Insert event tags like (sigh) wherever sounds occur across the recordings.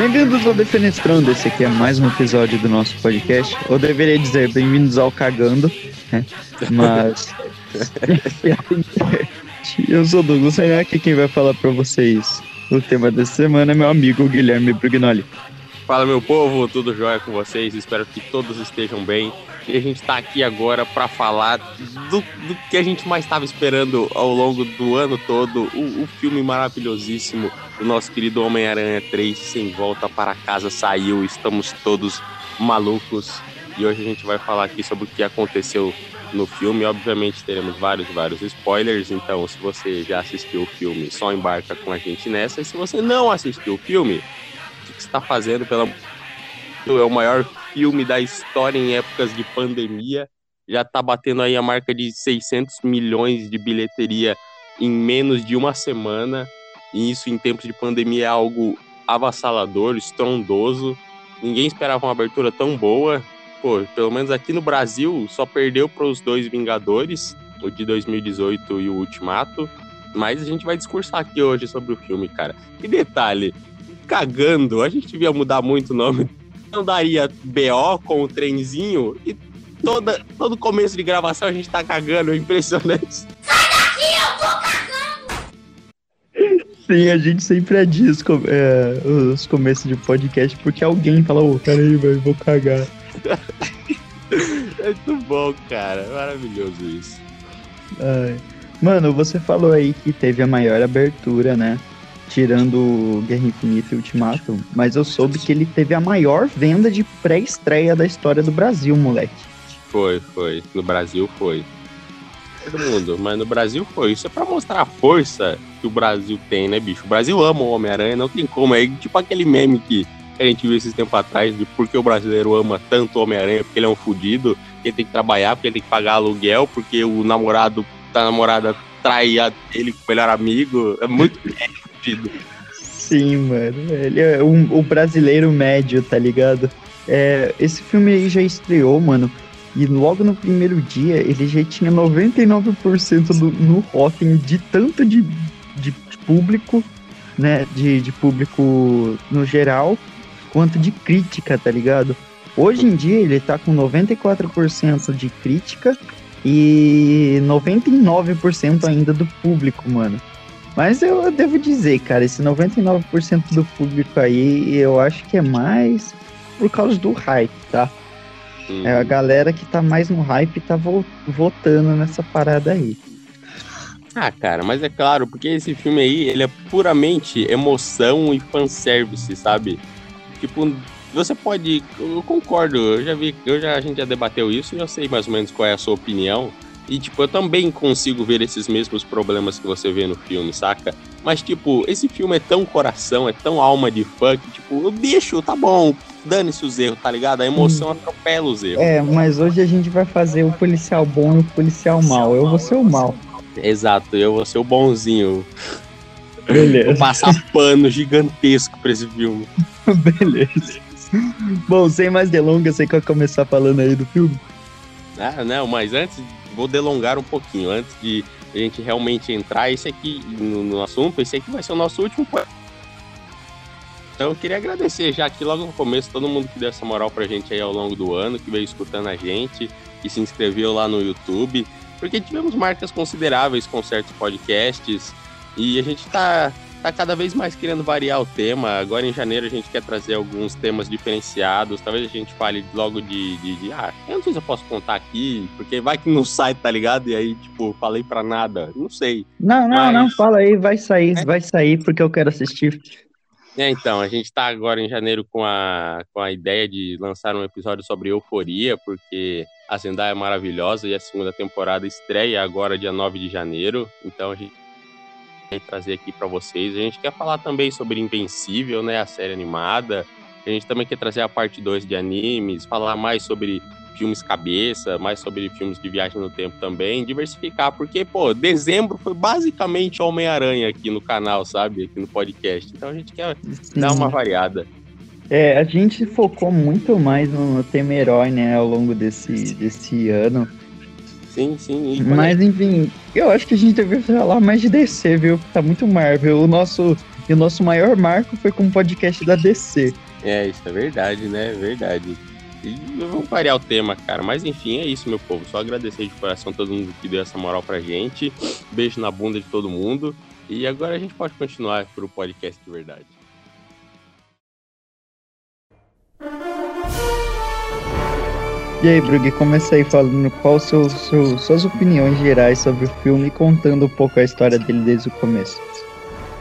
Bem-vindos ao Defenestrando, esse aqui é mais um episódio do nosso podcast. Ou deveria dizer, bem-vindos ao Cagando, né? Mas. (laughs) Eu sou o Douglas Aqui quem vai falar para vocês o tema dessa semana é meu amigo Guilherme Brugnoli. Fala, meu povo, tudo jóia com vocês? Espero que todos estejam bem. E a gente está aqui agora para falar do, do, que a gente mais estava esperando ao longo do ano todo: o, o filme maravilhosíssimo do nosso querido Homem-Aranha 3, Sem Volta para Casa, saiu. Estamos todos malucos. E hoje a gente vai falar aqui sobre o que aconteceu no filme. Obviamente teremos vários, vários spoilers. Então, se você já assistiu o filme, só embarca com a gente nessa. E se você não assistiu o filme, o que está fazendo pela é o maior filme da história em épocas de pandemia. Já está batendo aí a marca de 600 milhões de bilheteria em menos de uma semana. E isso em tempos de pandemia é algo avassalador, estrondoso. Ninguém esperava uma abertura tão boa pô, pelo menos aqui no Brasil, só perdeu para os dois Vingadores, o de 2018 e o Ultimato. Mas a gente vai discursar aqui hoje sobre o filme, cara. E detalhe, cagando, a gente devia mudar muito o nome. Não daria BO com o trenzinho e toda, todo começo de gravação a gente tá cagando, é impressionante. Sai daqui, eu tô cagando! Sim, a gente sempre adiz é, os começos de podcast porque alguém fala, ô, oh, peraí, velho, vou cagar. (laughs) Muito bom, cara. Maravilhoso isso. Ai. Mano, você falou aí que teve a maior abertura, né? Tirando Guerra Infinita e Ultimato. Mas eu soube que ele teve a maior venda de pré-estreia da história do Brasil, moleque. Foi, foi. No Brasil foi. Todo mundo, mas no Brasil foi. Isso é pra mostrar a força que o Brasil tem, né, bicho? O Brasil ama o Homem-Aranha, não tem como. É tipo aquele meme que a gente viu esses tempos atrás de por que o brasileiro ama tanto o Homem-Aranha, porque ele é um fudido, ele tem que trabalhar, porque ele tem que pagar aluguel, porque o namorado da namorada trai ele com o melhor amigo. É muito (laughs) fudido. Sim, mano. Ele é um, o brasileiro médio, tá ligado? É, esse filme aí já estreou, mano. E logo no primeiro dia ele já tinha 99% do, no Rotten de tanto de, de público, né? De, de público no geral, quanto de crítica, tá ligado? Hoje em dia ele tá com 94% de crítica e 99% ainda do público, mano. Mas eu devo dizer, cara, esse 99% do público aí, eu acho que é mais por causa do hype, tá? É a galera que tá mais no hype tá vo votando nessa parada aí. Ah, cara, mas é claro, porque esse filme aí, ele é puramente emoção e fanservice, sabe? Tipo, você pode. Eu concordo, eu já vi, eu já, a gente já debateu isso, eu sei mais ou menos qual é a sua opinião. E, tipo, eu também consigo ver esses mesmos problemas que você vê no filme, saca? Mas, tipo, esse filme é tão coração, é tão alma de fã que, tipo, eu deixo, tá bom, dane-se os erros, tá ligado? A emoção hum. atropela os erros. É, mas hoje a gente vai fazer o policial bom e o policial mal. Eu vou ser o mal. Exato, eu vou ser o bonzinho. Beleza. Vou passar pano gigantesco pra esse filme. (laughs) Beleza. Bom, sem mais delongas, você quer começar falando aí do filme? Ah, não, mas antes, vou delongar um pouquinho. Antes de a gente realmente entrar esse aqui no, no assunto, esse aqui vai ser o nosso último. Então eu queria agradecer já aqui logo no começo todo mundo que deu essa moral pra gente aí ao longo do ano, que veio escutando a gente, que se inscreveu lá no YouTube, porque tivemos marcas consideráveis com certos podcasts e a gente tá tá cada vez mais querendo variar o tema. Agora em janeiro a gente quer trazer alguns temas diferenciados. Talvez a gente fale logo de, de, de, ah, eu não sei se eu posso contar aqui, porque vai que não (laughs) sai, tá ligado? E aí, tipo, falei pra nada. Não sei. Não, não, Mas... não, fala aí, vai sair, é. vai sair porque eu quero assistir. É, então, a gente tá agora em janeiro com a, com a ideia de lançar um episódio sobre euforia, porque a Zendaya é maravilhosa e a segunda temporada estreia agora dia 9 de janeiro. Então a gente trazer aqui para vocês. A gente quer falar também sobre Invencível, né, a série animada. A gente também quer trazer a parte 2 de animes, falar mais sobre filmes cabeça, mais sobre filmes de viagem no tempo também, diversificar, porque, pô, dezembro foi basicamente Homem-Aranha aqui no canal, sabe? Aqui no podcast. Então a gente quer Sim. dar uma variada. É, a gente focou muito mais no tema herói, né, ao longo desse, desse ano. Sim, sim. Mas enfim, eu acho que a gente deveria falar mais de DC, viu? Tá muito Marvel. O nosso E o nosso maior marco foi com o podcast da DC. É, isso é verdade, né? É verdade. Vamos variar o tema, cara. Mas enfim, é isso, meu povo. Só agradecer de coração todo mundo que deu essa moral pra gente. Beijo na bunda de todo mundo. E agora a gente pode continuar pro podcast de verdade. E aí, Brug, começa aí falando qual seu, seu, suas opiniões gerais sobre o filme e contando um pouco a história dele desde o começo.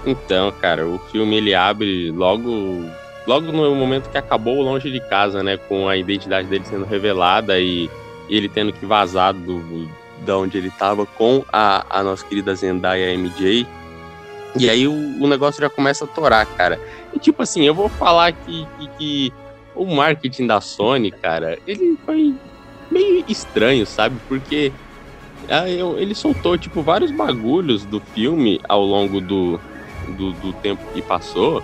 Então, cara, o filme ele abre logo logo no momento que acabou longe de casa, né, com a identidade dele sendo revelada e ele tendo que vazar do da onde ele tava com a, a nossa querida Zendaya MJ. E aí o, o negócio já começa a torar, cara. E tipo assim, eu vou falar que, que, que o marketing da Sony, cara, ele foi meio estranho, sabe? Porque ah, ele soltou, tipo, vários bagulhos do filme ao longo do, do, do, tempo que passou,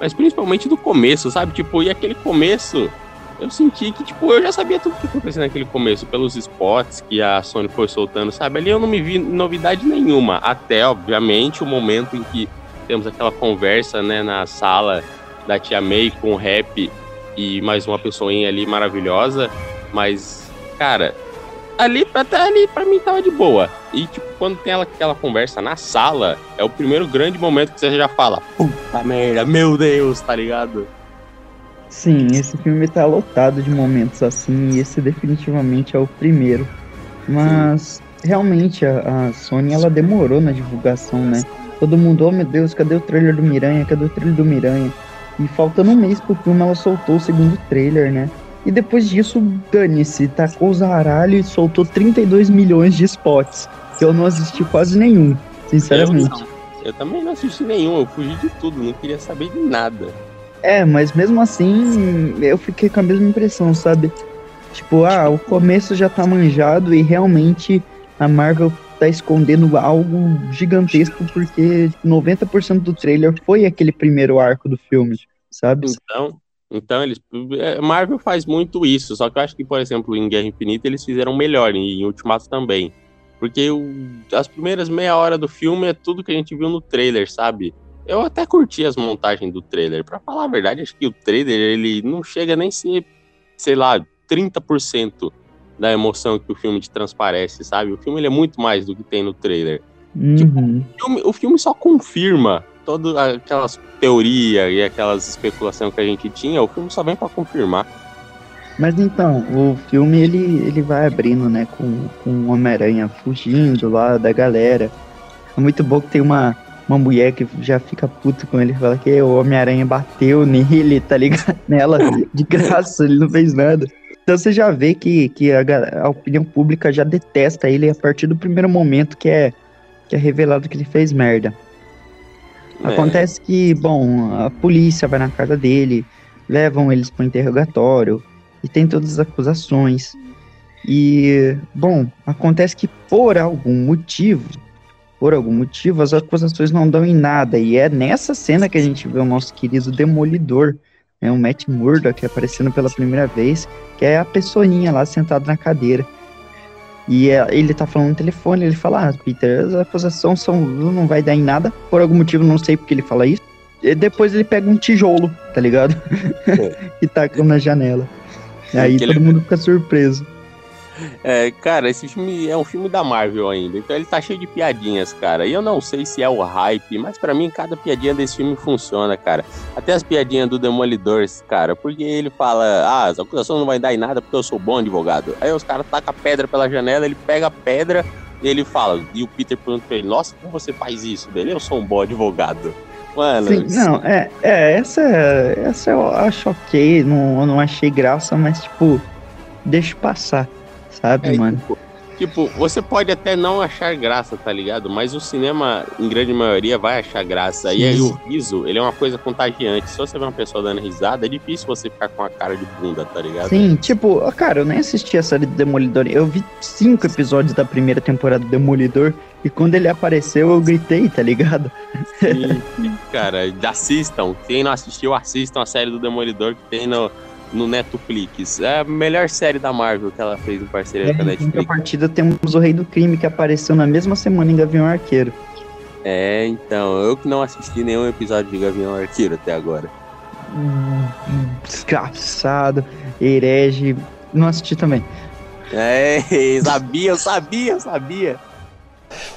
mas principalmente do começo, sabe? Tipo, e aquele começo, eu senti que, tipo, eu já sabia tudo que aconteceu naquele começo, pelos spots que a Sony foi soltando, sabe? Ali eu não me vi novidade nenhuma, até, obviamente, o momento em que temos aquela conversa, né, na sala da Tia May com o rap e mais uma pessoinha ali maravilhosa, mas, cara, ali, até ali pra mim tava de boa. E, tipo, quando tem aquela conversa na sala, é o primeiro grande momento que você já fala, puta merda, meu Deus, tá ligado? Sim, esse filme tá lotado de momentos assim, e esse definitivamente é o primeiro. Mas, Sim. realmente, a, a Sony, ela demorou na divulgação, né? Todo mundo, oh meu Deus, cadê o trailer do Miranha? Cadê o trailer do Miranha? E faltando um mês pro filme, ela soltou o segundo trailer, né? E depois disso, dane-se, tacou os zaralho e soltou 32 milhões de spots. Eu não assisti quase nenhum, sinceramente. Eu, eu, também não assisti nenhum, eu fugi de tudo, não queria saber de nada. É, mas mesmo assim, eu fiquei com a mesma impressão, sabe? Tipo, ah, o começo já tá manjado e realmente a Marvel tá escondendo algo gigantesco porque 90% do trailer foi aquele primeiro arco do filme, sabe? Então, então eles é, Marvel faz muito isso, só que eu acho que, por exemplo, em Guerra Infinita eles fizeram melhor e em Ultimato também. Porque o, as primeiras meia hora do filme é tudo que a gente viu no trailer, sabe? Eu até curti as montagens do trailer. Para falar a verdade, acho que o trailer ele não chega nem ser, sei lá, 30% da emoção que o filme te transparece, sabe? O filme ele é muito mais do que tem no trailer. Uhum. Tipo, o filme, o filme só confirma todas aquelas teorias e aquelas especulações que a gente tinha, o filme só vem para confirmar. Mas então, o filme ele, ele vai abrindo, né, com, com o Homem-Aranha fugindo lá da galera. É muito bom que tem uma, uma mulher que já fica puto com ele, fala que o Homem-Aranha bateu nele, tá ligado? (laughs) Nela, de graça, ele não fez nada. Então você já vê que, que a, a, opinião pública já detesta ele a partir do primeiro momento que é, que é revelado que ele fez merda. É. Acontece que, bom, a polícia vai na casa dele, levam eles para o interrogatório e tem todas as acusações. E, bom, acontece que por algum motivo, por algum motivo, as acusações não dão em nada. E é nessa cena que a gente vê o nosso querido Demolidor é um Matt Murdock aparecendo pela primeira vez, que é a pessoinha lá sentada na cadeira. E é, ele tá falando no telefone, ele fala, ah, Peter, as acusações são, não vai dar em nada, por algum motivo, não sei porque ele fala isso. E depois ele pega um tijolo, tá ligado? É. (laughs) e taca na janela. Aí todo mundo fica surpreso. É, cara, esse filme é um filme da Marvel ainda, então ele tá cheio de piadinhas, cara. E eu não sei se é o hype, mas para mim cada piadinha desse filme funciona, cara. Até as piadinhas do Demolidor, cara, porque ele fala, ah, as acusações não vai dar em nada porque eu sou bom advogado. Aí os caras tacam a pedra pela janela, ele pega a pedra e ele fala, e o Peter pergunta pra ele, nossa, como você faz isso dele? Eu sou um bom advogado. Mano, Sim, não, é, é, essa, essa eu acho ok, não, não achei graça, mas tipo, deixa passar sabe, é, mano? Tipo, tipo, você pode até não achar graça, tá ligado? Mas o cinema, em grande maioria, vai achar graça. E aí o riso, ele é uma coisa contagiante. Se você vê uma pessoa dando risada, é difícil você ficar com a cara de bunda, tá ligado? Sim, tipo, cara, eu nem assisti a série do Demolidor. Eu vi cinco episódios da primeira temporada do Demolidor. E quando ele apareceu, eu gritei, tá ligado? Sim, cara, assistam. Quem não assistiu, assistam a série do Demolidor que tem no, no Netflix. É a melhor série da Marvel que ela fez em parceria é, com a Netflix. Em partida temos o Rei do Crime que apareceu na mesma semana em Gavião Arqueiro. É, então, eu que não assisti nenhum episódio de Gavião Arqueiro até agora. Desgraçado, herege. Não assisti também. É, (laughs) sabia, eu sabia, eu sabia.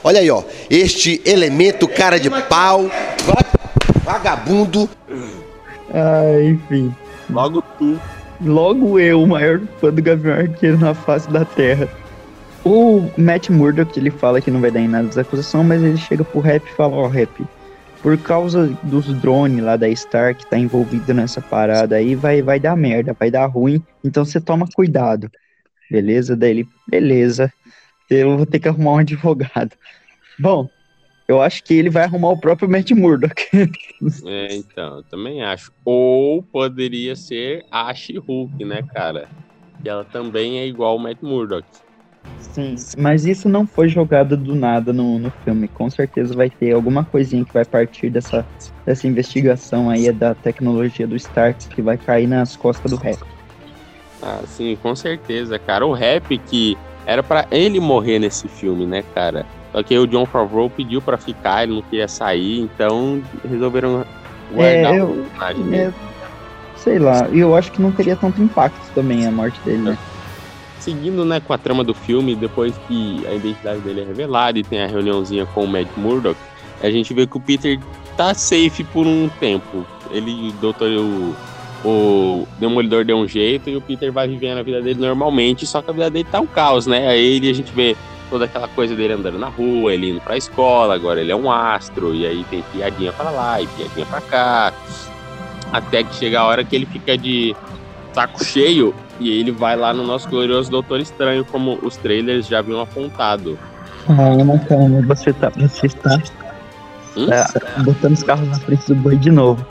Olha aí, ó. Este elemento cara de pau, vagabundo. Ah, enfim. Logo tu. Logo eu, o maior fã do Gavião Arqueiro na face da Terra. O Matt Murdock, ele fala que não vai dar em nada das acusações, mas ele chega pro Rap e fala, ó, oh, Rap, por causa dos drones lá da Star que tá envolvido nessa parada aí, vai, vai dar merda, vai dar ruim, então você toma cuidado. Beleza? Daí ele, beleza, eu vou ter que arrumar um advogado. Bom, eu acho que ele vai arrumar o próprio Matt Murdock. (laughs) é, então, eu também acho. Ou poderia ser a She-Hulk, né, cara? Que ela também é igual ao Matt Murdock. Sim, mas isso não foi jogado do nada no, no filme. Com certeza vai ter alguma coisinha que vai partir dessa, dessa investigação aí da tecnologia do Stark que vai cair nas costas do rap. Ah, sim, com certeza, cara. O rap que era para ele morrer nesse filme, né, cara? Só que o John Favreau pediu para ficar, ele não queria sair, então resolveram guardar é, eu, o personagem é, Sei lá, eu acho que não teria tanto impacto também a morte dele, né? seguindo né, com a trama do filme, depois que a identidade dele é revelada e tem a reuniãozinha com o Matt Murdock, a gente vê que o Peter tá safe por um tempo. Ele, doutor, o, o Demolidor deu um jeito e o Peter vai vivendo a vida dele normalmente, só que a vida dele tá um caos, né? Aí a gente vê toda aquela coisa dele andando na rua, ele indo pra escola, agora ele é um astro, e aí tem piadinha para lá e piadinha para cá. Até que chega a hora que ele fica de saco cheio e ele vai lá no nosso glorioso Doutor Estranho, como os trailers já haviam apontado. Calma, calma, você tá. Você está. Hum? É, botando os carros na frente do boi de novo.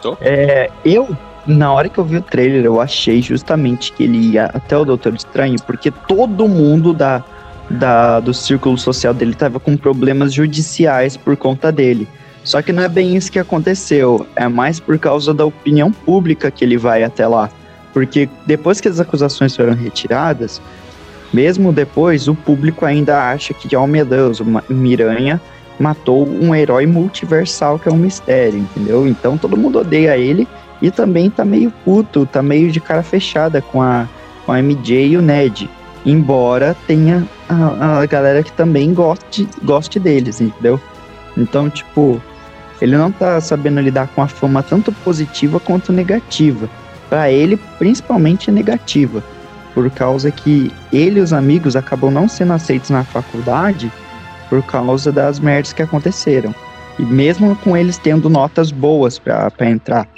Tô? É, eu, na hora que eu vi o trailer, eu achei justamente que ele ia até o Doutor Estranho, porque todo mundo da, da, do círculo social dele tava com problemas judiciais por conta dele. Só que não é bem isso que aconteceu. É mais por causa da opinião pública que ele vai até lá. Porque depois que as acusações foram retiradas, mesmo depois, o público ainda acha que, oh meu Deus, Miranha matou um herói multiversal que é um mistério, entendeu? Então todo mundo odeia ele e também tá meio puto, tá meio de cara fechada com a, com a MJ e o Ned. Embora tenha a, a galera que também goste, goste deles, entendeu? Então, tipo, ele não tá sabendo lidar com a fama tanto positiva quanto negativa para ele principalmente negativa, por causa que ele e os amigos acabam não sendo aceitos na faculdade por causa das merdas que aconteceram. E mesmo com eles tendo notas boas para entrar.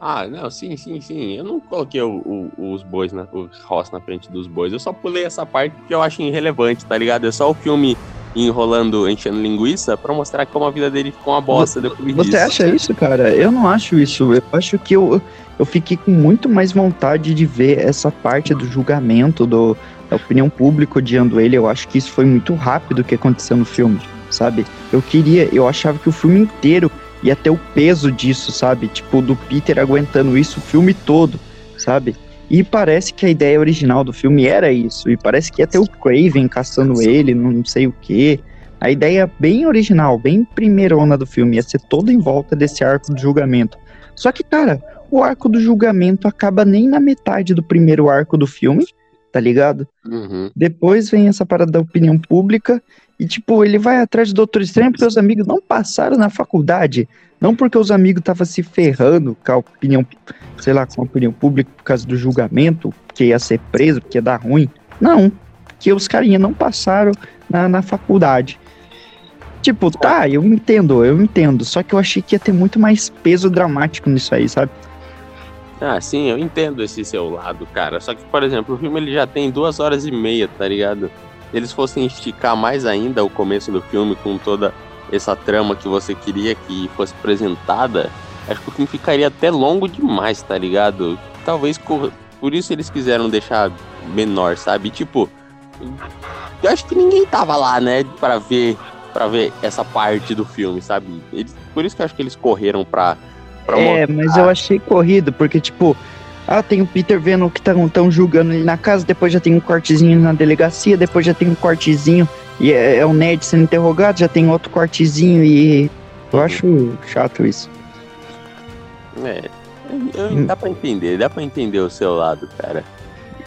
Ah, não, sim, sim, sim. Eu não coloquei o, o, os bois, na, o Ross na frente dos bois. Eu só pulei essa parte que eu acho irrelevante, tá ligado? É só o filme enrolando, enchendo linguiça para mostrar como a vida dele ficou uma bosta depois Você disso. acha isso, cara? Eu não acho isso. Eu acho que eu, eu fiquei com muito mais vontade de ver essa parte do julgamento, do, da opinião pública odiando ele. Eu acho que isso foi muito rápido que aconteceu no filme, sabe? Eu queria, eu achava que o filme inteiro ia ter o peso disso, sabe? Tipo, do Peter aguentando isso o filme todo, sabe? E parece que a ideia original do filme era isso. E parece que ia ter o Craven caçando ele, não sei o que. A ideia bem original, bem primeirona do filme, ia ser toda em volta desse arco do julgamento. Só que, cara, o arco do julgamento acaba nem na metade do primeiro arco do filme, tá ligado? Uhum. Depois vem essa parada da opinião pública. E, tipo, ele vai atrás do Doutor Estranho porque os amigos não passaram na faculdade. Não porque os amigos estavam se ferrando com a opinião, sei lá, com a opinião pública por causa do julgamento, que ia ser preso, porque ia dar ruim. Não, que os carinha não passaram na, na faculdade. Tipo, tá, eu entendo, eu entendo. Só que eu achei que ia ter muito mais peso dramático nisso aí, sabe? Ah, sim, eu entendo esse seu lado, cara. Só que, por exemplo, o filme ele já tem duas horas e meia, tá ligado? Eles fossem esticar mais ainda o começo do filme com toda essa trama que você queria que fosse apresentada, acho que o filme ficaria até longo demais, tá ligado? Talvez por isso eles quiseram deixar menor, sabe? Tipo, eu acho que ninguém tava lá, né, para ver para ver essa parte do filme, sabe? Eles, por isso que eu acho que eles correram pra, pra É, mostrar. mas eu achei corrido, porque tipo, ah, tem o Peter vendo que estão julgando ele na casa, depois já tem um cortezinho na delegacia, depois já tem um cortezinho E é, é o nerd sendo interrogado, já tem outro cortezinho e. Eu acho chato isso. É. eu- dá pra entender, dá pra entender o seu lado, cara.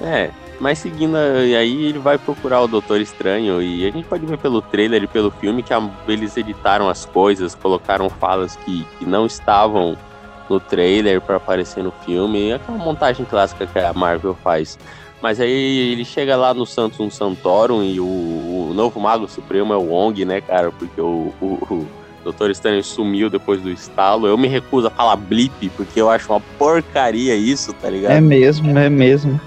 É. Mas seguindo aí, ele vai procurar o Doutor Estranho e a gente pode ver pelo trailer e pelo filme que a- eles editaram as coisas, colocaram falas que, que não estavam no trailer pra aparecer no filme. É aquela montagem clássica que a Marvel faz. Mas aí ele chega lá no Santum Santorum e o, o novo Mago Supremo é o Wong, né, cara? Porque o, o, o Doutor Estranho sumiu depois do estalo. Eu me recuso a falar blip, porque eu acho uma porcaria isso, tá ligado? É mesmo, é mesmo.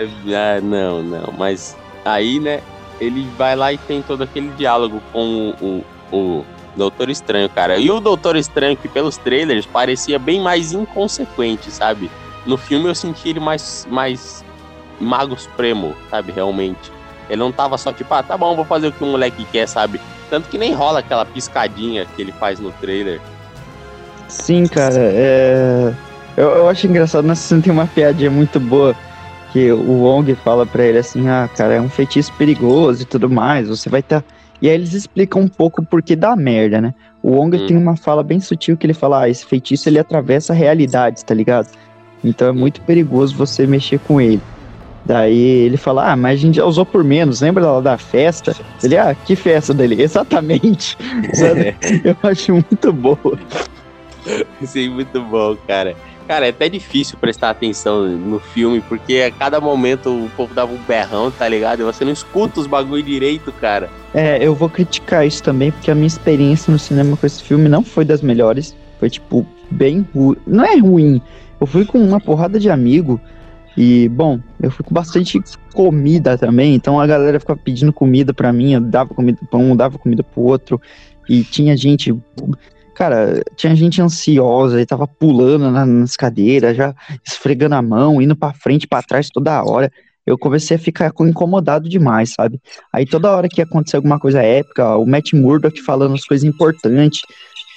Ah, não, não. Mas aí, né, ele vai lá e tem todo aquele diálogo com o, o, o Doutor Estranho, cara. E o Doutor Estranho, que pelos trailers parecia bem mais inconsequente, sabe? No filme eu senti ele mais, mais Mago Supremo, sabe? Realmente. Ele não tava só tipo, ah, tá bom, vou fazer o que o moleque quer, sabe? Tanto que nem rola aquela piscadinha que ele faz no trailer. Sim, cara, é. Eu, eu acho engraçado, nessa cena tem uma piadinha muito boa. Que o Wong fala pra ele assim: ah, cara, é um feitiço perigoso e tudo mais, você vai estar. E aí eles explicam um pouco o porquê da merda, né? O Wong Hum. tem uma fala bem sutil que ele fala: ah, esse feitiço ele atravessa realidades, tá ligado? Então é muito perigoso você mexer com ele. Daí ele fala: ah, mas a gente já usou por menos, lembra lá da festa? Ele, ah, que festa dele? (laughs) Exatamente. (laughs) Eu acho muito boa. (laughs) Sim, muito bom, cara. Cara, é até difícil prestar atenção no filme, porque a cada momento o povo dava um berrão, tá ligado? E você não escuta os bagulho direito, cara. É, eu vou criticar isso também, porque a minha experiência no cinema com esse filme não foi das melhores. Foi, tipo, bem ruim. Não é ruim. Eu fui com uma porrada de amigo. E, bom, eu fui com bastante comida também. Então a galera ficava pedindo comida pra mim. Eu dava comida pra um, dava comida pro outro. E tinha gente. Cara, tinha gente ansiosa e tava pulando na- nas cadeiras, já esfregando a mão, indo pra frente, pra trás toda hora. Eu comecei a ficar com- incomodado demais, sabe? Aí toda hora que ia acontecer alguma coisa épica, o Matt Murdock falando as coisas importantes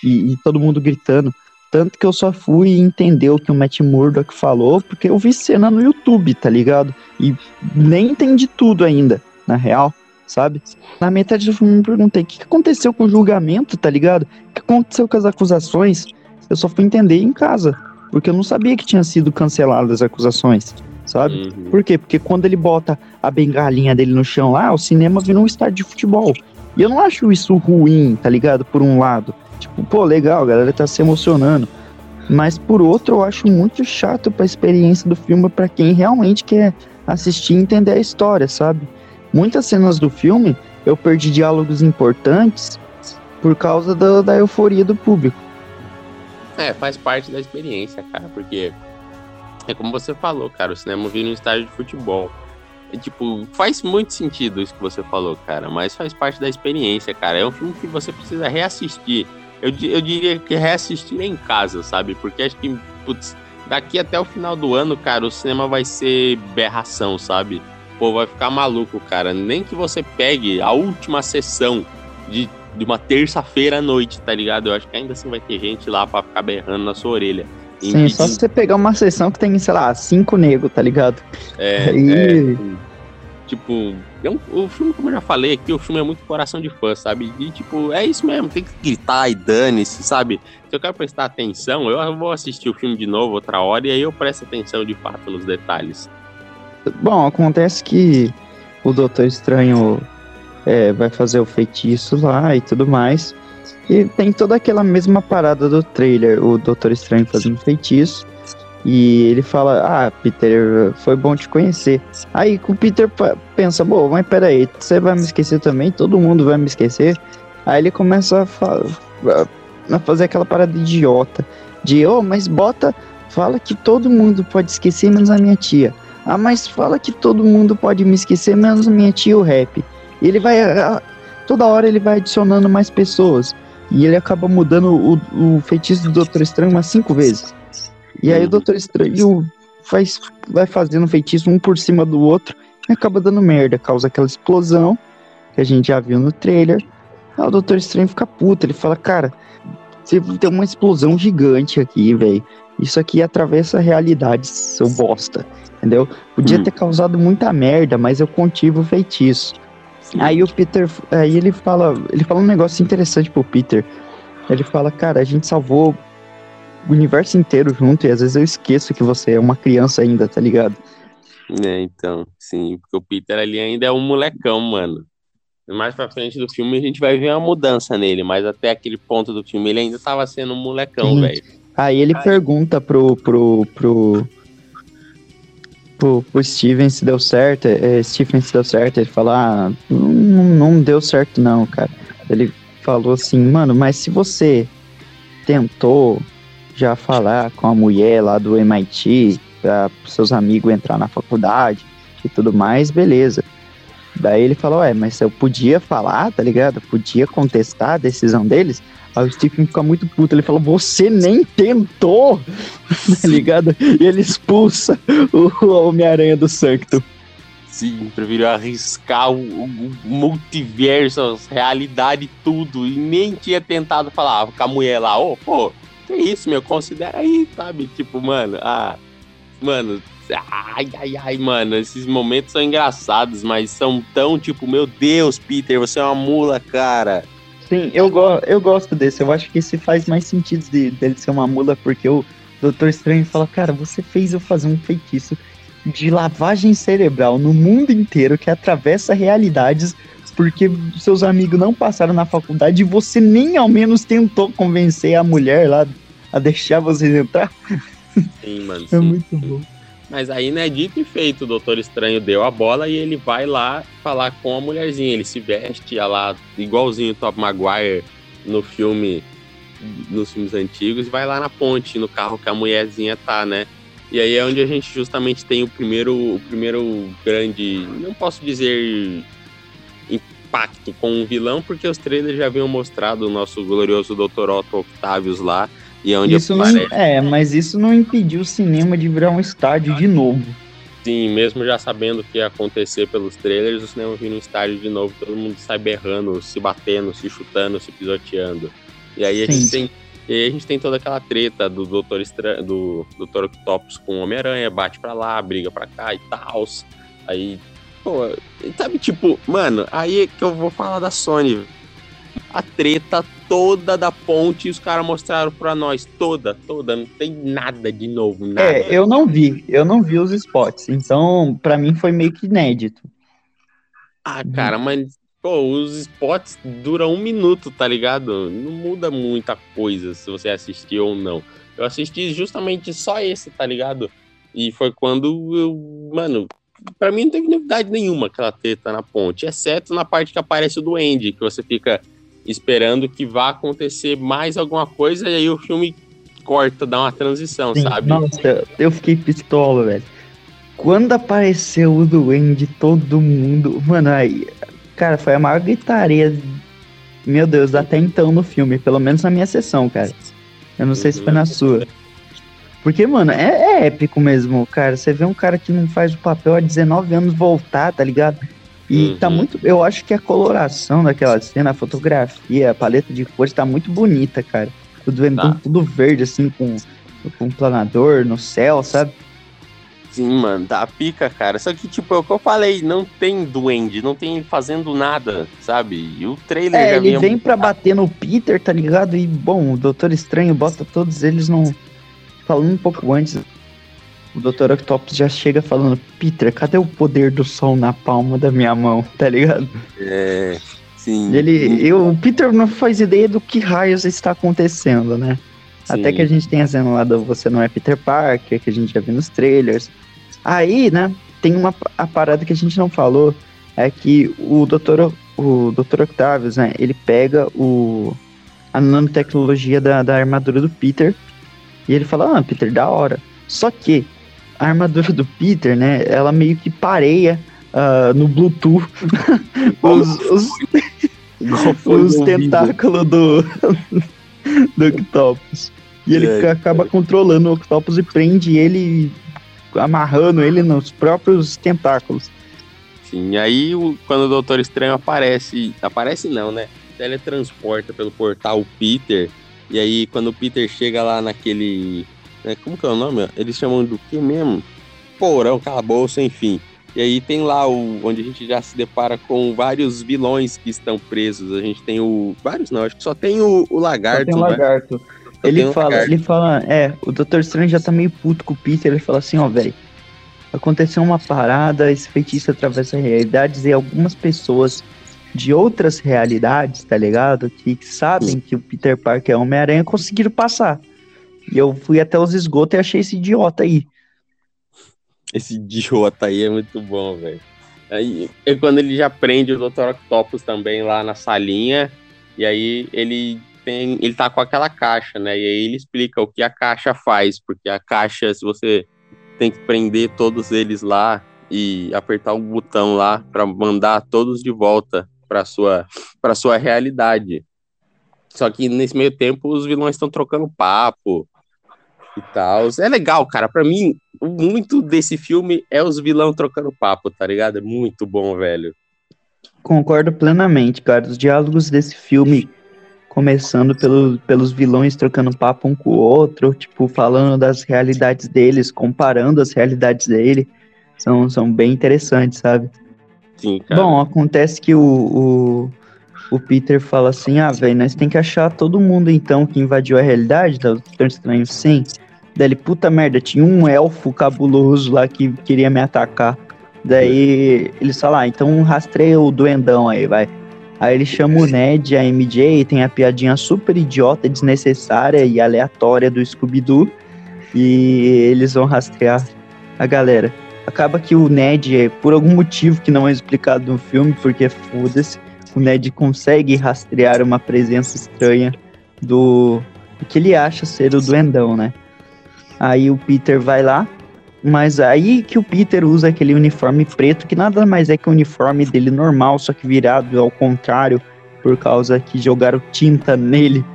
e, e todo mundo gritando. Tanto que eu só fui entender o que o Matt Murdock falou porque eu vi cena no YouTube, tá ligado? E nem entendi tudo ainda, na real, sabe? Na metade do filme eu me perguntei o que aconteceu com o julgamento, tá ligado? O que aconteceu com as acusações? Eu só fui entender em casa, porque eu não sabia que tinha sido canceladas as acusações, sabe? Uhum. Por quê? Porque quando ele bota a bengalinha dele no chão lá, o cinema vira um estádio de futebol. E eu não acho isso ruim, tá ligado? Por um lado. Tipo, pô, legal, a galera tá se emocionando. Mas por outro, eu acho muito chato pra experiência do filme pra quem realmente quer assistir e entender a história, sabe? Muitas cenas do filme eu perdi diálogos importantes por causa da, da euforia do público. É, faz parte da experiência, cara, porque é como você falou, cara, o cinema vira um estádio de futebol. É, tipo, faz muito sentido isso que você falou, cara, mas faz parte da experiência, cara. É um filme que você precisa reassistir. Eu, eu diria que reassistir em casa, sabe? Porque acho que, putz, daqui até o final do ano, cara, o cinema vai ser berração, sabe? Pô, vai ficar maluco, cara. Nem que você pegue a última sessão de, de uma terça-feira à noite, tá ligado? Eu acho que ainda assim vai ter gente lá pra ficar berrando na sua orelha. Sim, só se você pegar uma sessão que tem, sei lá, cinco negros, tá ligado? É, (laughs) é, tipo, é um- o filme, como eu já falei aqui, o filme é muito coração de fã, sabe? E, tipo, é isso mesmo, tem que gritar e dane-se, sabe? Se eu quero prestar atenção, eu vou assistir o filme de novo outra hora e aí eu presto atenção de fato nos detalhes. Bom, acontece que o Doutor Estranho é, vai fazer o feitiço lá e tudo mais. E tem toda aquela mesma parada do trailer, o Doutor Estranho fazendo feitiço. E ele fala, ah, Peter, foi bom te conhecer. Aí o Peter pensa, bom, mas peraí, você vai me esquecer também? Todo mundo vai me esquecer? Aí ele começa a, fa- a fazer aquela parada idiota. De, oh, mas bota, fala que todo mundo pode esquecer, menos a minha tia. Ah, mas fala que todo mundo pode me esquecer, menos minha tia o rap. E ele vai. ah, Toda hora ele vai adicionando mais pessoas. E ele acaba mudando o, o feitiço do Doutor Estranho umas cinco vezes. E aí o. Doutor Estranho faz, vai fazendo feitiço um por cima do outro e acaba dando merda. Causa aquela explosão que a gente já viu no trailer. Aí o Doutor Estranho fica puto. Ele fala, cara, você tem uma explosão gigante aqui, velho. Isso aqui atravessa a realidade, seu bosta. Entendeu? Podia Hum. ter causado muita merda, mas eu contive o feitiço. Aí o Peter, aí ele fala, ele fala um negócio interessante pro Peter. Ele fala, cara, a gente salvou o universo inteiro junto e às vezes eu esqueço que você é uma criança ainda, tá ligado? É, então, sim, porque o Peter ali ainda é um molecão, mano. Mais pra frente do filme a gente vai ver uma mudança nele, mas até aquele ponto do filme ele ainda tava sendo um molecão, velho. Aí ele Ai. pergunta pro, pro, pro, pro, pro Steven se deu certo, é, Steven se deu certo, ele fala, ah, não, não deu certo não, cara. Ele falou assim, mano, mas se você tentou já falar com a mulher lá do MIT, para seus amigos entrar na faculdade e tudo mais, beleza. Daí ele falou, é, mas eu podia falar, tá ligado? podia contestar a decisão deles. Aí o Stephen fica muito puto. Ele falou, você nem tentou, (laughs) tá ligado? E ele expulsa o Homem-Aranha do Sanctum. Sim, preferiu arriscar o, o, multiverso, a realidade tudo. E nem tinha tentado falar com a mulher lá, ô, oh, pô, que isso, meu? Considera aí, sabe? Tipo, mano, ah, mano, ai, ai, ai, mano, esses momentos são engraçados, mas são tão tipo, meu Deus, Peter, você é uma mula, cara. Sim, eu, go eu gosto desse. Eu acho que esse faz mais sentido de, dele ser uma mula, porque o Doutor Estranho fala, cara, você fez eu fazer um feitiço de lavagem cerebral no mundo inteiro que atravessa realidades porque seus amigos não passaram na faculdade e você nem ao menos tentou convencer a mulher lá a deixar vocês entrar. Sim, mano. (laughs) É muito bom. Mas aí, né, dito e feito, o Doutor Estranho deu a bola e ele vai lá falar com a mulherzinha. Ele se veste lá, igualzinho o Top Maguire no filme, nos filmes antigos, e vai lá na ponte, no carro que a mulherzinha tá, né? E aí é onde a gente justamente tem o primeiro, o primeiro grande, não posso dizer impacto com o vilão, porque os trailers já haviam mostrado o nosso glorioso Dr. Otto Octavius lá, e é onde isso não, É, mas isso não impediu o cinema de virar um estádio de novo. Sim, mesmo já sabendo o que ia acontecer pelos trailers, o cinema vira um estádio de novo, todo mundo sai berrando, se batendo, se chutando, se pisoteando. E aí a Sim. gente tem e aí a gente tem toda aquela treta do Doutor, Estra... do Doutor Octopus com o Homem-Aranha, bate pra lá, briga pra cá e tal. Aí, pô, sabe, tipo, mano, aí é que eu vou falar da Sony. A treta toda da ponte os caras mostraram pra nós. Toda, toda. Não tem nada de novo. Nada. É, eu não vi. Eu não vi os spots. Então, pra mim foi meio que inédito. Ah, cara, mas Pô, os spots duram um minuto, tá ligado? Não muda muita coisa se você assistir ou não. Eu assisti justamente só esse, tá ligado? E foi quando eu. Mano, pra mim não teve novidade nenhuma aquela treta na ponte, exceto na parte que aparece o Duende, que você fica esperando que vá acontecer mais alguma coisa e aí o filme corta, dá uma transição, Sim, sabe? Nossa, eu fiquei pistola, velho. Quando apareceu o Duende, todo mundo. Mano, aí Cara, foi a maior gritaria, meu Deus, até então no filme, pelo menos na minha sessão, cara. Eu não sei se foi na sua. Porque, mano, é, é, épico mesmo, cara. Você vê um cara que não faz o papel há 19 anos voltar, tá ligado? E uhum. tá muito. Eu acho que a coloração daquela cena, a fotografia, a paleta de cores tá muito bonita, cara. Tudo, tá. tudo verde, assim, com, com um planador no céu, sabe? Sim, mano, dá pica, cara. Só que, tipo, é o que eu falei, não tem duende, não tem fazendo nada, sabe? E o trailer é, já ele vem pra bater no Peter, tá ligado? E, bom, o Doutor Estranho bota todos eles no... Falando um pouco antes, o Dr. Octopus já chega falando, Peter, cadê o poder do sol na palma da minha mão, (laughs) tá ligado? É, sim. Ele, eu, o Peter não faz ideia do que raios está acontecendo, né? Sim. Até que a gente tem a cena lá do Você Não É Peter Parker, que a gente já viu nos trailers. Aí, né, tem uma a parada que a gente não falou, é que o Dr. O Dr. Octavius, né, ele pega o a nanotecnologia da, da armadura do Peter e ele fala, ah, Peter, da hora. Só que a armadura do Peter, né, ela meio que pareia uh, no Bluetooth (laughs) os, os, os tentáculos do, (laughs) do Octopus. E ele é, acaba é. controlando o Octopus e prende ele, amarrando ele nos próprios tentáculos. Sim, aí o, quando o Doutor Estranho aparece, aparece não, né? Teletransporta pelo portal o Peter. E aí quando o Peter chega lá naquele. Né, como que é o nome? Eles chamam do que mesmo? Porão, calabouço, enfim. E aí tem lá o onde a gente já se depara com vários vilões que estão presos. A gente tem o vários não, acho que só tem o, o lagarto. Só tem o né? lagarto. Ele fala, lagarto. ele fala, é, o Dr. Strange já tá meio puto com o Peter, ele fala assim, ó, velho, aconteceu uma parada, esse feitiço atravessa realidades e algumas pessoas de outras realidades, tá ligado? Que sabem que o Peter Parker é Homem-Aranha conseguiram passar. E eu fui até os esgotos e achei esse idiota aí. Esse idiota aí é muito bom, velho. Aí é quando ele já prende o Dr. Octopus também lá na salinha. E aí ele tem. Ele tá com aquela caixa, né? E aí ele explica o que a caixa faz. Porque a caixa, se você tem que prender todos eles lá e apertar o botão lá para mandar todos de volta para sua para sua realidade. Só que nesse meio tempo os vilões estão trocando papo e tal. É legal, cara. Para mim, muito desse filme é os vilões trocando papo, tá ligado? É muito bom, velho. Concordo plenamente, cara. Os diálogos desse filme, começando pelo, pelos vilões trocando papo um com o outro, tipo, falando das realidades deles, comparando as realidades dele, são, são bem interessantes, sabe? Sim, cara. Bom, acontece que o, o, o Peter fala assim: ah, velho, nós tem que achar todo mundo então que invadiu a realidade do Doutor Estranho, sim. Daí ele, puta merda, tinha um elfo cabuloso lá que queria me atacar. Daí eles falam, ah, então rastreia o duendão aí, vai. Aí ele chama o Ned, a MJ, tem a piadinha super idiota, desnecessária e aleatória do Scooby-Doo. E eles vão rastrear a galera. Acaba que o Ned, por algum motivo que não é explicado no filme, porque foda-se, o Ned consegue rastrear uma presença estranha do, que ele acha ser o duendão, né? Aí o Peter vai lá, mas aí que o Peter usa aquele uniforme preto, que nada mais é que o uniforme dele normal, só que virado ao contrário, por causa que jogaram tinta nele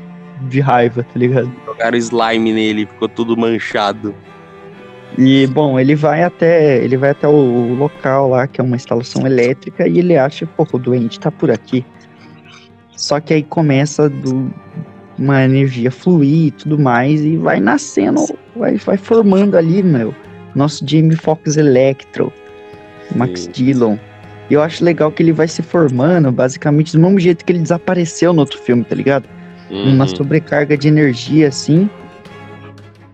de raiva, tá ligado? Jogaram slime nele, ficou tudo manchado. E bom, ele vai até ele vai até o local lá, que é uma instalação elétrica, e ele acha, pô, o doente tá por aqui. Só que aí começa do, uma energia fluir e tudo mais, e vai nascendo, vai, vai formando ali, meu, nosso Jamie Foxx Electro, Max Sim. Dillon. E eu acho legal que ele vai se formando, basicamente, do mesmo jeito que ele desapareceu no outro filme, tá ligado? Uhum. Uma sobrecarga de energia, assim.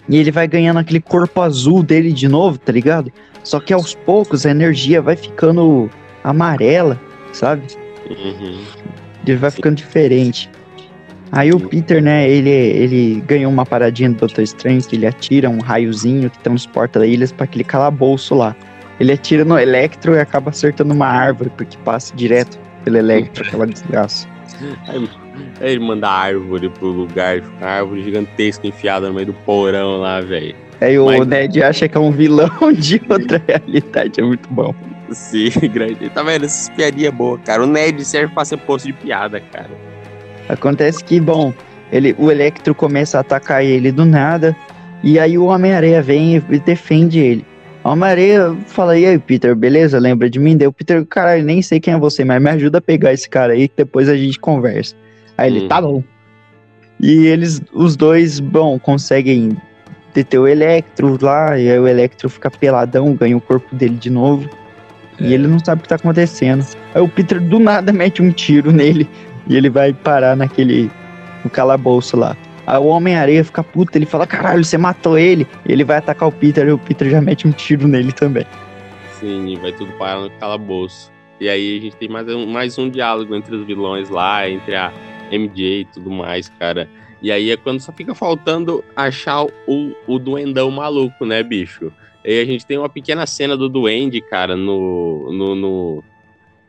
E ele vai ganhando aquele corpo azul dele de novo, tá ligado? Só que aos poucos a energia vai ficando amarela, sabe? Uhum. Ele vai ficando diferente. Aí o Peter, né, ele, ele ganhou uma paradinha do Doutor Estranho, que ele atira um raiozinho que transporta da ilhas para aquele calabouço lá. Ele atira no Electro e acaba acertando uma árvore, porque passa direto pelo Electro, aquela desgraça. Aí, ele manda a árvore pro lugar, uma árvore gigantesca enfiada no meio do porão lá, velho. Aí o Mas... Ned acha que é um vilão (laughs) de outra realidade, é muito bom. Sim, (laughs) grande. Tá vendo? Essa piadinha é boa, cara. O Ned serve pra ser posto de piada, cara. Acontece que, bom, ele, o Electro começa a atacar ele do nada, e aí o Homem-Aranha vem e defende ele. O Homem-Aranha fala, e aí, Peter, beleza? Lembra de mim? Deu o Peter, caralho, nem sei quem é você, mas me ajuda a pegar esse cara aí, que depois a gente conversa. Aí ele, hum. tá bom. E eles, os dois, bom, conseguem deter o Electro lá, e aí o Electro fica peladão, ganha o corpo dele de novo. É. E ele não sabe o que tá acontecendo. Aí o Peter do nada (laughs) mete um tiro nele, e ele vai parar naquele. no calabouço lá. Aí o Homem-Areia fica puto, ele fala: caralho, você matou ele. E ele vai atacar o Peter e o Peter já mete um tiro nele também. Sim, vai tudo parar no calabouço. E aí a gente tem mais um, mais um diálogo entre os vilões lá, entre a MJ e tudo mais, cara. E aí é quando só fica faltando achar o, o duendão maluco, né, bicho? E a gente tem uma pequena cena do duende, cara, no, no, no,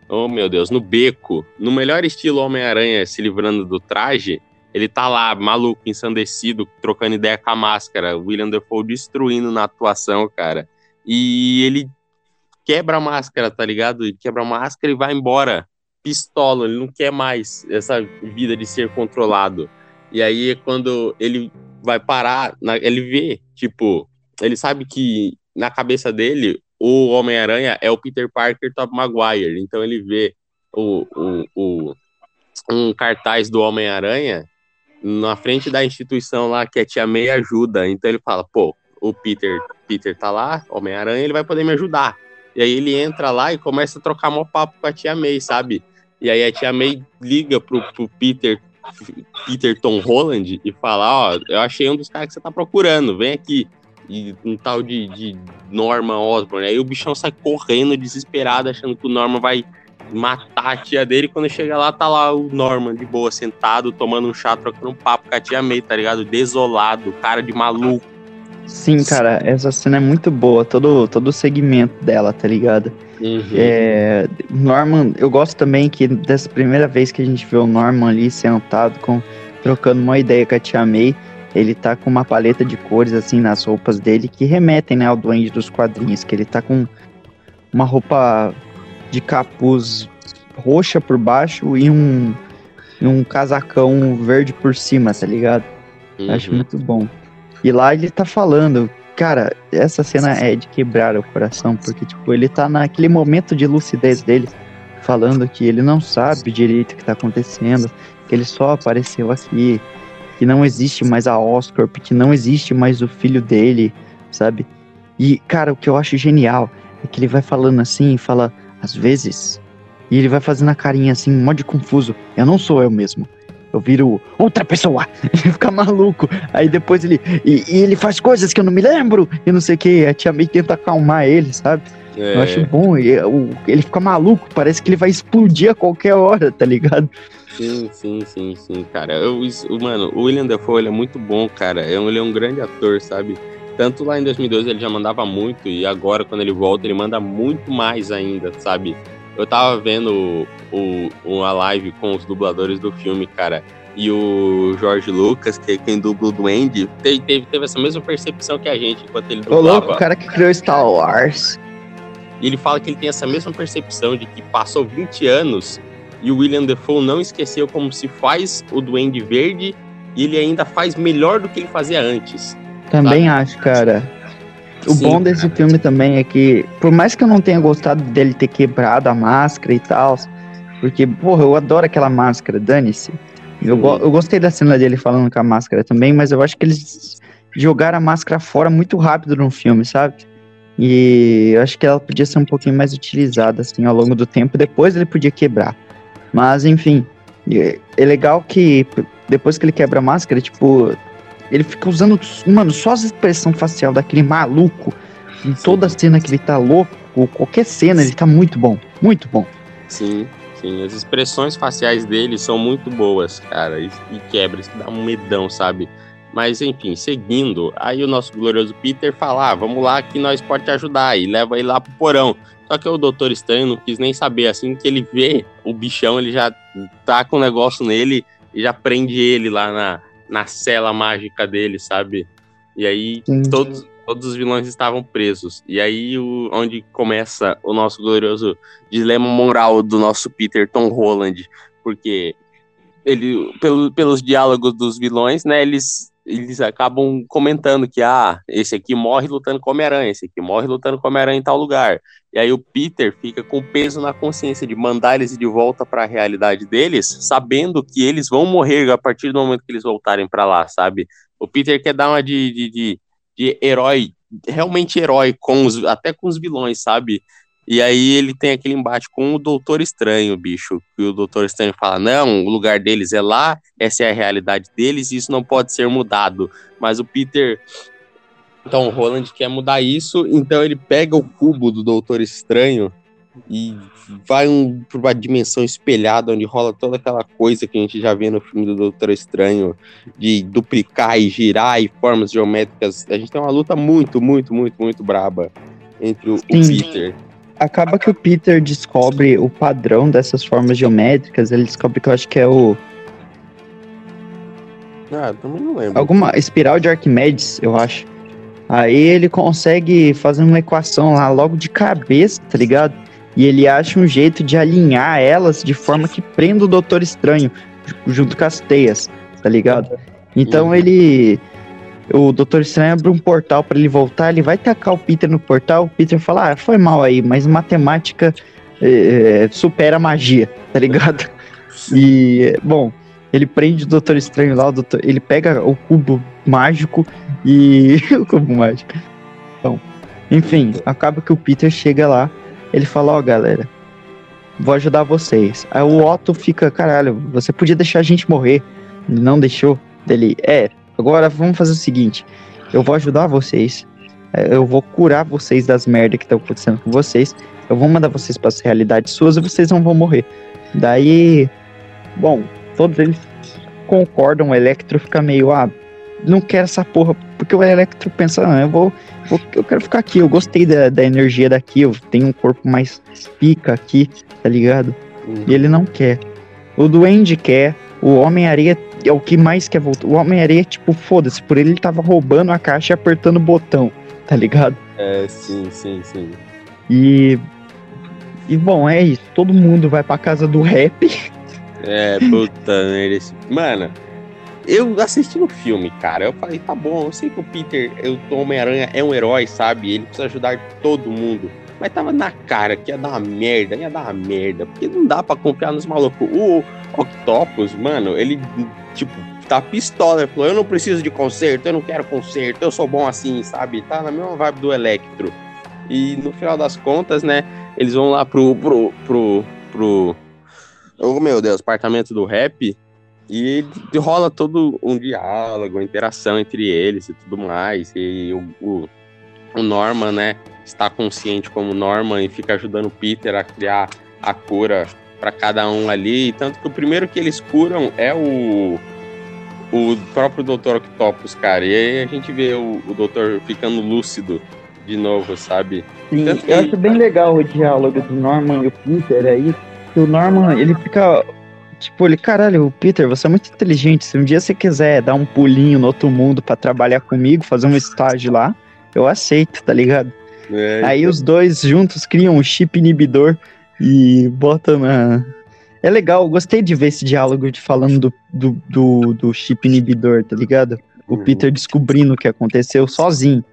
oh meu Deus, no beco, no melhor estilo Homem-Aranha se livrando do traje, ele tá lá, maluco, ensandecido, trocando ideia com a máscara. William Defoe destruindo na atuação, cara. E ele quebra a máscara, tá ligado? Ele quebra a máscara e vai embora. Pistola, ele não quer mais essa vida de ser controlado. E aí, quando ele vai parar, ele vê, tipo, ele sabe que na cabeça dele o Homem-Aranha é o Peter Parker Top Maguire. Então ele vê o, o, o um cartaz do Homem-Aranha na frente da instituição lá que é Tia May ajuda. Então ele fala, pô, o Peter, Peter tá lá, Homem-Aranha, ele vai poder me ajudar. E aí ele entra lá e começa a trocar mó papo com a tia May, sabe? E aí a tia May liga pro, pro Peter, Peter Tom Holland e fala, ó, eu achei um dos caras que você tá procurando, vem aqui. E um tal de, de Norman Osborn. Aí o bichão sai correndo, desesperado, achando que o Norman vai matar a tia dele. Quando chega lá, tá lá o Norman de boa, sentado, tomando um chá, trocando um papo com a tia May, tá ligado? Desolado, cara de maluco. Sim, cara, essa cena é muito boa, todo, todo o segmento dela, tá ligado? Uhum. É, Norman, eu gosto também que dessa primeira vez que a gente vê o Norman ali sentado, com, trocando uma ideia com a tia May, ele tá com uma paleta de cores assim nas roupas dele que remetem né, ao duende dos quadrinhos, que ele tá com uma roupa de capuz roxa por baixo e um, e um casacão verde por cima, tá ligado? Uhum. Acho muito bom. E lá ele tá falando, cara, essa cena é de quebrar o coração, porque, tipo, ele tá naquele momento de lucidez dele, falando que ele não sabe direito o que tá acontecendo, que ele só apareceu aqui, que não existe mais a Oscorp, que não existe mais o filho dele, sabe? E, cara, o que eu acho genial é que ele vai falando assim, fala, às vezes, e ele vai fazendo a carinha assim, um de confuso, eu não sou eu mesmo eu viro outra pessoa. (laughs) Ele fica maluco. Aí depois ele. E, e, ele faz coisas que eu não me lembro. E não sei o que. A tia May tenta acalmar ele, sabe? É. Eu acho bom. E, o, ele fica maluco. Parece que ele vai explodir a qualquer hora, tá ligado? Sim, sim, sim, sim, cara. Eu, isso, mano, o William Dafoe ele é muito bom, cara. É ele é um grande ator, sabe? Tanto lá em 2012 ele já mandava muito, e agora, quando ele volta, ele manda muito mais ainda, sabe? Eu tava vendo o, uma live com os dubladores do filme, cara. E o Jorge Lucas, que é quem dubla o Duende, teve, teve, teve essa mesma percepção que a gente enquanto ele dublava. O louco, o cara que criou Star Wars. E ele fala que ele tem essa mesma percepção de que passou 20 anos e o William Defoe não esqueceu como se faz o Duende Verde e ele ainda faz melhor do que ele fazia antes. Também sabe? acho, cara. O Sim, bom desse cara. filme também é que, por mais que eu não tenha gostado dele ter quebrado a máscara e tal, porque, porra, eu adoro aquela máscara, dane-se. Eu, eu gostei da cena dele falando com a máscara também, mas eu acho que eles jogaram a máscara fora muito rápido no filme, sabe? E eu acho que ela podia ser um pouquinho mais utilizada, assim, ao longo do tempo. Depois ele podia quebrar. Mas, enfim, é legal que depois que ele quebra a máscara, tipo, ele fica usando, mano, só a expressão facial daquele maluco. Em toda cena que ele tá louco, ou qualquer cena, ele tá muito bom. Muito bom. Sim, sim. As expressões faciais dele são muito boas, cara. E, e quebra, isso dá um medão, sabe? Mas enfim, seguindo, aí o nosso glorioso Peter fala: ah, vamos lá que nós pode te ajudar. E leva ele lá pro porão. Só que o Doutor Estranho não quis nem saber. Assim que ele vê o bichão, ele já tá com o negócio nele e já prende ele lá na, na cela mágica dele, sabe? E aí todos, todos os vilões estavam presos. E aí o, onde começa o nosso glorioso dilema moral do nosso Peter Tom Holland, porque ele pelo, pelos diálogos dos vilões, né, eles eles acabam comentando que, ah, esse aqui morre lutando com Homem-Aranha, esse aqui morre lutando com Homem-Aranha em tal lugar. E aí o Peter fica com peso na consciência de mandar eles de volta para a realidade deles, sabendo que eles vão morrer a partir do momento que eles voltarem para lá, sabe? O Peter quer dar uma de, de, de, de herói, realmente herói, com os, até com os vilões, sabe? E aí ele tem aquele embate com o Doutor Estranho, bicho. E o Doutor Estranho fala: não, o lugar deles é lá, essa é a realidade deles, e isso não pode ser mudado. Mas o Peter. Então, o Roland quer mudar isso, então ele pega o cubo do Doutor Estranho e vai um, para uma dimensão espelhada, onde rola toda aquela coisa que a gente já vê no filme do Doutor Estranho, de duplicar e girar e formas geométricas. A gente tem uma luta muito, muito, muito, muito braba entre o, o Peter acaba que o Peter descobre o padrão dessas formas geométricas, ele descobre que eu acho que é o. Ah, também não lembro. Alguma espiral de Arquimedes, eu acho. Aí ele consegue fazer uma equação lá logo de cabeça, tá ligado? E ele acha um jeito de alinhar elas de forma que prenda o Doutor Estranho junto com as teias, tá ligado? Então uhum. ele o Doutor Estranho abre um portal para ele voltar, ele vai tacar o Peter no portal, o Peter fala, ah, foi mal aí, mas matemática é, supera a magia, tá ligado? (laughs) E, bom, ele prende o Doutor Estranho lá, doutor, ele pega o cubo mágico e... (laughs) o cubo mágico. Então, enfim, acaba que o Peter chega lá Ele fala, ó, galera, vou ajudar vocês. Aí o Otto fica, caralho, você podia deixar a gente morrer. Ele não deixou. Ele, é, agora vamos fazer o seguinte, eu vou ajudar vocês. é, Eu vou curar vocês das merdas que estão acontecendo com vocês. Eu vou mandar vocês para as realidades suas e vocês não vão morrer. Daí, bom, todos eles concordam. O Electro fica meio, ah, não quero essa porra. Porque o Electro pensa, ah, eu vou, vou- eu quero ficar aqui. Eu gostei da, da energia daqui. Eu tenho um corpo mais pica aqui, tá ligado? E ele não quer. O Duende quer. O Homem-Areia é o que mais quer voltar. O Homem-Areia, tipo, foda-se. Por ele, ele tava roubando a caixa e apertando o botão, tá ligado? É, sim, sim, sim. E. E bom, é isso. Todo mundo vai pra casa do rap. É, puta, né. Mano, eu assisti no filme, cara. Eu falei, tá bom, eu sei que o Peter, o Homem-Aranha é um herói, sabe? Ele precisa ajudar todo mundo. Mas tava na cara que ia dar uma merda, ia dar uma merda. Porque não dá pra confiar nos malucos. O Octopus, mano, ele, tipo, tá pistola. Ele falou, eu não preciso de conserto, eu não quero conserto, eu sou bom assim, sabe? Tá na mesma vibe do Electro. E no final das contas, né, eles vão lá pro. pro. pro. pro oh meu Deus, apartamento do rap. E rola todo um diálogo, uma interação entre eles e tudo mais. E o, o, o Norman, né, está consciente como Norman e fica ajudando o Peter a criar a cura para cada um ali. Tanto que o primeiro que eles curam é o, o próprio Dr. Octopus, cara. E aí a gente vê o, o Doutor ficando lúcido de novo, sabe? Sim, que- eu acho bem legal o diálogo do Norman e o Peter aí. Que o Norman, ele fica. Tipo, ele, caralho, Peter, você é muito inteligente. Se um dia você quiser dar um pulinho no outro mundo pra trabalhar comigo, fazer um estágio lá, eu aceito, tá ligado? É, Aí os dois juntos criam um chip inibidor e botam na. É legal, gostei de ver esse diálogo de falando do, do, do, do chip inibidor, tá ligado? O Uhum. Peter descobrindo o que aconteceu sozinho.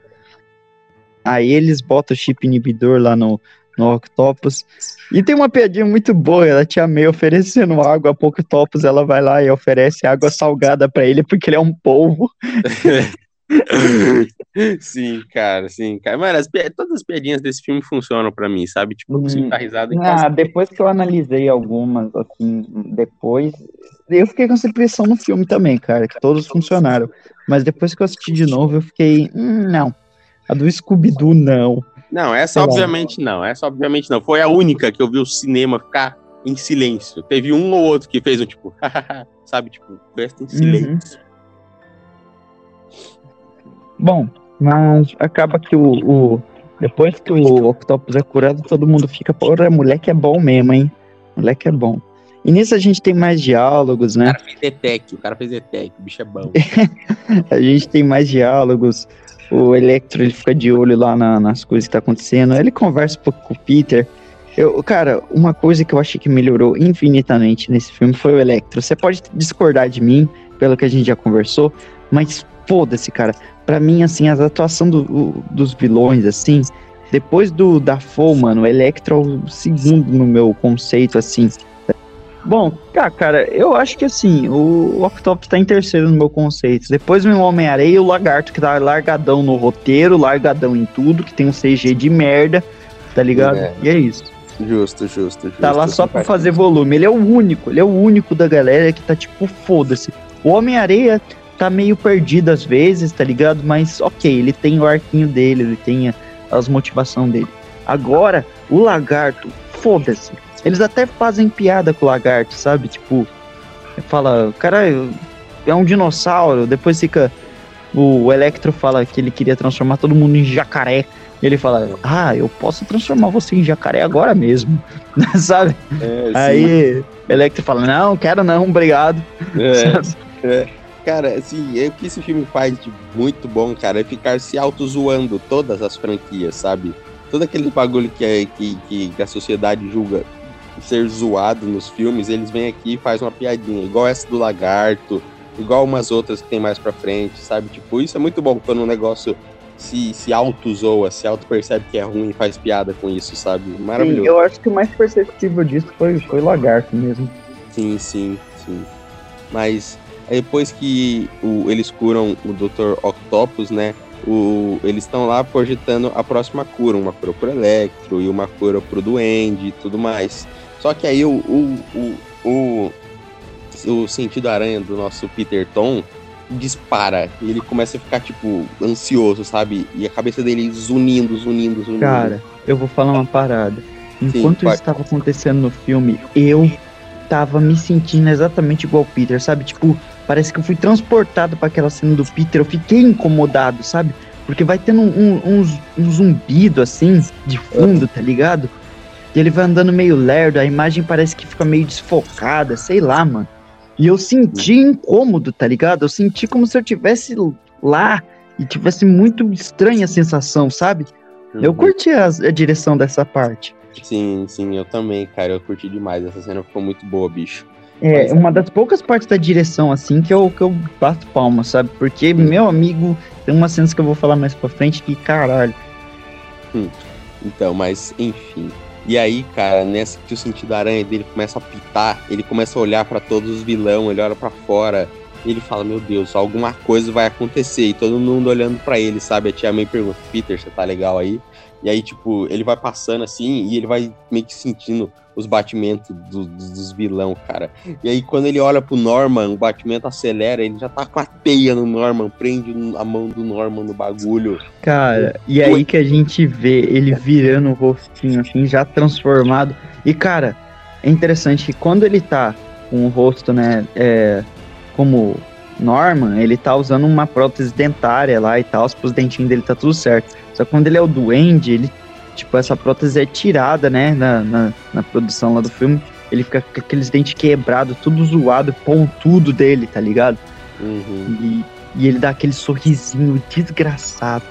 Aí eles botam o chip inibidor lá no, no Octopus. E tem uma piadinha muito boa, ela tia May oferecendo água pro Octopus, ela vai lá e oferece água salgada pra ele porque ele é um polvo. (laughs) (laughs) sim, cara, sim, cara. Mano, as todas as piadinhas desse filme funcionam pra mim, sabe? Tipo, eu consigo Hum. dar risada em Ah, quase... depois que eu analisei algumas, assim, depois. Eu fiquei com essa impressão no filme também, cara, que todos funcionaram. Mas depois que eu assisti de novo, eu fiquei. Hum, não. A do Scooby-Doo, não. Não, essa Sei lá. obviamente não. Essa obviamente não. Foi a única que eu vi o cinema ficar em silêncio. Teve um ou outro que fez um tipo, (laughs) sabe? Tipo, festa em silêncio. Bom, mas acaba que o. o- depois que o Octopus é curado, todo mundo fica. Porra, moleque é bom mesmo, hein? Moleque é bom. E nisso a gente tem mais diálogos, O né? cara fez ETEC, o cara fez ETEC, o bicho é bom. (laughs) A gente tem mais diálogos. O Electro ele fica de olho lá na- nas coisas que tá acontecendo. Ele conversa um pouco com o Peter. Eu, cara, uma coisa que eu achei que melhorou infinitamente nesse filme foi o Electro. Você pode discordar de mim, pelo que a gente já conversou, mas foda-se, cara. Pra mim, assim, a atuação do- o- dos vilões, assim, depois do da Fo, mano, Electro é o segundo no meu conceito, assim. Bom, tá, cara, eu acho que assim, o Octopus tá em terceiro no meu conceito. Depois vem o Homem-Areia e o Lagarto, que tá largadão no roteiro, largadão em tudo, que tem um CG de merda, tá ligado? É. E é isso. Justo, justo, justo. Tá lá só pra fazer volume. Ele é o único, ele é o único da galera que tá tipo, foda-se. O Homem-Areia tá meio perdido às vezes, tá ligado? Mas ok, ele tem o arquinho dele, ele tem as motivação dele. Agora, o Lagarto, foda-se. Eles até fazem piada com o Lagarto, sabe? Tipo, fala, caralho, é um dinossauro. Depois fica. O Electro fala que ele queria transformar todo mundo em jacaré. E ele fala, ah, eu posso transformar você em jacaré agora mesmo. (laughs) sabe? É. Aí Electro fala, não, quero não, obrigado. É. (laughs) Sabe? Cara, assim, é o que esse filme faz de muito bom, cara, é ficar se auto-zoando todas as franquias, sabe? Todo aquele bagulho que, é, que, que a sociedade julga ser zoado nos filmes, eles vêm aqui e fazem uma piadinha, igual essa do Lagarto, igual umas outras que tem mais pra frente, sabe? Tipo, isso é muito bom quando um negócio se, se auto-zoa, se auto-percebe que é ruim e faz piada com isso, sabe? Maravilhoso. Sim, eu acho que o mais perceptível disso foi, foi o Lagarto mesmo. Sim, sim, sim. Mas depois que o- eles curam o Dr. Octopus, né? o, eles estão lá projetando a próxima cura, uma cura pro Electro e uma cura pro Duende e tudo mais. Só que aí o, o, o, o, o sentido aranha do nosso Peter Tom dispara e ele começa a ficar, tipo, ansioso, sabe? E a cabeça dele zunindo, zunindo, zunindo. Cara, eu vou falar uma parada. Enquanto Sim, isso estava acontecendo no filme, eu tava me sentindo exatamente igual o Peter, sabe? Tipo, parece que eu fui transportado para aquela cena do Peter, eu fiquei incomodado, sabe? Porque vai tendo um, um, um zumbido assim, de fundo, tá ligado? E ele vai andando meio lerdo, a imagem parece que fica meio desfocada, sei lá, mano. E eu senti incômodo, tá ligado? Eu senti como se eu tivesse lá e tivesse muito estranha a sensação, sabe? Uhum. Eu curti a, a direção dessa parte. Sim, sim, eu também, cara. Eu curti demais. Essa cena ficou muito boa, bicho. É, Mas... uma das poucas partes da direção, assim, que eu, que eu bato palma, sabe? Porque, hum. meu amigo, tem umas cenas que eu vou falar mais pra frente que, caralho. Hum. Então, mas, enfim. E aí, cara, nessa que o sentido aranha dele começa a pitar, ele começa a olhar para todos os vilão, ele olha para fora, e ele fala: Meu Deus, alguma coisa vai acontecer. E todo mundo olhando para ele, sabe? A tia May pergunta: Peter, você tá legal aí? E aí, tipo, ele vai passando assim e ele vai meio que sentindo os batimentos do, dos vilão, cara. E aí, quando ele olha pro Norman, o batimento acelera, ele já tá com a teia no Norman, prende a mão do Norman no bagulho. Cara, e aí que a gente vê ele virando o rostinho, assim, já transformado. E, cara, é interessante que quando ele tá com o rosto, né, é, como Norman, ele tá usando uma prótese dentária lá e tal, os dentinhos dele tá tudo certo. Só que quando ele é o duende, ele, tipo, essa prótese é tirada, né, na, na, na produção lá do filme. Ele fica com aqueles dentes quebrados, tudo zoado, pontudo dele, tá ligado? Uhum. E, e ele dá aquele sorrisinho desgraçado.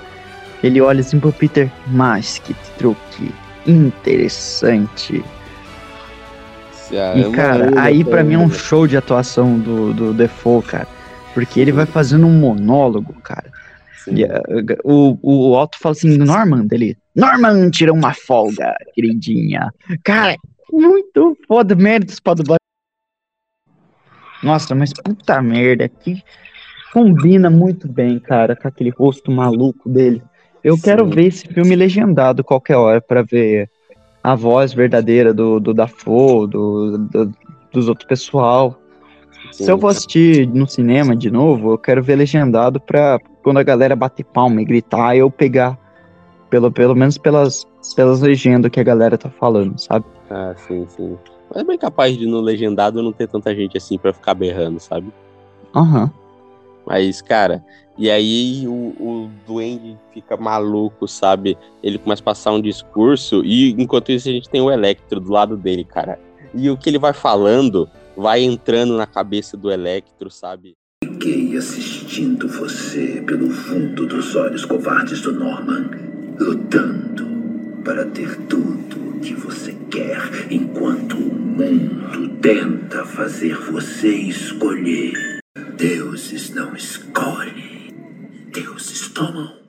Ele olha assim pro Peter, mas que truque interessante. E, cara, aí para mim é um show de atuação do, do Defoe, cara. Porque ele vai fazendo um monólogo, cara. E, uh, o, o Otto fala assim, Norman, dele, Norman, tira uma folga, queridinha. Cara, muito foda, méritos pra dublar. Nossa, mas puta merda, que combina muito bem, cara, com aquele rosto maluco dele. Eu Sim. quero ver esse filme legendado qualquer hora para ver a voz verdadeira do, do Dafoe, do, do, dos outros pessoal. Sim. Se eu vou assistir no cinema de novo, eu quero ver legendado pra quando a galera bater palma e gritar, eu pegar, pelo, pelo menos pelas, pelas legendas que a galera tá falando, sabe? Ah, sim, sim. Mas é bem capaz de no legendado não ter tanta gente assim pra ficar berrando, sabe? Aham. Uhum. Mas, cara, e aí o, o Duende fica maluco, sabe? Ele começa a passar um discurso e enquanto isso a gente tem o Electro do lado dele, cara. E o que ele vai falando vai entrando na cabeça do Electro, sabe? Fiquei assistindo você pelo fundo dos olhos covardes do Norman, lutando para ter tudo o que você quer, enquanto o mundo tenta fazer você escolher. Deuses não escolhem, deuses tomam.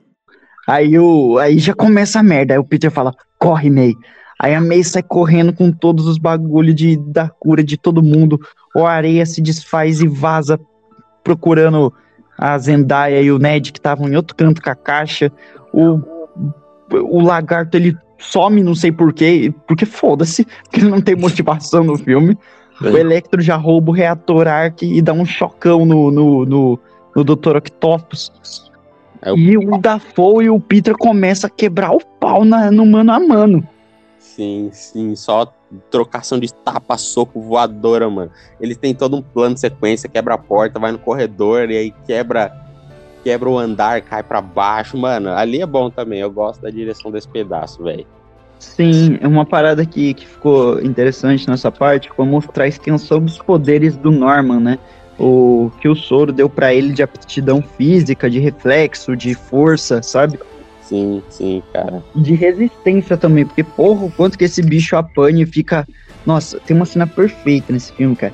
Aí, o, aí já começa a merda. Aí o Peter fala: corre, May. Aí a May sai correndo com todos os bagulhos de, da cura de todo mundo. O areia se desfaz e vaza procurando a Zendaya e o Ned que estavam em outro canto com a caixa. O, o lagarto ele some, não sei porquê, porque foda-se, (laughs) porque ele não tem motivação no filme. O Electro já rouba o reator Ark e dá um chocão no, no, no, no Dr. Octopus. É o... E o Dafoe e o Peter começam a quebrar o pau na, no mano a mano. Sim, sim, só trocação de tapa, soco, voadora, mano. Ele tem todo um plano de sequência, quebra a porta, vai no corredor e aí quebra quebra o andar, cai para baixo, mano. Ali é bom também, eu gosto da direção desse pedaço, velho. Sim, é uma parada que, que ficou interessante nessa parte foi mostrar a extensão dos poderes do Norman, né? O que o soro deu para ele de aptidão física, de reflexo, de força, sabe? Sim, sim, cara. De resistência também, porque, porra, o quanto que esse bicho apanha e fica. Nossa, tem uma cena perfeita nesse filme, cara.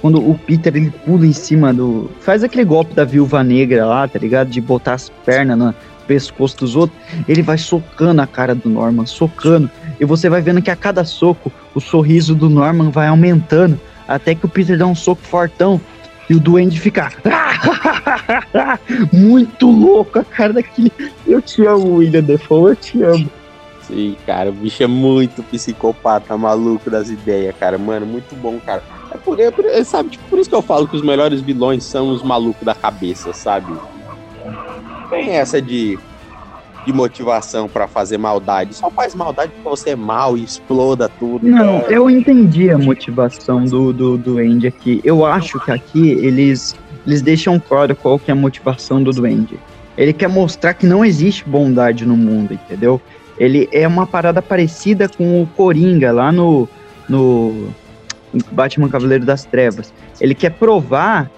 Quando o Peter ele pula em cima do. Faz aquele golpe da viúva negra lá, tá ligado? De botar as pernas no pescoço dos outros. Ele vai socando a cara do Norman, socando. E você vai vendo que a cada soco, o sorriso do Norman vai aumentando. Até que o Peter dá um soco fortão. E o Duende fica. (laughs) Muito louco a cara daquele. Eu te amo, William Defoe, eu te amo. Sim, cara, o bicho é muito psicopata, maluco das ideias, cara. Mano, muito bom, cara. É por, é por, é, sabe, tipo, por isso que eu falo que os melhores vilões são os malucos da cabeça, sabe? Tem essa de, de motivação para fazer maldade. Só faz maldade porque você é mal e exploda tudo. Não, cara. eu entendi a motivação do, do, do Andy aqui. Eu acho que aqui eles, eles deixam claro qual que é a motivação do Duende. Ele quer mostrar que não existe bondade no mundo, entendeu? Ele é uma parada parecida com o Coringa lá no, no Batman Cavaleiro das Trevas. Ele quer provar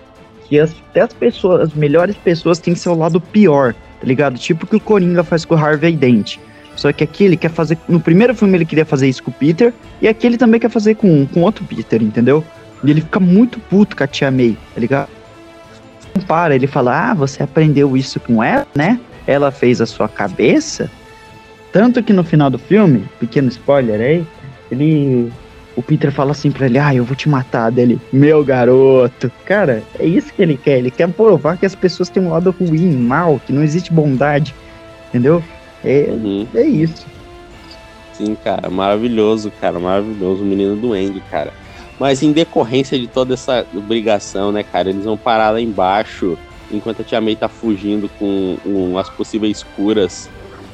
que as, até as pessoas, as melhores pessoas têm seu lado pior, tá ligado? Tipo que o Coringa faz com o Harvey Dent. Só que aqui ele quer fazer. No primeiro filme ele queria fazer isso com o Peter, e aqui ele também quer fazer com, com outro Peter, entendeu? E ele fica muito puto com a tia May, tá ligado? Para, ele fala: Ah, você aprendeu isso com ela, né? Ela fez a sua cabeça. Tanto que no final do filme, pequeno spoiler aí, ele o Peter fala assim pra ele, ah, eu vou te matar dele, meu garoto. Cara, é isso que ele quer, ele quer provar que as pessoas têm um lado ruim, mal, que não existe bondade, entendeu? É, uhum. é isso. Sim, cara, maravilhoso, cara, maravilhoso, o menino do Andy, cara. Mas em decorrência de toda essa obrigação, né, cara, eles vão parar lá embaixo, enquanto a Tia May tá fugindo com um, as possíveis curas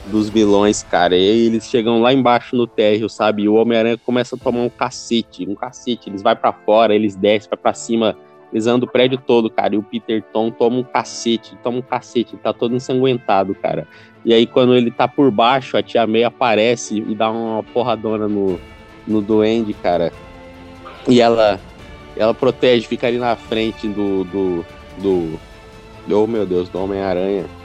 dos vilões, cara. E eles chegam lá embaixo no térreo, sabe? E o Homem-Aranha começa a tomar um cacete, um cacete. Eles vai para fora, eles descem, vai pra cima, eles andam o prédio todo, cara. E o Peter Tom toma um cacete, toma um cacete, tá todo ensanguentado, cara. E aí quando ele tá por baixo, a Tia May aparece e dá uma porradona no, no Duende, cara. E ela ela protege, fica ali na frente do do, do oh meu Deus, do Homem-Aranha.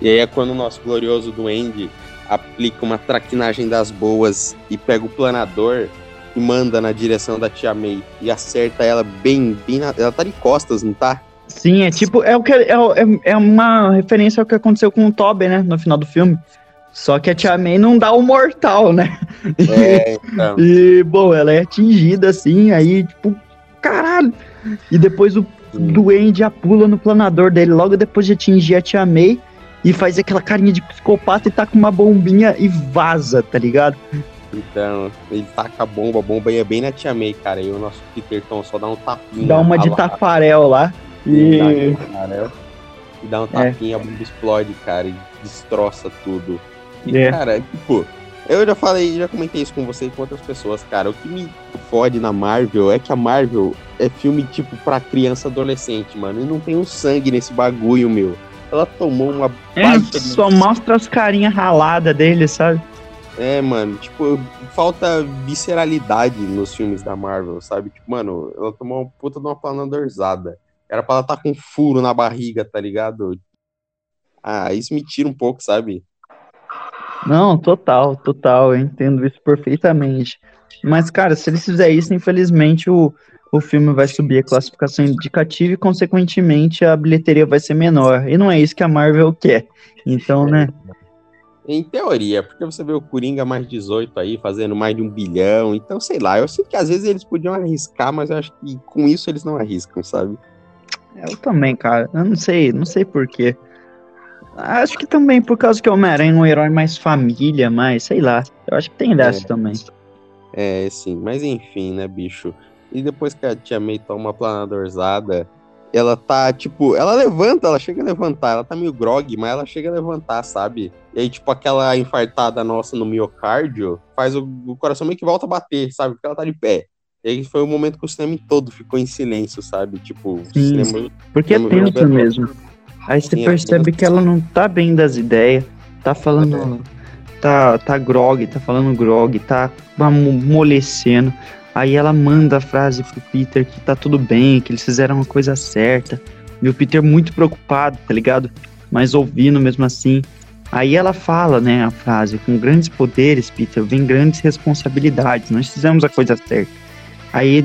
E aí é quando o nosso glorioso Duende aplica uma traquinagem das boas e pega o planador e manda na direção da Tia May e acerta ela bem, bem na... ela tá de costas, não tá? Sim, é tipo, é o que é, é, é uma referência ao que aconteceu com o Toby, né, no final do filme. Só que a Tia May não dá o mortal, né? É, (laughs) então. e, bom, ela é atingida assim, aí, tipo, caralho. E depois o Duende pula no planador dele logo depois de atingir a Tia May e faz aquela carinha de psicopata e tá com uma bombinha e vaza, tá ligado? Então, ele taca a bomba, a bomba ia bem na Tia May, cara. E o nosso Peterton só dá um tapinha. Dá uma de tafarel lá. E... Dá, e dá um é. tapinha, é. a bomba explode, cara, e destroça tudo. E, é. cara, tipo, eu já falei, já comentei isso com você e com outras pessoas, cara. O que me fode na Marvel é que a Marvel é filme, tipo, pra criança adolescente, mano. E não tem um sangue nesse bagulho, meu ela tomou uma é, Só mostra as carinhas raladas dele, sabe? É, mano, tipo, falta visceralidade nos filmes da Marvel, sabe? Tipo, mano, ela tomou uma puta de uma planadorzada. Era pra ela estar tá com um furo na barriga, tá ligado? Ah, isso me tira um pouco, sabe? Não, total, total, eu entendo isso perfeitamente. Mas, cara, se eles fizerem isso, infelizmente o, o filme vai subir a classificação indicativa e, consequentemente, a bilheteria vai ser menor. E não é isso que a Marvel quer. Então, né? (laughs) Em teoria, porque você vê o Coringa mais 18 aí, fazendo mais de um bilhão. Então, sei lá, eu sinto que às vezes eles podiam arriscar, mas eu acho que com isso eles não arriscam, sabe? Eu também, cara. Eu não sei, não sei porquê. Acho que também por causa que o Homem-Aranha é um herói mais família, mais, sei lá. Eu acho que tem dessa é. também. É, sim. Mas enfim, né, bicho? E depois que a tia May toma uma planadorzada, ela tá, tipo, ela levanta, ela chega a levantar, ela tá meio grog, mas ela chega a levantar, sabe? E aí, tipo, aquela infartada nossa no miocárdio faz o, o coração meio que volta a bater, sabe? Porque ela tá de pé. E aí foi o momento que o cinema todo ficou em silêncio, sabe? Tipo, Sim, cinema, porque é tenso mesmo. Aí você Sim, percebe que ela não tá bem das ideias, tá falando. É. Tá, tá grog, tá falando grog, tá amolecendo. Aí ela manda a frase pro Peter que tá tudo bem, que eles fizeram a coisa certa. E o Peter muito preocupado, tá ligado? Mas ouvindo mesmo assim. Aí ela fala, né, a frase: com grandes poderes, Peter, vem grandes responsabilidades. Nós fizemos a coisa certa. Aí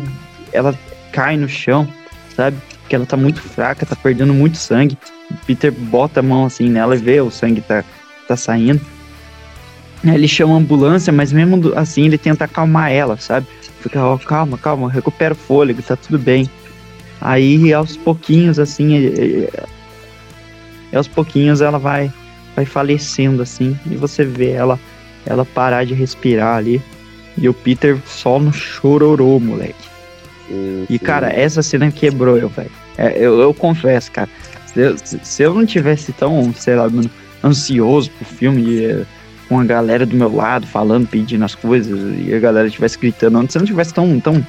ela cai no chão, sabe? Que ela tá muito fraca, tá perdendo muito sangue. O Peter bota a mão assim nela e vê o sangue tá, tá saindo. Aí ele chama a ambulância, mas mesmo assim ele tenta acalmar ela, sabe? Fica, ó, calma, calma, recupera o fôlego, tá tudo bem. Aí aos pouquinhos, assim, é, é, aos pouquinhos ela vai, vai falecendo, assim, e você vê ela, ela parar de respirar ali. E o Peter só no chororô, moleque. Sim, E, sim. cara, essa cena quebrou eu, velho. É, eu, eu confesso, cara. Se eu, se eu não tivesse tão, sei lá, ansioso pro filme, com a galera do meu lado falando, pedindo as coisas, e a galera tivesse gritando, se eu não tivesse tão, tão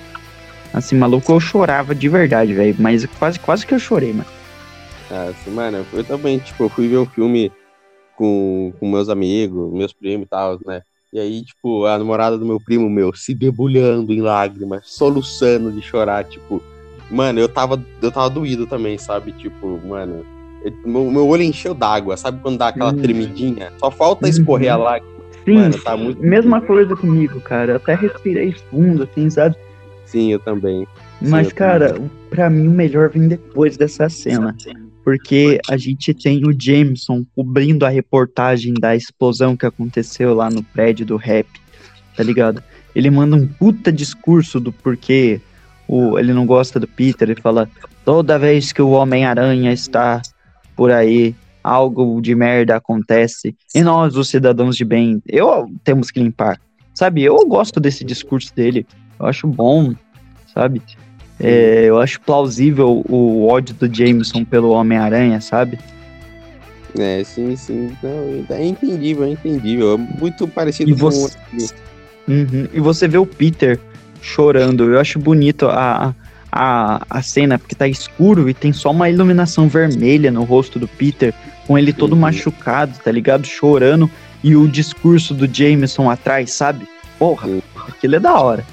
assim, maluco, eu chorava de verdade, velho. Mas quase, quase que eu chorei, mano. Ah, assim, mano, eu também, tipo, eu fui ver o filme com, com meus amigos, meus primos e tal, né? E aí, tipo, a namorada do meu primo, meu, se debulhando em lágrimas, soluçando de chorar, tipo, mano, eu tava, eu tava doído também, sabe? Tipo, mano, meu, meu olho encheu d'água, sabe quando dá aquela Uhum. tremidinha? Só falta escorrer a lágrima. Sim, Mano, tá muito- mesma coisa comigo, cara. Eu até respirei fundo, assim, sabe? Sim, eu também. Mas, eu cara, pra mim o melhor vem depois dessa cena. Porque a gente tem o Jameson cobrindo a reportagem da explosão que aconteceu lá no prédio do rap, tá ligado? Ele manda um puta discurso do porquê o, ele não gosta do Peter. Ele fala: toda vez que o Homem-Aranha está por aí, algo de merda acontece. E nós, os cidadãos de bem, eu temos que limpar. Sabe? Eu gosto desse discurso dele. Eu acho bom, sabe? É, eu acho plausível o ódio do Jameson pelo Homem-Aranha, sabe? É, sim, sim. Não, é entendível, é entendível. É muito parecido E você- com. Uhum. E você vê o Peter chorando. Eu acho bonito a, a, a cena, porque tá escuro e tem só uma iluminação vermelha no rosto do Peter, com ele todo Uhum. machucado, tá ligado? Chorando. E o discurso do Jameson atrás, sabe? Porra, Sim. aquilo é da hora.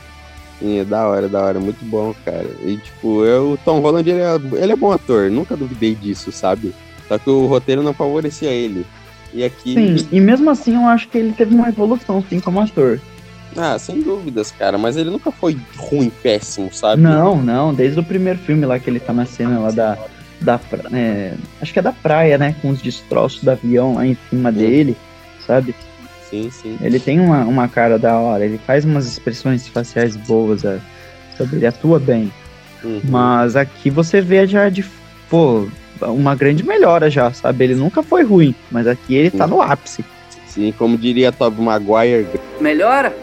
Sim, é da hora, da hora, muito bom, cara. E tipo, eu, o Tom Holland, ele é, ele é bom ator, nunca duvidei disso, sabe? Só que o roteiro não favorecia ele. E aqui. Sim, e mesmo assim eu acho que ele teve uma evolução, sim, como ator. Ah, sem dúvidas, cara. Mas ele nunca foi ruim, péssimo, sabe? Não, não, desde o primeiro filme lá que ele tá na cena lá da. da pra- é, acho que é da praia, né? Com os destroços do avião lá em cima dele, sabe? Sim, sim. Ele tem uma, uma cara da hora, ele faz umas expressões faciais boas, é, sabe? Ele atua bem. Uhum. Mas aqui você vê já de. Pô, uma grande melhora já, sabe? Ele nunca foi ruim, mas aqui ele tá no ápice. Sim, como diria Tobey Maguire, Melhora?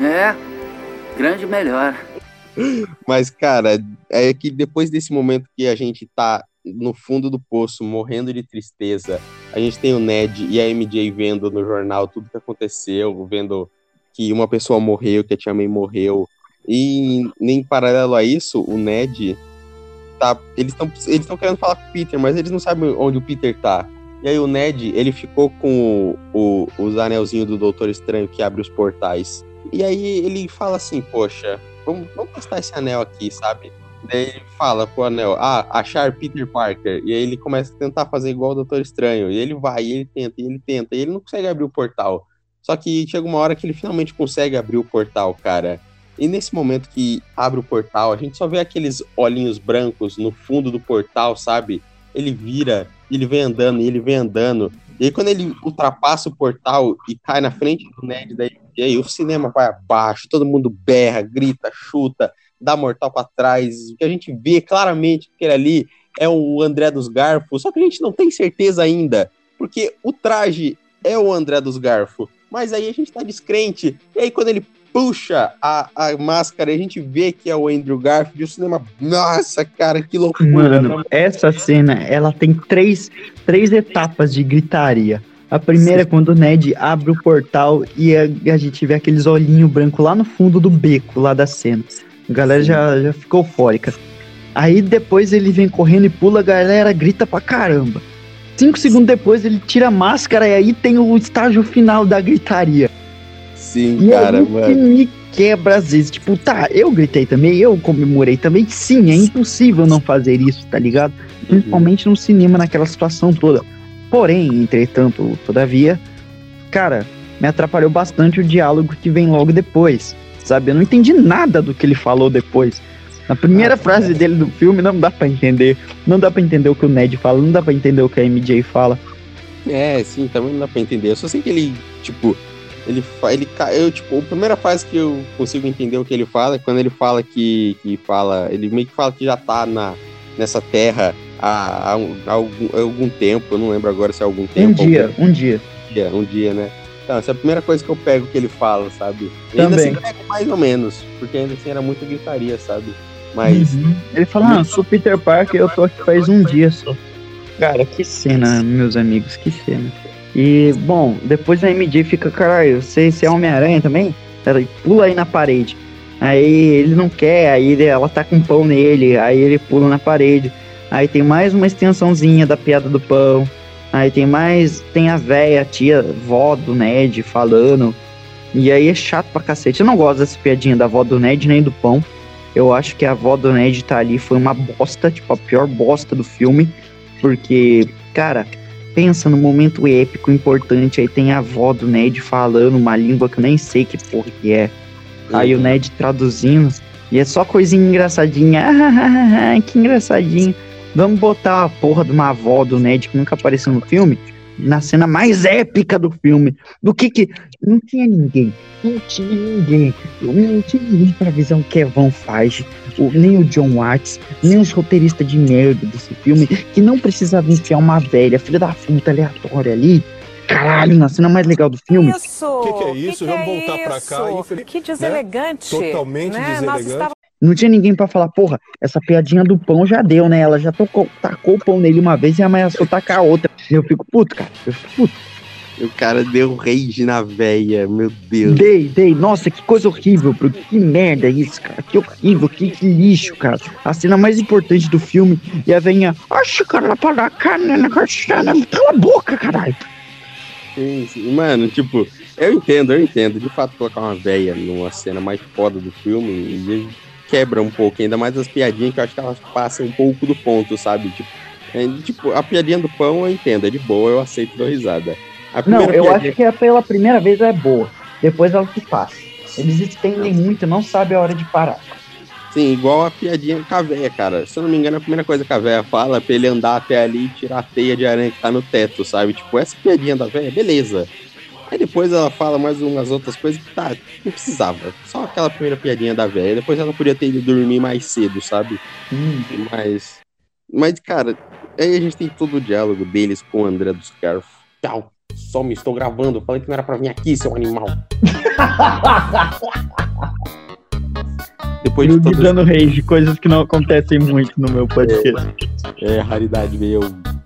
É, grande melhora. Mas, cara, é que depois desse momento que a gente tá no fundo do poço, morrendo de tristeza, a gente tem o Ned e a MJ vendo no jornal tudo que aconteceu, vendo que uma pessoa morreu, que a Tia May morreu. E em paralelo a isso, o Ned tá. Eles estão eles querendo falar com o Peter, mas eles não sabem onde o Peter tá. E aí o Ned, ele ficou com o, o- os anelzinhos do Doutor Estranho que abre os portais. E aí ele fala assim, poxa, vamos, vamos testar esse anel aqui, sabe? Daí ele fala pro anel, ah, achar Peter Parker. E aí ele começa a tentar fazer igual o Doutor Estranho. E ele vai, e ele tenta, e ele tenta, e ele não consegue abrir o portal. Só que chega uma hora que ele finalmente consegue abrir o portal, cara. E nesse momento que abre o portal, a gente só vê aqueles olhinhos brancos no fundo do portal, sabe? Ele vira, ele vem andando, ele vem andando. E aí quando ele ultrapassa o portal e cai na frente do Ned, daí e aí o cinema vai abaixo, todo mundo berra, grita, chuta, dá mortal pra trás. O que a gente vê claramente que ele ali é o André dos Garfos, só que a gente não tem certeza ainda, porque o traje é o André dos Garfos, mas aí a gente tá descrente. E aí quando ele puxa a, a máscara, a gente vê que é o Andrew Garfield, e o cinema, nossa, cara, que loucura. Mano, essa cena, ela tem três, três etapas de gritaria. A primeira é quando o Ned abre o portal e a, a gente vê aqueles olhinhos brancos lá no fundo do beco, lá da cena. A galera já, já ficou eufórica. Aí depois ele vem correndo e pula, a galera grita pra caramba. Cinco segundos depois ele tira a máscara e aí tem o estágio final da gritaria. Sim, E cara, aí o que mano. me quebra às vezes. Tipo, tá, eu gritei também, eu comemorei também. Sim, é impossível não fazer isso, tá ligado? Principalmente no cinema, naquela situação toda. Porém, entretanto, todavia, cara, me atrapalhou bastante o diálogo que vem logo depois. Sabe? Eu não entendi nada do que ele falou depois. Na primeira Ah, frase dele do filme não dá pra entender. Não dá pra entender o que o Ned fala, não dá pra entender o que a MJ fala. É, sim, também não dá pra entender. Eu só sei que ele, tipo, Ele, ele, eu, tipo, a primeira fase que eu consigo entender o que ele fala é quando ele fala que, que fala, ele meio que fala que já tá na, nessa terra há, há um- há algum, há algum tempo, eu não lembro agora se é algum Um tempo. dia, um dia. algum dia, um dia, né? Então, essa é a primeira coisa que eu pego que ele fala, sabe? E ainda Também. assim pego mais ou menos, porque ainda assim era muito gritaria, sabe? Mas, Uhum. Ele fala, ah, sou Peter Parker, eu tô aqui faz um dia só. Cara, que cena, meus amigos, que cena. E, bom, depois a MJ fica, caralho, você, você é Homem-Aranha também? Ela pula aí na parede. Aí ele não quer, aí ele- ela tá com pão nele, aí ele pula na parede. Aí tem mais uma extensãozinha da piada do pão. Aí tem mais, tem a véia, a tia, vó do Ned falando. E aí é chato pra cacete. Eu não gosto dessa piadinha da vó do Ned nem do pão. Eu acho que a avó do Ned tá ali foi uma bosta, tipo, a pior bosta do filme. Porque, cara, pensa no momento épico, importante. Aí tem a avó do Ned falando uma língua que eu nem sei que porra que é. Aí o Ned traduzindo. E é só coisinha engraçadinha. (laughs) Ah, que engraçadinho. Vamos botar a porra de uma avó do Ned que nunca apareceu no filme. Na cena mais épica do filme. Do que que. Não tinha ninguém. Não tinha ninguém. Não tinha ninguém pra avisar o que Evan faz. O- nem o John Watts, nem os roteiristas de merda desse filme, que não precisava enfiar uma velha, filha da puta aleatória ali. Caralho, na cena mais legal do filme. Isso! Que que é isso? Que Vamos que é voltar pra cá, isso? infeliz- Que deselegante. Totalmente né? Nós deselegante. Não tinha ninguém pra falar, porra, essa piadinha do pão já deu, né? Ela já tocou, tacou o pão nele uma vez e ameaçou tacar outra. Eu fico puto, cara. Eu fico puto. o cara deu rage na véia, meu Deus. Dei, dei. Nossa, que coisa horrível, bro. Que merda isso, cara. Que horrível, que, que lixo, cara. A cena mais importante do filme e a venha. Oxe, cara, para cá, né? Cala a boca, caralho. Sim, sim. Mano, tipo, eu entendo, eu entendo. De fato, colocar uma véia numa cena mais foda do filme e quebra um pouco, ainda mais as piadinhas que eu acho que elas passam um pouco do ponto, sabe? Tipo, é, tipo a piadinha do pão eu entendo, é de boa, eu aceito da risada. Não, eu piadinha- acho que é pela primeira vez é boa. Depois ela se passa. Eles estendem muito, não sabem a hora de parar. Sim, igual a piadinha com a véia, cara. Se eu não me engano, a primeira coisa que a véia fala é pra ele andar até ali e tirar a teia de aranha que tá no teto, sabe? Tipo, essa piadinha da véia, beleza. Aí depois ela fala mais umas outras coisas que tá, não precisava. Só aquela primeira piadinha da véia. Depois ela podia ter ido dormir mais cedo, sabe? Mas. Mas, cara, aí a gente tem todo o diálogo deles com o André dos Carros. Tchau, só me estou gravando. Falei que não era pra vir aqui, seu animal. (laughs) Depois de todo dando rage, coisas que não acontecem muito no meu podcast. É, raridade meio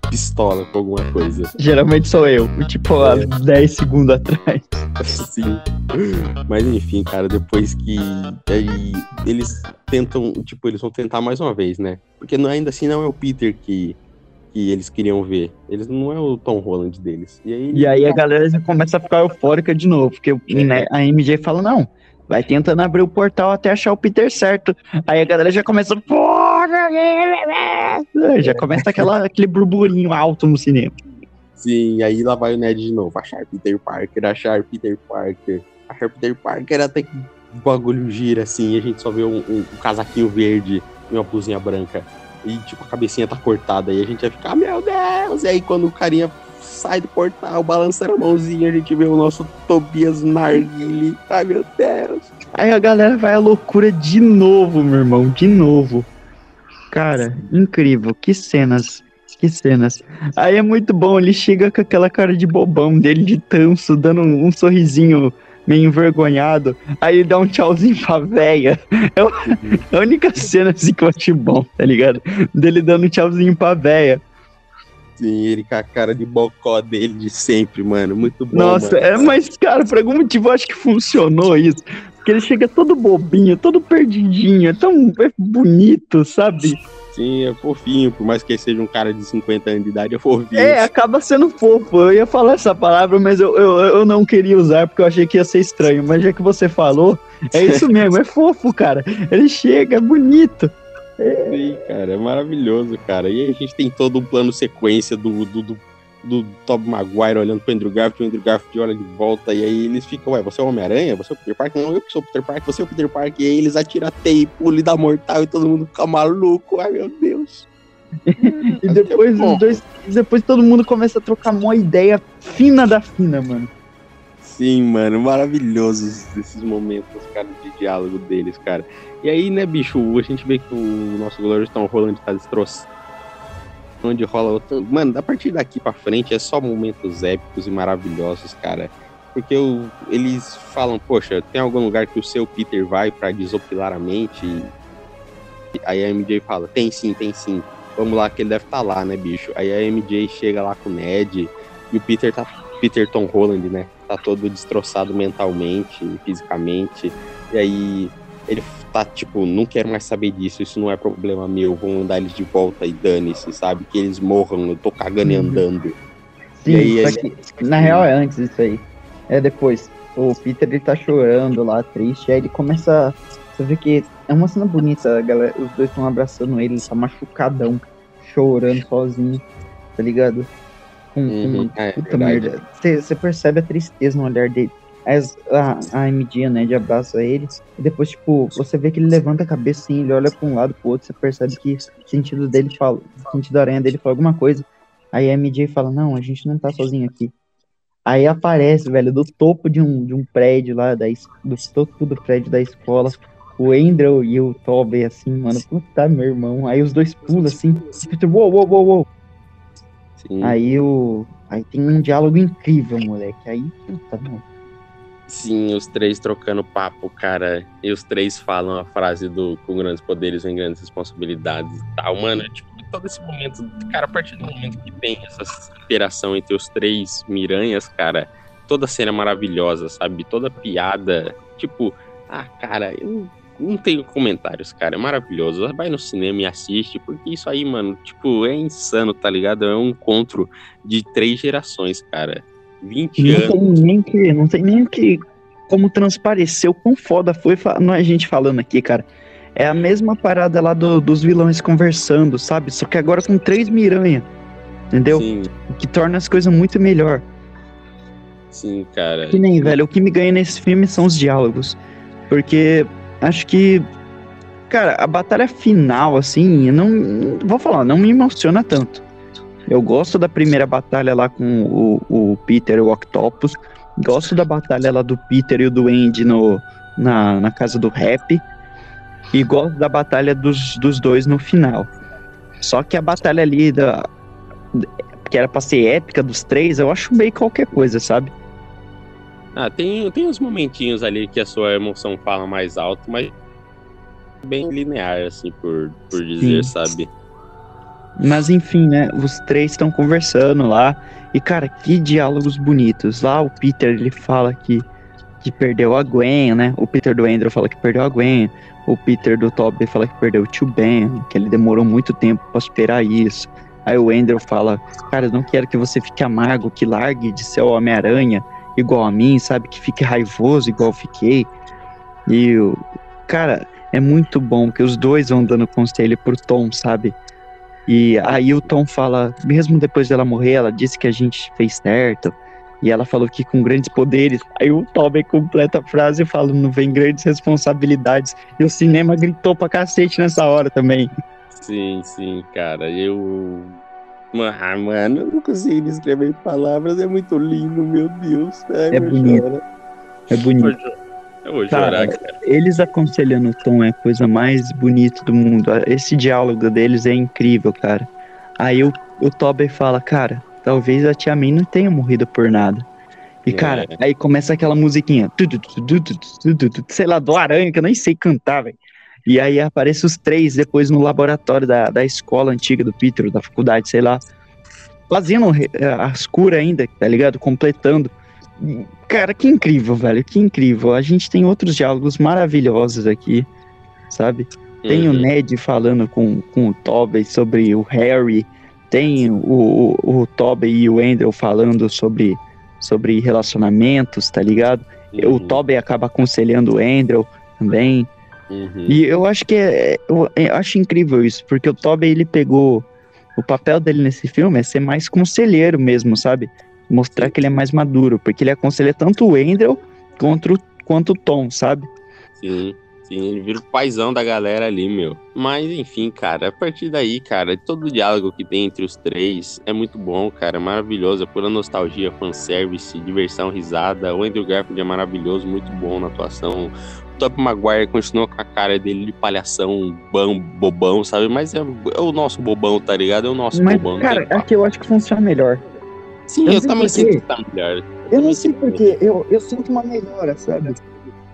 pistola com alguma coisa. Geralmente sou eu, tipo, há 10 segundos atrás. (laughs) Sim. Mas enfim, cara, depois que aí eles tentam, tipo, eles vão tentar mais uma vez, né? Porque não- ainda assim não é o Peter que, que eles queriam ver. Eles não é o Tom Holland deles. E aí, E aí a galera já começa a ficar eufórica de novo, porque o- né, a MJ fala, não, vai tentando abrir o portal até achar o Peter certo. Aí a galera já começa, porra, já começa aquela, aquele burburinho alto no cinema. Sim, aí lá vai o Ned de novo. Achar Peter Parker, achar Peter Parker. Achar Peter Parker até que o bagulho gira assim, a gente só vê um, um- um casaquinho verde e uma blusinha branca. E tipo, a cabecinha tá cortada. E a gente vai ficar, meu Deus! E aí quando o carinha sai do portal, balançando a mãozinha, a gente vê o nosso Tobias Narguile. Ai meu Deus! Aí a galera vai à loucura de novo, meu irmão, de novo. Cara, incrível, que cenas, que cenas. Aí é muito bom, ele chega com aquela cara de bobão dele de tanso, dando um, um sorrisinho meio envergonhado. Aí ele dá um tchauzinho pra véia. É é a única cena assim que eu achei bom, tá ligado? Dele dando um tchauzinho pra véia. Sim, ele com a cara de bocó dele de sempre, mano. Muito bom. Nossa, mano. é, mas, cara, por algum motivo eu acho que funcionou isso. Porque ele chega todo bobinho, todo perdidinho, é tão é bonito, sabe? Sim, é fofinho, por mais que ele seja um cara de 50 anos de idade, é fofinho. É, acaba sendo fofo. Eu ia falar essa palavra, mas eu, eu, eu não queria usar porque eu achei que ia ser estranho. Mas já que você falou, é isso (laughs) mesmo, é fofo, cara. Ele chega, é bonito. Sim, cara, é maravilhoso, cara. E aí a gente tem todo um plano sequência do, do, do, do Tobey Maguire olhando pro Andrew Garfield, o Andrew Garfield olha de volta, e aí eles ficam, ué, você é o Homem-Aranha? Você é o Peter Parker? Não, eu que sou o Peter Parker, você é o Peter Parker. E aí eles atiram e pulam e dá mortal e todo mundo fica maluco. Ai, meu Deus. (laughs) E Mas depois os dois. Depois todo mundo começa a trocar uma ideia fina da fina, mano. Sim, mano, maravilhosos esses momentos, cara, de diálogo deles, cara. E aí, né, bicho, a gente vê que o nosso glorioso Tom Holland tá destroçado. Onde rola outro... Mano, a partir daqui pra frente é só momentos épicos e maravilhosos, cara. Porque o, eles falam, poxa, tem algum lugar que o seu Peter vai para desopilar a mente? Aí a MJ fala, tem sim, tem sim. Vamos lá que ele deve estar tá lá, né, bicho? Aí a MJ chega lá com o Ned e o Peter tá. Peter Tom Holland, né? Tá todo destroçado mentalmente, fisicamente. E aí ele tá tipo, não quero mais saber disso, isso não é problema meu, vou mandar eles de volta e dane-se, sabe? Que eles morram, eu tô cagando e uhum. andando. Sim, e aí, que, na real é antes isso aí. É depois. O Peter ele tá chorando lá, triste, aí ele começa. Você vê que é uma cena bonita, galera, os dois estão abraçando ele, ele tá machucadão, chorando sozinho, tá ligado? Com, uhum, com é, puta merda. Você percebe a tristeza no olhar dele. As, a, a MD, né, de abraça ele, e depois, tipo, você vê que ele levanta a cabeça assim, ele olha pra um lado pro outro, você percebe que o sentido dele fala, o sentido da aranha dele fala alguma coisa. Aí a MJ fala, não, a gente não tá sozinho aqui. Aí aparece, velho, do topo de um, de um prédio lá, da, do topo do prédio da escola, o Andrew e o Toby, assim, mano, puta, meu irmão. Aí os dois pulam, assim, tipo, uou, uou, uou, uou. Aí o... Aí tem um diálogo incrível, moleque. Aí, puta, mano. Sim, os três trocando papo, cara. E os três falam a frase do com grandes poderes vem grandes responsabilidades e tal, mano. É, tipo, todo esse momento, cara, a partir do momento que tem essa interação entre os três Miranhas, cara, toda cena é maravilhosa, sabe? Toda piada, tipo, ah, cara, eu não tenho comentários, cara, é maravilhoso. Vai no cinema e assiste, porque isso aí, mano, tipo, é insano, tá ligado? É um encontro de três gerações, cara. 20 não anos. Tem nem que, não tem nem que como transpareceu quão foda foi não é a gente falando aqui, cara. É a mesma parada lá do, dos vilões conversando, sabe? Só que agora com três miranha. Entendeu? Sim. Que torna as coisas muito melhor. Sim, cara. Que nem, velho, o que me ganha nesse filme são os diálogos. Porque acho que. Cara, a batalha final, assim, não. Vou falar, não me emociona tanto. Eu gosto da primeira batalha lá com o, o Peter e o Octopus. Gosto da batalha lá do Peter e o do Andy no, na, na casa do rap. E gosto da batalha dos, dos dois no final. Só que a batalha ali da. Que era pra ser épica dos três, eu acho meio qualquer coisa, sabe? Ah, tem, tem uns momentinhos ali que a sua emoção fala mais alto, mas bem linear, assim, por, por dizer, Sim. sabe? Mas enfim, né? Os três estão conversando lá. E, cara, que diálogos bonitos. Lá o Peter ele fala que, que perdeu a Gwen, né? O Peter do Andrew fala que perdeu a Gwen. O Peter do Toby fala que perdeu o tio Ben, que ele demorou muito tempo para superar isso. Aí o Andrew fala: Cara, não quero que você fique amargo, que largue de ser o Homem-Aranha igual a mim, sabe? Que fique raivoso igual eu fiquei. E, cara, é muito bom que os dois vão dando conselho pro Tom, sabe? E aí o Tom fala, mesmo depois dela morrer, ela disse que a gente fez certo. E ela falou que com grandes poderes. Aí o Tobey completa a frase falando, vem grandes responsabilidades. E o cinema gritou pra cacete nessa hora também. Sim, sim, cara. Eu. Ah, mano, eu não consigo descrever palavras, é muito lindo, meu Deus. Ai, é bonito. Chora. É bonito. Eu vou chorar, cara, cara. Eles aconselhando o Tom é a coisa mais bonita do mundo. Esse diálogo deles é incrível, cara. Aí o, o Tobey fala, cara, talvez a Tia May não tenha morrido por nada. E, cara, é. aí começa aquela musiquinha, sei lá, do Aranha, que eu nem sei cantar, velho. E aí aparece os três depois no laboratório da, da escola antiga do Peter, da faculdade, sei lá, fazendo as curas ainda, tá ligado? Completando. Cara, que incrível, velho, que incrível. A gente tem outros diálogos maravilhosos aqui, sabe? Tem uhum. o Ned falando com, com o Tobey sobre o Harry, tem o, o, o Tobey e o Andrew falando sobre, sobre relacionamentos, tá ligado? Uhum. O Tobey acaba aconselhando o Andrew também. Uhum. E eu acho que é, eu, eu, acho incrível isso, porque o Tobey ele pegou o papel dele nesse filme é ser mais conselheiro mesmo, sabe? Mostrar que ele é mais maduro, porque ele aconselha tanto o Andrew quanto, quanto o Tom, sabe? Sim. Sim, ele vira o paizão da galera ali, meu. Mas, enfim, cara, a partir daí, cara, todo o diálogo que tem entre os três é muito bom, cara. É maravilhoso, é pura nostalgia, fanservice, diversão, risada. O Andrew Garfield é maravilhoso, muito bom na atuação. O Tobey Maguire continua com a cara dele de palhação, bom, bobão, sabe? Mas é, é, o nosso bobão, tá ligado? É o nosso Mas, bobão. cara, aqui eu acho que funciona melhor. Sim, eu eu, sei também por sinto que tá melhor. Eu não sei porquê, eu, eu sinto uma melhora, sabe?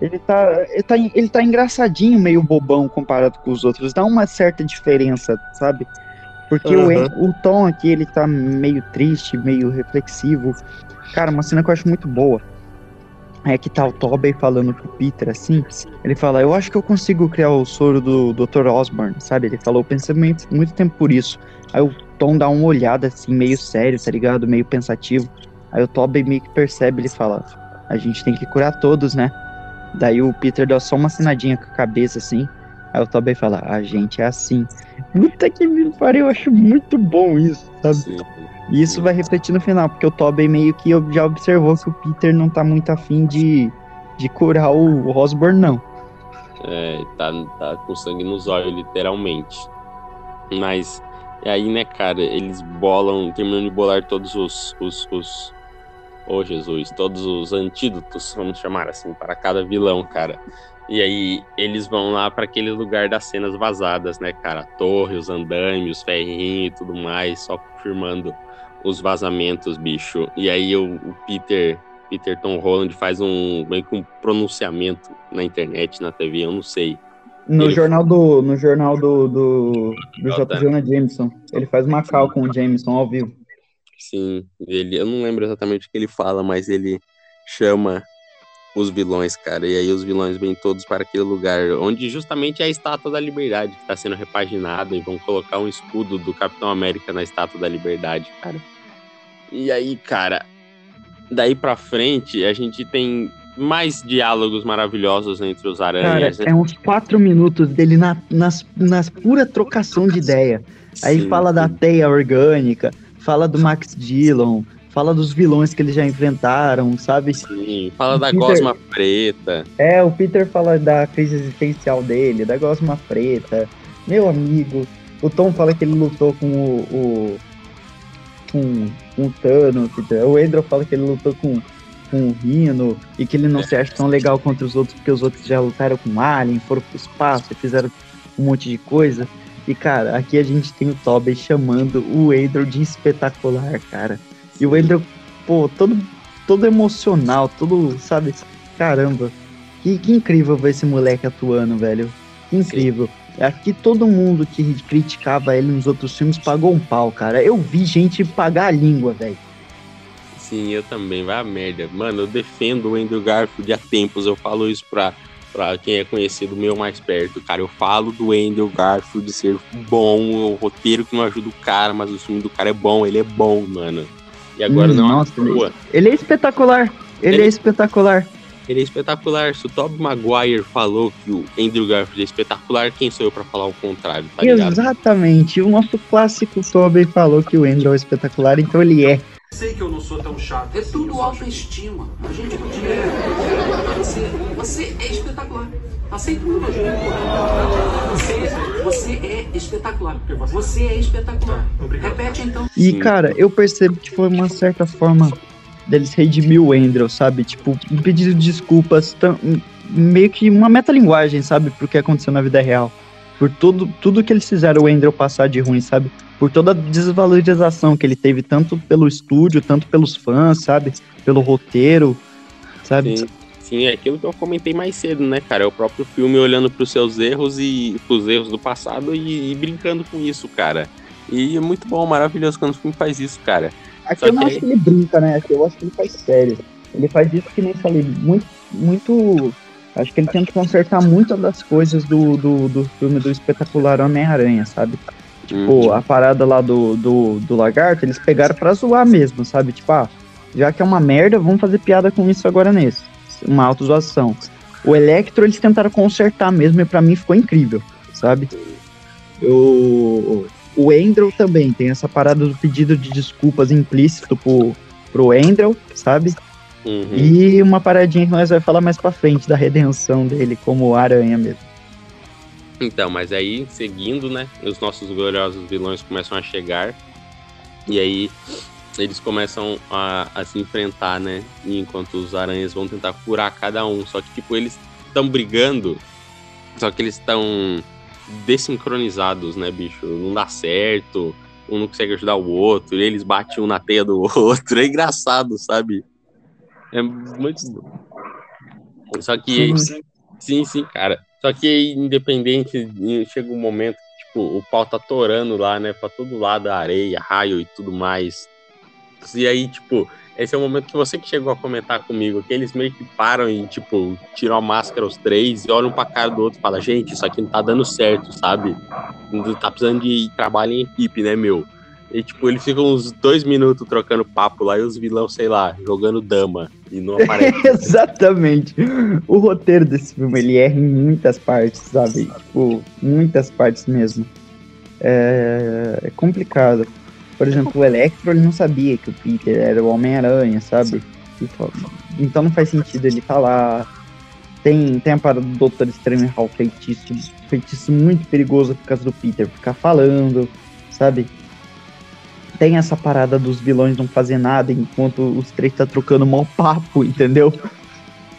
Ele tá, ele, tá, ele tá engraçadinho, meio bobão comparado com os outros. Dá uma certa diferença, sabe? Porque o, Aham. o tom aqui, ele tá meio triste, meio reflexivo. Cara, uma cena que eu acho muito boa. É que tá o Tobey falando pro Peter assim. Ele fala: Eu acho que eu consigo criar o soro do Dr. Osborn, sabe? Ele falou: Eu pensei muito, muito tempo por isso. Aí o Tom dá uma olhada assim, meio sério, tá ligado? Meio pensativo. Aí o Tobey meio que percebe, ele fala: A gente tem que curar todos, né? Daí o Peter dá só uma assinadinha com a cabeça assim. Aí o Tobey fala: A gente é assim. Puta que me pariu, eu acho muito bom isso, sabe? E isso vai refletir no final, porque o Tobey meio que já observou que o Peter não tá muito afim de, de curar o Osborn, não. É, tá, tá com sangue nos olhos, literalmente. Mas, e aí, né, cara, eles bolam, terminam de bolar todos os. os, os oh, Jesus, todos os antídotos, vamos chamar assim, para cada vilão, cara. E aí, eles vão lá para aquele lugar das cenas vazadas, né, cara? A torre, os andaimes, os ferrinhos e tudo mais, só confirmando os vazamentos, bicho. E aí, o, o Peter. Peter Tom Holland faz um meio que um pronunciamento na internet, na TV, eu não sei. No Ele- jornal do. No jornal do. do, do J. Jonah Jameson. Ele faz uma cal com o Jameson ao vivo. Sim, ele, eu não lembro exatamente o que ele fala, mas ele chama os vilões, cara. E aí os vilões vêm todos para aquele lugar onde justamente é a Estátua da Liberdade que está sendo repaginada e vão colocar um escudo do Capitão América na Estátua da Liberdade, cara. E aí, cara, daí pra frente a gente tem mais diálogos maravilhosos entre os Cara, aranhas. né? é uns quatro minutos dele na, nas, nas pura trocação de ideia. Aí Sim, fala da teia orgânica, fala do Max Dillon, fala dos vilões que eles já enfrentaram, sabe? Sim, fala da Peter- gosma preta. É, o Peter fala da crise existencial dele, da Gosma Preta. Meu amigo, o Tom fala que ele lutou com o. o com, com o Thanos. O Andrew fala que ele lutou com, com o e que ele não se acha tão legal contra os outros porque os outros já lutaram com Alien, foram pro espaço fizeram um monte de coisa. E, cara, aqui a gente tem o Tobey chamando o Andrew de espetacular, cara. E o Andrew, pô, todo, todo emocional, todo, sabe? Caramba, que, que incrível ver esse moleque atuando, velho. Que incrível. Aqui todo mundo que criticava ele nos outros filmes pagou um pau, cara. Eu vi gente pagar a língua, velho. Sim, eu também, vai a merda. Mano, eu defendo o Andrew Garfield há tempos, eu falo isso pra, pra quem é conhecido meu mais perto, cara. Eu falo do Andrew Garfield ser bom, o roteiro que não ajuda o cara, mas o filme do cara é bom, ele é bom, mano. E agora Hum, não nossa, é boa. Ele é espetacular. Ele, Ele- é espetacular. Ele é espetacular. Se o Tobey Maguire falou que o Andrew Garfield é espetacular, quem sou eu pra falar o contrário, tá ligado? Exatamente. O nosso clássico Tobey falou que o Andrew é espetacular, então ele é. Sei que eu não sou tão chato. É assim, tudo autoestima. A gente podia. Você, você é espetacular. Aceita elogio. Você, você é espetacular. Você é espetacular. Obrigado. Repete então. E, cara, eu percebo que foi uma certa forma deles redimir o Andrew, sabe? Tipo, um pedido de desculpas, meio que uma metalinguagem, sabe? Pro que aconteceu na vida real. Por tudo, tudo que eles fizeram o Andrew passar de ruim, sabe? Por toda a desvalorização que ele teve, tanto pelo estúdio, tanto pelos fãs, sabe? Pelo roteiro, sabe? Sim, sim, é aquilo que eu comentei mais cedo, né, cara? É o próprio filme olhando pros seus erros e pros erros do passado e, e brincando com isso, cara. E é muito bom, maravilhoso quando o filme faz isso, cara. Aqui Só eu não que acho que ele brinca, né? Aqui eu acho que ele faz sério. Ele faz isso que nem falei, muito, muito. Acho que ele tenta consertar muitas das coisas do, do, do filme do espetacular Homem-Aranha, sabe? Tipo, Uhum. a parada lá do, do, do lagarto, eles pegaram pra zoar mesmo, sabe? Tipo, ah, já que é uma merda, vamos fazer piada com isso agora nesse. Uma autozoação. O Electro eles tentaram consertar mesmo e pra mim ficou incrível, sabe? O, o Andrew também tem essa parada do pedido de desculpas implícito pro, pro Andrew, sabe? Uhum. E uma paradinha que nós vamos falar mais pra frente da redenção dele como aranha mesmo. Então, mas aí, seguindo, né? Os nossos gloriosos vilões começam a chegar. E aí eles começam a, a se enfrentar, né? E enquanto os aranhas vão tentar curar cada um. Só que, tipo, eles estão brigando. Só que eles estão desincronizados, né, bicho? Não dá certo. Um não consegue ajudar o outro. E eles batem um na teia do (laughs) outro. É engraçado, sabe? É muito. Só que. Sim, sim, cara. Só que independente, chega um momento que, tipo, o pau tá torando lá, né? Pra todo lado, areia, raio e tudo mais. E aí, tipo, esse é o momento que você que chegou a comentar comigo, que eles meio que param e, tipo, tiram a máscara os três e olham pra cara do outro e falam, gente, isso aqui não tá dando certo, sabe? Tá precisando de trabalho em equipe, né, meu? E, tipo, eles ficam uns dois minutos trocando papo lá e os vilões, sei lá, jogando dama. E não aparece. (laughs) Exatamente. O roteiro desse filme, ele erra em muitas partes, sabe? Tipo, muitas partes mesmo. É, é complicado. Por exemplo, o Electro, ele não sabia que o Peter era o Homem-Aranha, sabe? Então não faz sentido ele falar. Tem, tem a parada do Doutor Estranho o feitiço, feitiço muito perigoso por causa do Peter ficar falando, sabe? Tem essa parada dos vilões não fazer nada enquanto os três tá trocando mau papo, entendeu?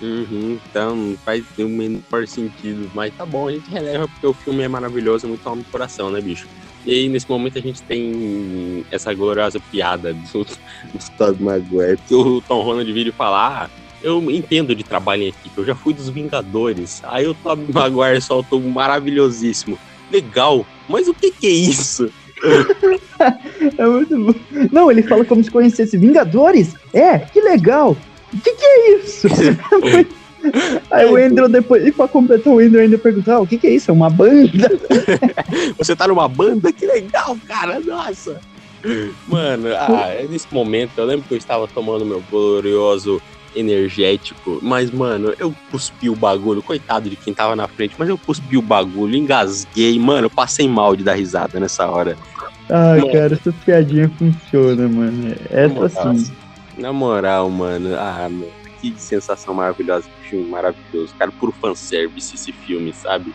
Uhum, então faz o menor sentido, mas tá bom, a gente releva porque o filme é maravilhoso, muito alma no coração, né, bicho? E aí, nesse momento, a gente tem essa gloriosa piada do, do Todd Maguire, que o Tom Holland vira e ah, eu entendo de trabalho em equipe, eu já fui dos Vingadores. Aí o Todd Maguire soltou um maravilhosíssimo. Legal, mas o que que é isso? (laughs) é muito bom. Não, ele fala como se conhecesse Vingadores? É, que legal. O que, que é isso? (laughs) Aí o Andrew depois, e pra completar o Andrew ainda perguntar, ah, o que que é isso? É uma banda? (laughs) Você tá numa banda? Que legal, cara, nossa! Mano, ah, nesse momento, eu lembro que eu estava tomando meu glorioso energético, mas, mano, eu cuspi o bagulho, coitado de quem tava na frente, mas eu cuspi o bagulho, engasguei, mano, eu passei mal de dar risada nessa hora. Ah, mano. cara, essa piadinha funciona, mano. Essa sim. Na moral, mano, ah, mano, que sensação maravilhosa, que filme maravilhoso. Cara, puro fanservice esse filme, sabe?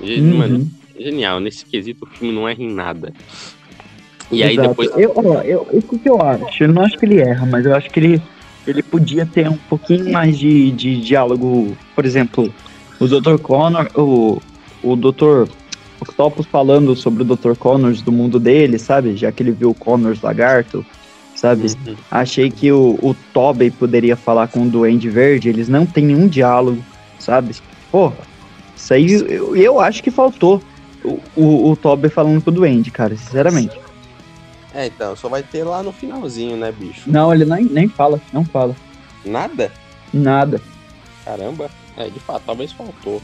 Uhum. Mano, genial. Nesse quesito, o filme não erra em nada. E Exato. aí depois. Eu, ó, eu, o que eu acho? Eu não acho que ele erra, mas eu acho que ele ele podia ter um pouquinho mais de, de diálogo. Por exemplo, o Dr. Connor, o, o Dr. Octopus falando sobre o Dr. Connors do mundo dele, sabe? Já que ele viu o Connors lagarto, sabe? Uhum. Achei que o, o Tobey poderia falar com o Duende Verde, eles não têm nenhum diálogo, sabe? Pô, isso aí eu, eu acho que faltou o, o, o Tobey falando com o Duende, cara, sinceramente. É, então, só vai ter lá no finalzinho, né, bicho? Não, ele nem, nem fala, não fala. Nada? Nada. Caramba. É, de fato, talvez faltou.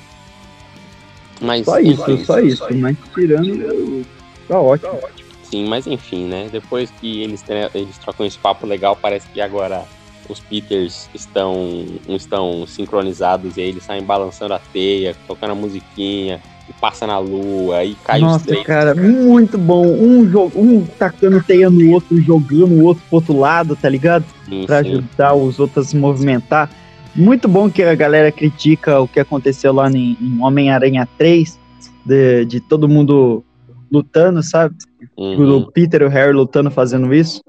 Mas, só isso, só, só isso, isso. Mas tirando, tá ótimo. Tá ótimo. Sim, mas enfim, né? Depois que eles, eles trocam esse papo legal, parece que agora os Peters estão, estão sincronizados e aí eles saem balançando a teia, tocando a musiquinha passa na lua e cai Nossa, os três. cara, muito bom. Um, um tacando teia no outro, jogando o outro pro outro lado, tá ligado? Sim, pra sim. ajudar os outros a se movimentar. Muito bom que a galera critica o que aconteceu lá em, em Homem-Aranha 3, de, de todo mundo lutando, sabe? Uhum. O Peter e o Harry lutando, fazendo isso.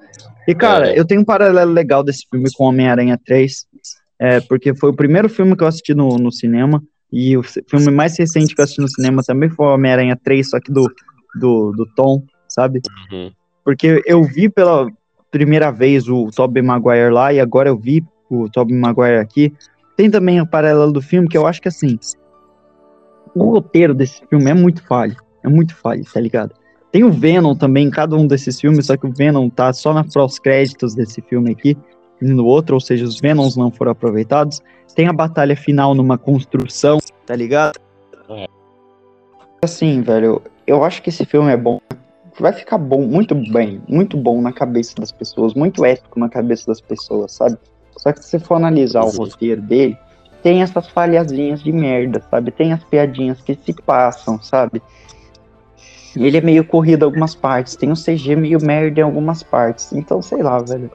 E, cara, é. eu tenho um paralelo legal desse filme com Homem-Aranha 3, é, porque foi o primeiro filme que eu assisti no, no cinema. E o filme mais recente que eu assisti no cinema também foi Homem-Aranha 3, só que do, do, do Tom, sabe? Uhum. Porque eu vi pela primeira vez o Tobey Maguire lá e agora eu vi o Tobey Maguire aqui. Tem também o paralelo do filme que eu acho que assim, o roteiro desse filme é muito falho. É muito falho, tá ligado? Tem o Venom também em cada um desses filmes, só que o Venom tá só na pós-créditos desse filme aqui no outro, ou seja, os Venoms não foram aproveitados. Tem a batalha final numa construção, tá ligado? É. Assim, velho, eu acho que esse filme é bom. Vai ficar bom, muito bem, muito bom na cabeça das pessoas, muito épico na cabeça das pessoas, sabe? Só que se for analisar Sim. o roteiro dele, tem essas falhazinhas de merda, sabe? Tem as piadinhas que se passam, sabe? Ele é meio corrido em algumas partes, tem um CG meio merda em algumas partes. Então, sei lá, velho.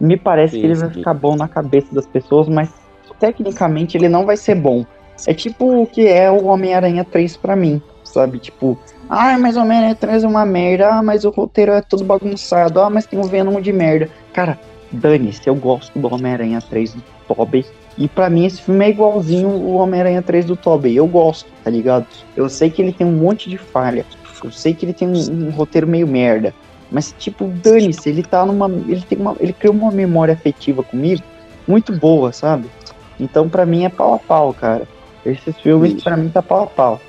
Me parece Sim, que ele vai sim. ficar bom na cabeça das pessoas, mas tecnicamente ele não vai ser bom. É tipo o que é o Homem-Aranha 3 pra mim, sabe? Tipo, ah, mas o Homem-Aranha 3 é uma merda, ah, mas o roteiro é todo bagunçado, ah, mas tem um Venom de merda. Cara, dane-se, eu gosto do Homem-Aranha 3 do Tobey. E pra mim esse filme é igualzinho o Homem-Aranha 3 do Tobey. Eu gosto, tá ligado? Eu sei que ele tem um monte de falha. Eu sei que ele tem um, um roteiro meio merda. Mas, tipo, dane-se, ele tá numa. Ele tem uma. Ele criou uma memória afetiva comigo muito boa, sabe? Então, pra mim, é pau a pau, cara. Esses filmes, Isso. pra mim, tá pau a pau.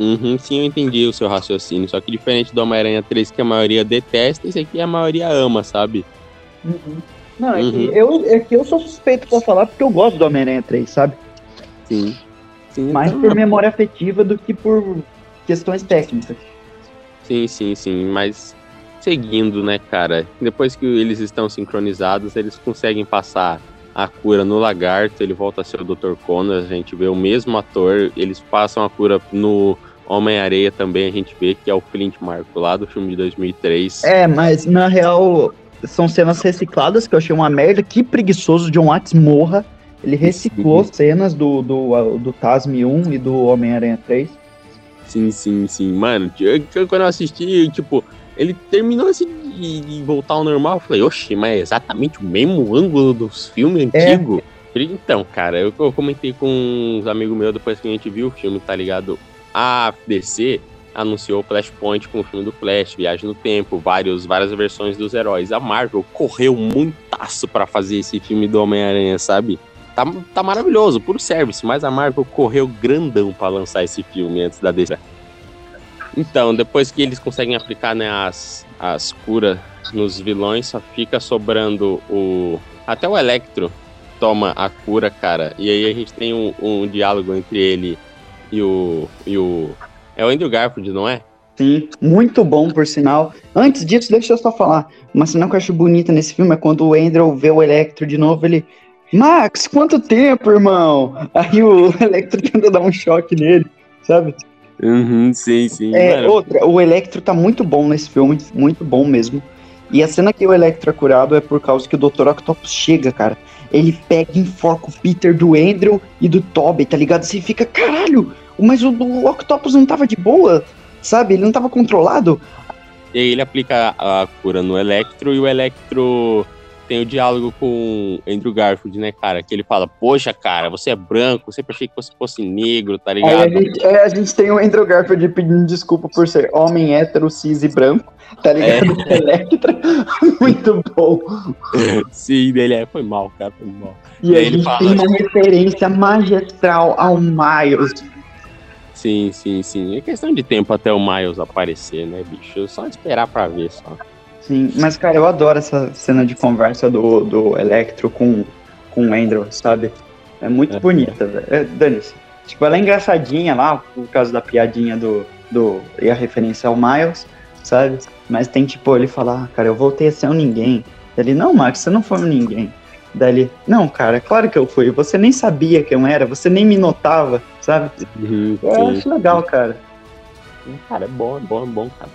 Uhum, sim, eu entendi o seu raciocínio. Só que diferente do Homem-Aranha 3, que a maioria detesta, esse aqui a maioria ama, sabe? Não, é, Uhum. que eu, é que eu sou suspeito pra falar porque eu gosto do Homem-Aranha 3, sabe? Sim. Sim, Mais então- por memória afetiva do que por questões técnicas. Sim, sim, sim, mas seguindo, né, cara? Depois que eles estão sincronizados, eles conseguem passar a cura no lagarto, ele volta a ser o Dr. Connors, a gente vê o mesmo ator, eles passam a cura no Homem-Areia também, a gente vê que é o Clint Marco lá do filme de 2003. É, mas na real são cenas recicladas que eu achei uma merda. Que preguiçoso John Watts morra. Ele reciclou cenas do, do, do Tasme 1 e do Homem-Aranha 3. Sim, sim, sim. Mano, eu- quando eu assisti, tipo, ele terminou assim de, de voltar ao normal. Eu falei, oxe, mas é exatamente o mesmo ângulo dos filmes É. antigos? Então, cara, eu, eu comentei com uns amigos meus depois que a gente viu o filme, tá ligado? A DC anunciou o Flashpoint com o filme do Flash, Viagem no Tempo, vários, várias versões dos heróis. A Marvel correu muitaço pra fazer esse filme do Homem-Aranha, sabe? Tá, tá maravilhoso, puro service, mas a Marvel correu grandão pra lançar esse filme antes da DC. Então, depois que eles conseguem aplicar né, as, as curas nos vilões, só fica sobrando o. Até o Electro toma a cura, cara. E aí a gente tem um, um diálogo entre ele e o. E o é o Andrew Garfield, não é? Sim, muito bom, por sinal. Antes disso, deixa eu só falar. Uma cena que eu acho bonita nesse filme é quando o Andrew vê o Electro de novo, ele. Max, quanto tempo, irmão? Aí o (laughs) Electro tenta dar um choque nele, sabe? Uhum, sim, sim. É, outra, o Electro tá muito bom nesse filme, muito bom mesmo. E a cena que o Electro é curado é por causa que o Dr. Octopus chega, cara. Ele pega e enforca o Peter do Andrew e do Tobey, tá ligado? Você fica, caralho, mas o, o Octopus não tava de boa, sabe? Ele não tava controlado. E aí ele aplica a a cura no Electro e o Electro tem o diálogo com o Andrew Garfield, né, cara? Que ele fala, poxa, cara, você é branco, sempre achei que você fosse negro, tá Aí ligado? a gente, é, a gente tem o Andrew Garfield pedindo desculpa por ser homem hétero, cis e branco, tá ligado? (laughs) Electra, muito bom. (laughs) Sim, dele é, foi mal, cara, foi mal. E E aí ele fala- tem uma referência magistral ao Miles. Sim, sim, sim. É questão de tempo até o Miles aparecer, né, bicho? Só esperar pra ver, só. Sim, mas cara, eu adoro essa cena de conversa do, do Electro com, com o Andrew, sabe? É muito É. bonita, velho. É, Dane-se. Tipo, ela é engraçadinha lá, por causa da piadinha do, do. e a referência ao Miles, sabe? Mas tem tipo, ele falar, ah, cara, eu voltei a ser um ninguém. Ele, não, Max, você não foi um ninguém. Daí ele, não, cara, claro que eu fui. Você nem sabia quem eu era, você nem me notava, sabe? Uhum, Eu sim. acho legal, cara. Cara, é bom, é bom, é bom, cara.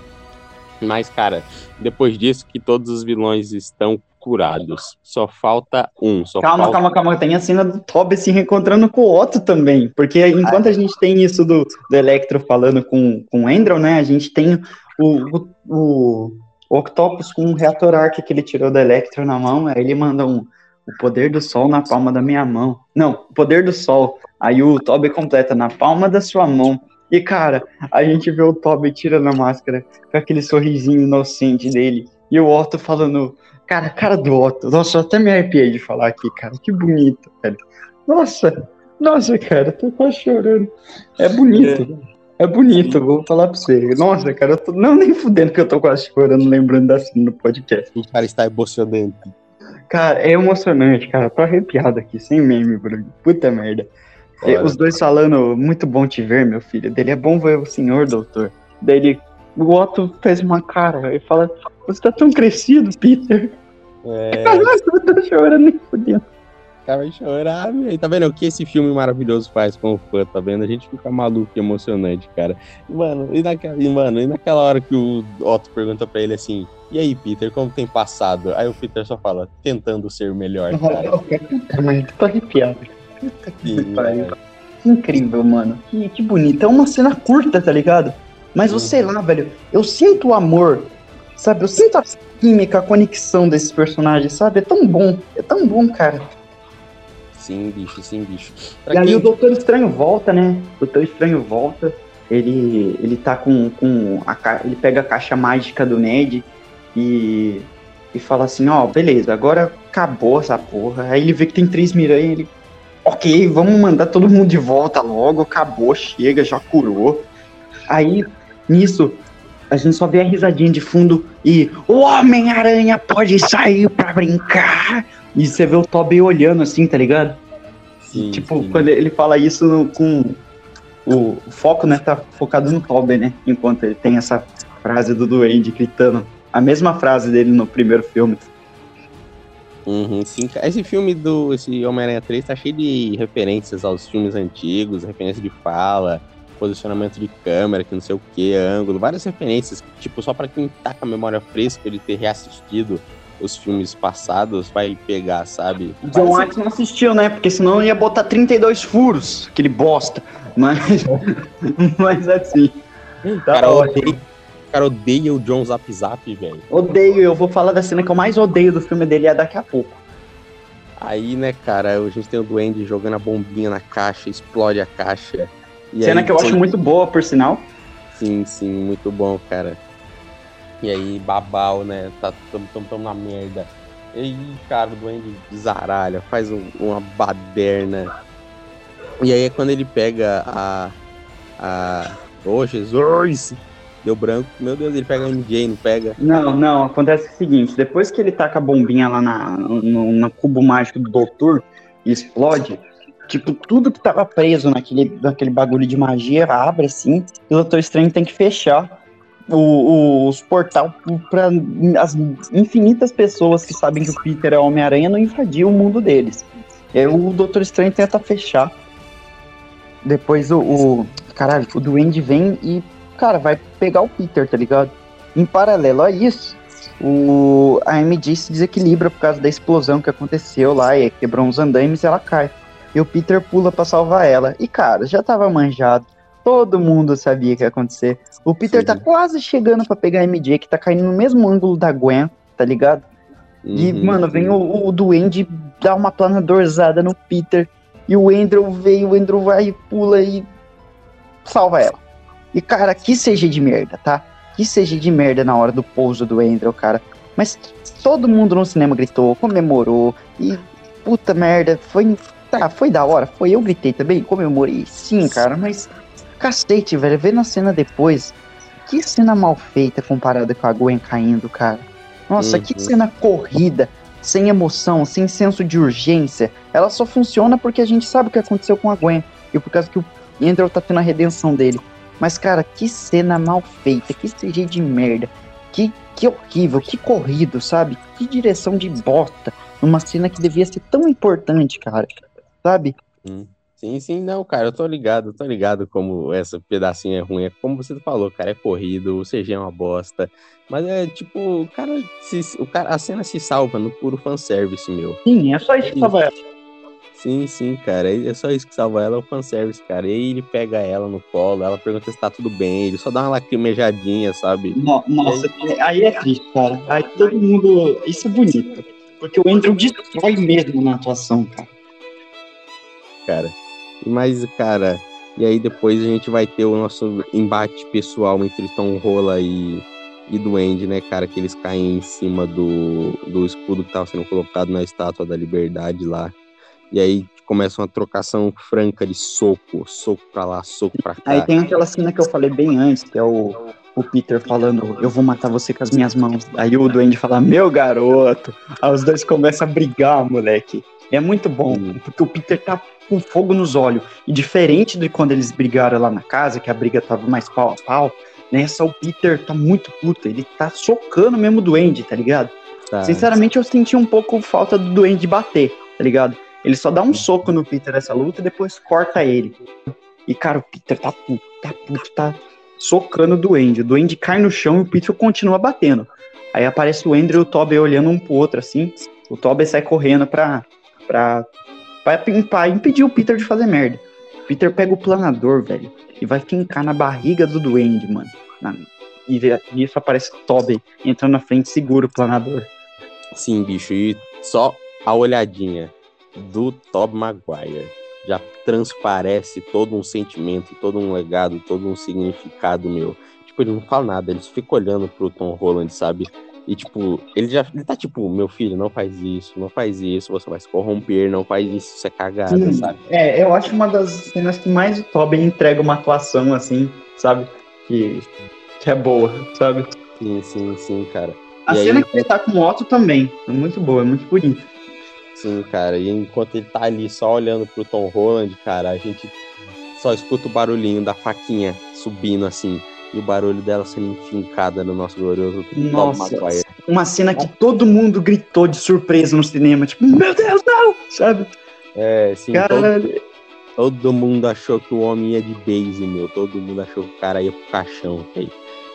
Mas, cara, depois disso que todos os vilões estão curados. Só falta um. Só Calma, falta... calma, calma. Tem a cena do Toby se reencontrando com o Otto também. Porque enquanto a gente tem isso do, do Electro falando com, com o Andrew, né? A gente tem o, o, o, Octopus com o reator arc que ele tirou do Electro na mão. Aí ele manda um. O poder do sol na palma da minha mão. Não, o poder do sol. Aí o Toby completa na palma da sua mão. E, cara, a gente vê o Toby tirando a máscara com aquele sorrisinho inocente dele. E o Otto falando. Cara, cara do Otto. Nossa, eu até me arrepiei de falar aqui, cara. Que bonito, velho. Nossa, nossa, cara, tô quase chorando. É bonito. É, bonito, vou falar pra você. Nossa, cara, eu tô. Não, nem fudendo que eu tô quase chorando lembrando da cena no podcast. O cara está emocionante. Cara, é emocionante, cara. Tô arrepiado aqui, sem meme, Bruno. Puta merda. Os dois falando, muito bom te ver, meu filho. Dele é bom ver o senhor, doutor. Daí ele, o Otto fez uma cara e fala, você tá tão crescido, Peter. É, (laughs) eu tô chorando nem fudendo. Acaba de chorar, velho. Tá vendo o que esse filme maravilhoso faz com o fã, tá vendo? A gente fica maluco e emocionante, cara. Mano, e naquela, e, mano, e naquela hora que o Otto pergunta pra ele assim, e aí, Peter, como tem passado? Aí o Peter só fala, tentando ser melhor, (laughs) cara. Mano, tô arrepiado. Sim, pariu. velho. Que incrível, mano. Que, que bonito. É uma cena curta, tá ligado? Mas eu sei lá, velho. Eu sinto o amor, sabe? Eu sinto a química, a conexão desses personagens, sabe? É tão bom. É tão bom, cara. Sim, bicho, sim, bicho. Pra E aí quem- o Doutor Estranho volta, né? O Doutor Estranho volta. Ele, ele tá com, com a ele pega a caixa mágica do Ned e, e fala assim, ó, beleza, agora acabou essa porra. Aí ele vê que tem três miranha, ele, ok, vamos mandar todo mundo de volta logo, acabou, chega, já curou. Aí, nisso, a gente só vê a risadinha de fundo e o Homem-Aranha pode sair pra brincar. E você vê o Tobey olhando assim, tá ligado? Sim, Tipo, sim. quando ele fala isso no- com. O, foco, né, tá focado no Tobey, né? Enquanto ele tem essa frase do Duende gritando. A mesma frase dele no primeiro filme. Uhum, sim. Esse filme do esse Homem-Aranha 3 tá cheio de referências aos filmes antigos, referência de fala, posicionamento de câmera, que não sei o que, ângulo, várias referências. Tipo, só pra quem tá com a memória fresca de ter reassistido os filmes passados, vai pegar, sabe? O John Watts não assistiu, né? Porque senão ia botar 32 furos, aquele bosta. Mas. (laughs) mas assim. Tá cara, ótimo. o cara odeia o John Zap Zap, velho. Odeio, eu vou falar da cena que eu mais odeio do filme dele é daqui a pouco. Aí, né, cara, a gente tem o Duende jogando a bombinha na caixa, explode a caixa. Cena aí, que eu acho muito boa, por sinal. Sim, sim, muito bom, cara. E aí, babau, né? Tá, tamo, tamo, tamo na merda. E aí, cara, o Duende zaralha, faz um- uma baderna. E aí é quando ele pega a. a. Ô, Jesus! Deu branco. Meu Deus, ele pega MJ, não pega? Não, não, acontece o seguinte, depois que ele taca a bombinha lá na, no, no cubo mágico do doutor e explode, tipo, tudo que tava preso naquele, naquele bagulho de magia abre assim, e o Doutor Estranho tem que fechar o- o- os portal para as infinitas pessoas que sabem que o Peter é Homem-Aranha não invadir o mundo deles. Aí o Doutor Estranho tenta fechar. Depois o, o. Caralho, o Duende vem e, cara, vai pegar o Peter, tá ligado? Em paralelo a isso, o, a MJ se desequilibra por causa da explosão que aconteceu lá e quebrou uns andames e ela cai. E o Peter pula pra salvar ela. E, cara, já tava manjado. Todo mundo sabia que ia acontecer. O Peter Sim. tá quase chegando pra pegar a MJ, que tá caindo no mesmo ângulo da Gwen, tá ligado? E, Uhum, mano, vem o, o Duende dar uma planadorzada no Peter. E o Andrew vem, o Andrew vai e pula e salva ela. E, cara, que CG de merda, tá? Que CG de merda na hora do pouso do Andrew, cara. Mas todo mundo no cinema gritou, comemorou. E, puta merda, foi. Tá, foi da hora. Foi, eu gritei também, comemorei. Sim, cara, mas. Cacete, velho. Vendo a cena depois. Que cena mal feita comparada com a Gwen caindo, cara. Nossa, que Uhum. cena corrida, sem emoção, sem senso de urgência. Ela só funciona porque a gente sabe o que aconteceu com a Gwen. E por causa que o Andrew tá tendo a redenção dele. Mas, cara, que cena mal feita, que CG de merda. Que, que horrível, que corrido, sabe? Que direção de bosta. Numa cena que devia ser tão importante, cara. Sabe? Sim, sim, não, cara, eu tô ligado, eu tô ligado como essa pedacinho é ruim. É como você falou, cara, é corrido, o CG é uma bosta. Mas é tipo, o cara, se, o cara, a cena se salva no puro fanservice, meu. Sim, é só isso que tava ela. Sim, sim, cara. É só isso que salva ela, é o fanservice, cara. E aí ele pega ela no colo, ela pergunta se tá tudo bem, ele só dá uma lacrimejadinha, sabe? No- Nossa, aí é triste, cara. Aí todo mundo. Isso é bonito. Porque o Andrew destrói mesmo na atuação, cara. cara. Mas, cara, e aí depois a gente vai ter o nosso embate pessoal entre Tom Rola e, e Duende, né, cara? Que eles caem em cima do, do escudo que tava sendo colocado na Estátua da Liberdade lá. E aí começa uma trocação franca de soco, soco pra lá, soco pra cá. Aí tem aquela cena que eu falei bem antes, que é o, o Peter falando, eu vou matar você com as minhas mãos. Aí o Duende fala, meu garoto. Aí os dois começam a brigar, moleque. É muito bom, Hum. porque o Peter tá com fogo nos olhos. E diferente de quando eles brigaram lá na casa, que a briga tava mais pau a pau, nessa o Peter tá muito puto. Ele tá socando mesmo o Duende, tá ligado? Tá. Sinceramente, eu senti um pouco falta do Duende bater, tá ligado? Ele só dá um soco no Peter nessa luta e depois corta ele. E, cara, o Peter tá puto, tá puto, tá socando o Duende. O Duende cai no chão e o Peter continua batendo. Aí aparece o Andrew e o Toby olhando um pro outro, assim. O Toby sai correndo pra, pra, pra, pra impedir o Peter de fazer merda. O Peter pega o planador, velho, e vai fincar na barriga do Duende, mano. Na, e nisso aparece o Toby entrando na frente, segura o planador. Sim, bicho, e só a olhadinha do Toby Maguire já transparece todo um sentimento, todo um legado, todo um significado meu. Tipo, ele não fala nada, ele só fica olhando pro Tom Holland, sabe? E, tipo, ele já ele tá tipo, meu filho, não faz isso, não faz isso, você vai se corromper, não faz isso, isso é cagada, Sim, sabe? É, eu acho uma das cenas que mais o Toby entrega uma atuação, assim, sabe? Que, que é boa, sabe? Sim, sim, sim, cara. A e cena aí... que ele tá com o Otto também, é muito boa, é muito bonita. Sim, cara, e enquanto ele tá ali só olhando pro Tom Holland, cara, a gente só escuta o barulhinho da faquinha subindo assim e o barulho dela sendo enfincada no nosso glorioso Nossa, uma cena que todo mundo gritou de surpresa no cinema, tipo, meu Deus, não! Sabe? É, sim, todo, todo, mundo achou que o homem ia de base, meu. Todo mundo achou que o cara ia pro caixão?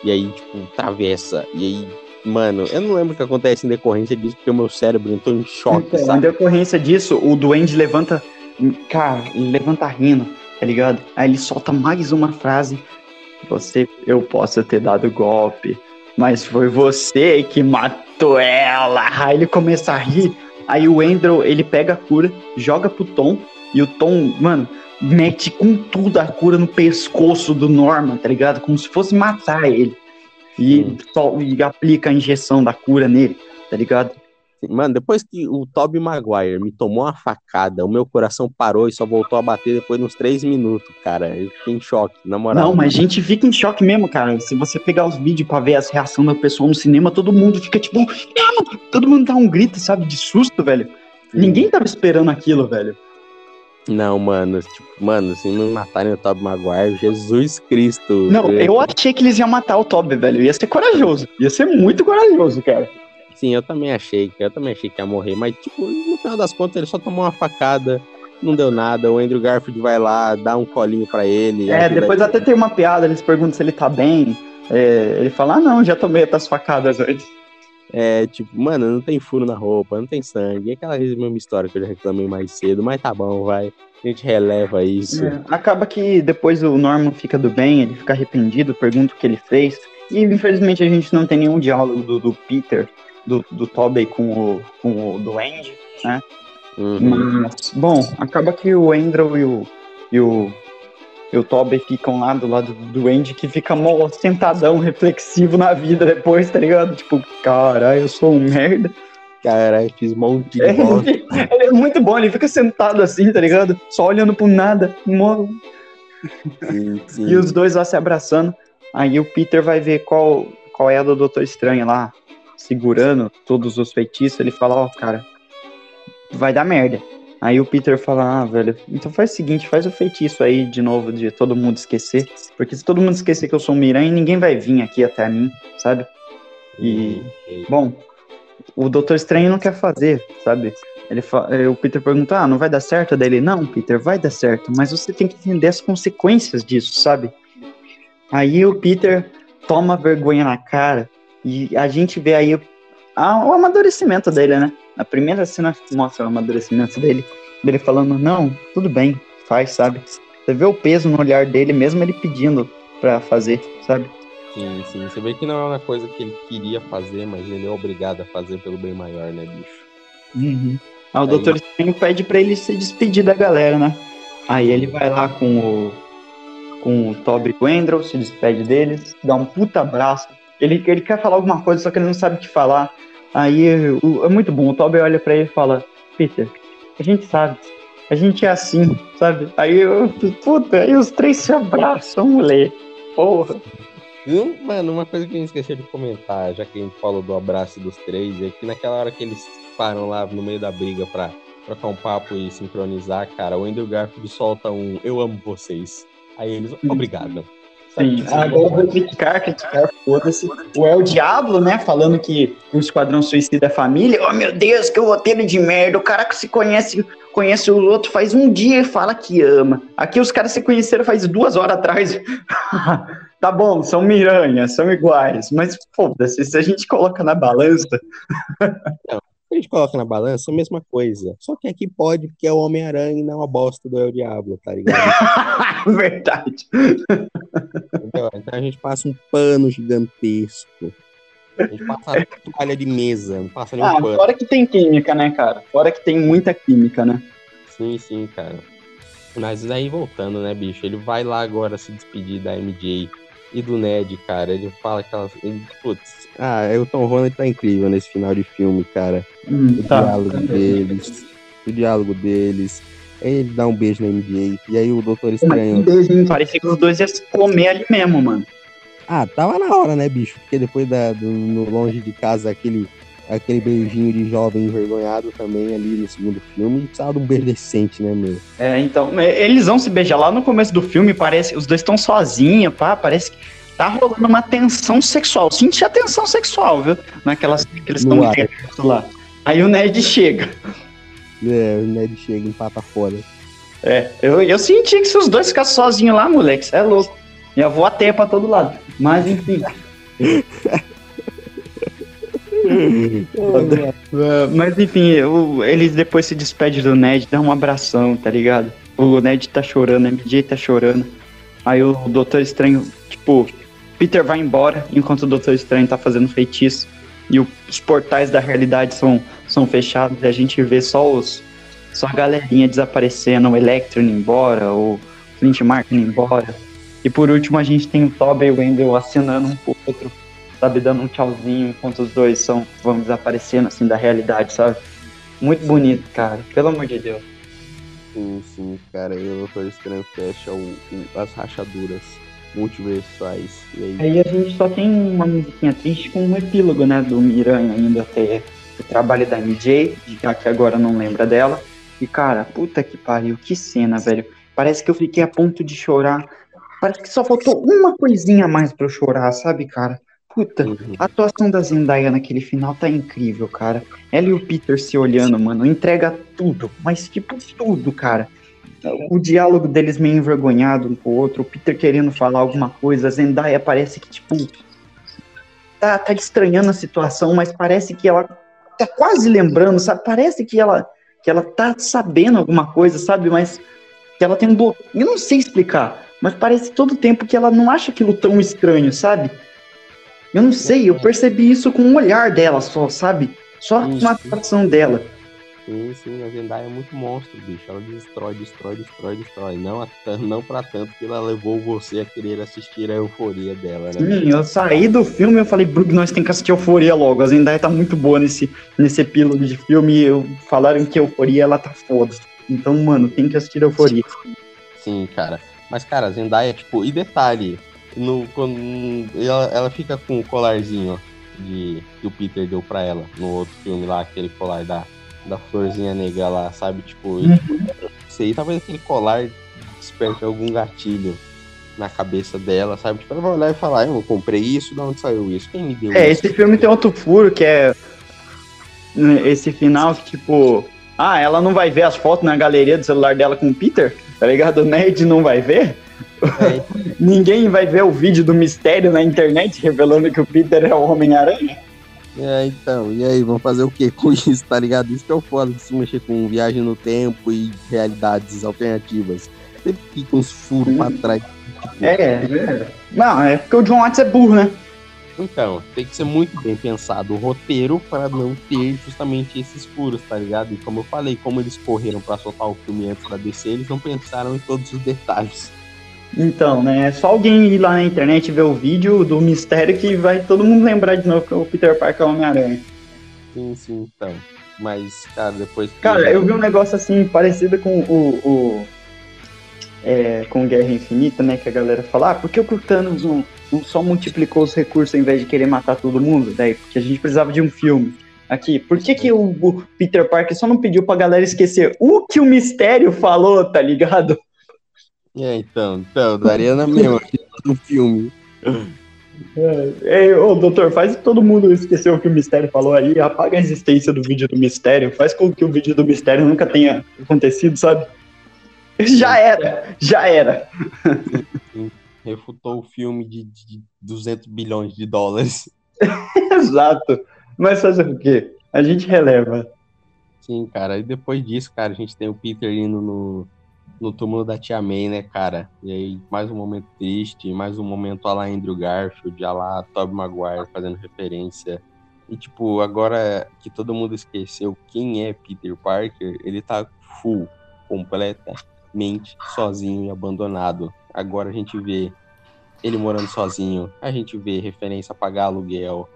E aí, tipo, travessa. E aí, mano, eu não lembro o que acontece em decorrência disso, porque o meu cérebro entrou em choque, então, sabe? Em decorrência disso, o Duende levanta, cara, ele levanta rindo, tá ligado? Aí ele solta mais uma frase você, eu posso ter dado golpe, mas foi você que matou ela. Aí ele começa a rir. Aí o Andrew, ele pega a cura, joga pro Tom, e o Tom, mano, mete com tudo a cura no pescoço do Norman, tá ligado? Como se fosse matar ele. E, só, e aplica a injeção da cura nele, tá ligado? Mano, depois que o Toby Maguire me tomou uma facada, o meu coração parou e só voltou a bater depois nos três minutos, cara. Eu fiquei em choque, na moral. Não, mas a gente fica em choque mesmo, cara. Se você pegar os vídeos pra ver as reações da pessoa no cinema, todo mundo fica tipo, não! Todo mundo dá um grito, sabe, de susto, velho. Sim. Ninguém tava esperando aquilo, velho. Não, mano, tipo, mano, se não matarem o Toby Maguire, Jesus Cristo. Não, eu achei que eles iam matar o Toby, velho. Ia ser corajoso. Ia ser muito corajoso, cara. Sim, eu também achei, eu também achei que ia morrer, mas tipo, no final das contas ele só tomou uma facada, não deu nada, o Andrew Garfield vai lá, dá um colinho para ele. É, depois até tem uma piada, eles perguntam se ele tá bem, é, ele fala, ah não, já tomei outras facadas antes. É, tipo, mano, não tem furo na roupa, não tem sangue. É aquela mesma história que eu já reclamei mais cedo, mas tá bom, vai. A gente releva isso. É, acaba que depois o Norman fica do bem, ele fica arrependido, pergunta o que ele fez. E infelizmente a gente não tem nenhum diálogo do, do Peter do, do Tobey com o, com o Duende, né? Uhum. Mas, bom, acaba que o Andrew e o, e o, e o Tobey ficam lá do lado do Duende, que fica mó sentadão, reflexivo na vida depois, tá ligado? Tipo, caralho, eu sou um merda. Caralho, fiz um (laughs) monte de é, Ele é muito bom, ele fica sentado assim, tá ligado? Só olhando pro nada. Mó... Sim, sim. E os dois lá se abraçando. Aí o Peter vai ver qual, qual é a do Doutor Estranho lá, segurando todos os feitiços, ele fala, ó, oh, cara, vai dar merda. Aí o Peter fala, ah, velho, então faz o seguinte, faz o feitiço aí de novo, de todo mundo esquecer. Porque se todo mundo esquecer que eu sou um Miranha, ninguém vai vir aqui até mim, sabe? E, bom, o Doutor Estranho não quer fazer, sabe? Ele eh, o Peter pergunta, ah, não vai dar certo? Daí ele, não, Peter, vai dar certo, mas você tem que entender as consequências disso, sabe? Aí o Peter toma vergonha na cara e a gente vê aí o, a, o amadurecimento dele, né? A primeira cena mostra o amadurecimento dele, dele falando, não, tudo bem, faz, sabe? Você vê o peso no olhar dele, mesmo ele pedindo pra fazer, sabe? Sim, sim. Você vê que não é uma coisa que ele queria fazer, mas ele é obrigado a fazer pelo bem maior, né, bicho? Uhum. Ah, o Aí... Doutor Estranho pede pra ele se despedir da galera, né? Aí ele vai lá com o com o Toby Wendell, se despede deles, dá um puta abraço, ele, ele quer falar alguma coisa, só que ele não sabe o que falar. Aí o, é muito bom. O Toby olha para ele e fala: Peter, a gente sabe. A gente é assim, sabe? Aí eu, puta, aí os três se abraçam, moleque. Porra. Mano, uma coisa que eu esqueci de comentar, já que a gente falou do abraço dos três, é que naquela hora que eles param lá no meio da briga pra trocar um papo e sincronizar, cara, o Andrew Garfield solta um Eu amo vocês. Aí eles, obrigado. Sim, agora eu vou criticar, criticar, foda-se. O El Diablo, né, falando que o Esquadrão Suicida é família. Oh, meu Deus, que roteiro de merda. O cara que se conhece, conhece o outro faz um dia e fala que ama. Aqui os caras se conheceram faz duas horas atrás. (laughs) tá bom, são miranhas, são iguais, mas foda-se, se a gente coloca na balança. A gente coloca na balança, a mesma coisa. Só que aqui pode, porque é o Homem-Aranha e não a bosta do El Diablo, tá ligado? (laughs) Verdade. Entendeu? Então a gente passa um pano gigantesco. A gente passa toalha de mesa, não passa nenhum Ah, pano. fora que tem química, né, cara? Fora que tem muita química, né? Sim, sim, cara. Mas aí voltando, né, bicho? Ele vai lá agora se despedir da MJ e do Ned, cara. Ele fala que ela. Ele, putz, ah, o Tom Holland tá incrível nesse final de filme, cara. Hum, O diálogo deles. O diálogo deles. Aí ele dá um beijo na MJ. E aí o Doutor Estranho. beijinho, parecia que os dois iam se comer ali mesmo, mano. Ah, tava na hora, né, bicho? Porque depois da, do, no longe de casa, aquele, aquele beijinho de jovem envergonhado também ali no segundo filme. Precisava de um beijo decente, né, meu? É, então, é, eles vão se beijar lá no começo do filme, parece, os dois estão sozinhos, pá, parece que tá rolando uma tensão sexual. Senti a tensão sexual, viu? Naquelas que eles estão lá. Aí o Ned chega. É, o Ned chega empata fora. É, eu, eu senti que se os dois ficassem sozinhos lá, moleque, é louco. Ia voar teia pra todo lado. Mas enfim. (laughs) É, mas enfim, o- eles depois se despedem do Ned, dão um abração, tá ligado? O Ned tá chorando, a MJ tá chorando. Aí o Doutor Estranho, tipo, Peter vai embora enquanto o Doutor Estranho tá fazendo feitiço. E o- os portais da realidade são, são fechados e a gente vê só os. Só a galerinha desaparecendo, o Electro indo embora, o Clint Martin indo embora. E por último a gente tem o Toby e o Wendell assinando um pro outro, sabe, dando um tchauzinho enquanto os dois são, vão desaparecendo assim da realidade, sabe? Muito bonito, cara. Pelo amor de Deus. Sim, sim, cara. E o Doutor Estranho fecha o- o- as rachaduras multiversais. E aí, Aí a gente só tem uma musiquinha triste com um epílogo, né, do Miranha ainda até o trabalho da MJ, já que agora não lembra dela. E cara, puta que pariu, que cena, velho. Parece que eu fiquei a ponto de chorar. Parece que só faltou uma coisinha a mais pra eu chorar, sabe, cara? Puta, Uhum. a atuação da Zendaya naquele final tá incrível, cara. Ela e o Peter se olhando, mano, entrega tudo, mas tipo tudo, cara. O diálogo deles meio envergonhado um com o outro, o Peter querendo falar alguma coisa, a Zendaya parece que, tipo, tá, tá estranhando a situação, mas parece que ela tá quase lembrando, sabe? Parece que ela, que ela tá sabendo alguma coisa, sabe? Mas que ela tem um bloqueio. Eu não sei explicar, mas parece todo tempo que ela não acha aquilo tão estranho, sabe? Eu não sei, eu percebi isso com o olhar dela só, sabe? Só com a atuação dela. Sim, sim, a Zendaya é muito monstro, bicho. Ela destrói, destrói, destrói, destrói. Não, não pra tanto que ela levou você a querer assistir a euforia dela, né? Sim, eu saí do filme e falei, Brug, nós tem que assistir Euforia logo. A Zendaya tá muito boa nesse, nesse epílogo de filme e eu, falaram que Euforia ela tá foda. Então, mano, tem que assistir Euforia. Sim, cara. Mas, cara, a Zendaya, tipo, e detalhe, no, quando ela, ela fica com o colarzinho de, que o Peter deu pra ela no outro filme lá, aquele colar da, da florzinha negra lá, sabe? Tipo, e, sei, talvez aquele colar desperte algum gatilho na cabeça dela, sabe? Tipo, ela vai olhar e falar, eu comprei isso, de onde saiu isso? Quem me deu É, isso? esse filme tem outro furo que é né, esse final que, tipo, ah, ela não vai ver as fotos na galeria do celular dela com o Peter, tá ligado? O Ned não vai ver. É, (laughs) Ninguém vai ver o vídeo do mistério na internet revelando que o Peter é o Homem-Aranha. É, então, e aí, vamos fazer o que com (laughs) isso, tá ligado? Isso que é o foda de se mexer com viagem no tempo e realidades alternativas. Sempre fica uns furos pra trás. tipo, É, é. Não, é porque o John Watts é burro, né? Então, tem que ser muito bem pensado o roteiro para não ter justamente esses furos, tá ligado? E como eu falei, como eles correram pra soltar o filme antes da DC, eles não pensaram em todos os detalhes. Então, né? É só alguém ir lá na internet ver o vídeo do mistério que vai todo mundo lembrar de novo que o Peter Parker é o Homem-Aranha. Sim, sim, então. Mas, cara, depois. Cara, eu vi um negócio assim parecido com o. o é, com Guerra Infinita, né? Que a galera fala, ah, por que o Thanos não, não só multiplicou os recursos ao invés de querer matar todo mundo? Daí, porque a gente precisava de um filme. Aqui, por que, que o, o Peter Parker só não pediu pra galera esquecer o que o mistério falou, tá ligado? É, então, então, daria na mesma do filme. É, é, ô, doutor, faz todo mundo esquecer o que o Mistério falou aí, apaga a existência do vídeo do Mistério, faz com que o vídeo do Mistério nunca tenha acontecido, sabe? Já era, já era. Refutou o filme de, de 200 bilhões de dólares. (laughs) Exato. Mas fazer o quê? A gente releva. Sim, cara. E depois disso, cara, a gente tem o Peter indo no, no túmulo da Tia May, né, cara? E aí, mais um momento triste, mais um momento a lá Andrew Garfield, a lá Tobey Maguire fazendo referência. E, tipo, agora que todo mundo esqueceu quem é Peter Parker, ele tá full, completamente sozinho e abandonado. Agora a gente vê ele morando sozinho, a gente vê referência a pagar aluguel,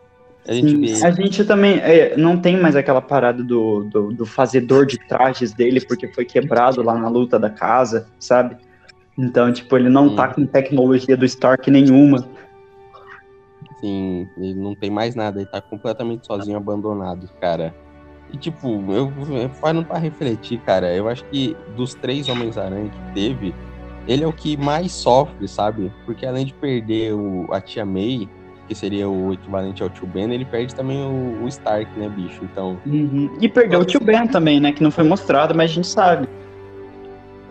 a gente, a gente também é, não tem mais aquela parada do, do, do, fazedor de trajes dele, porque foi quebrado lá na luta da casa, sabe? Então, tipo, ele não hum. tá com tecnologia do Stark nenhuma. Sim, ele não tem mais nada, ele tá completamente sozinho, abandonado, cara. E, tipo, eu, eu não pra refletir, cara, eu acho que dos três Homens-Aranha que teve, ele é o que mais sofre, sabe? Porque além de perder o, a tia May, que seria o equivalente ao Tio Ben, ele perde também o, o Stark, né, bicho? Então. Uhum. E perdeu o Tio Ben também, né? Que não foi mostrado, mas a gente sabe.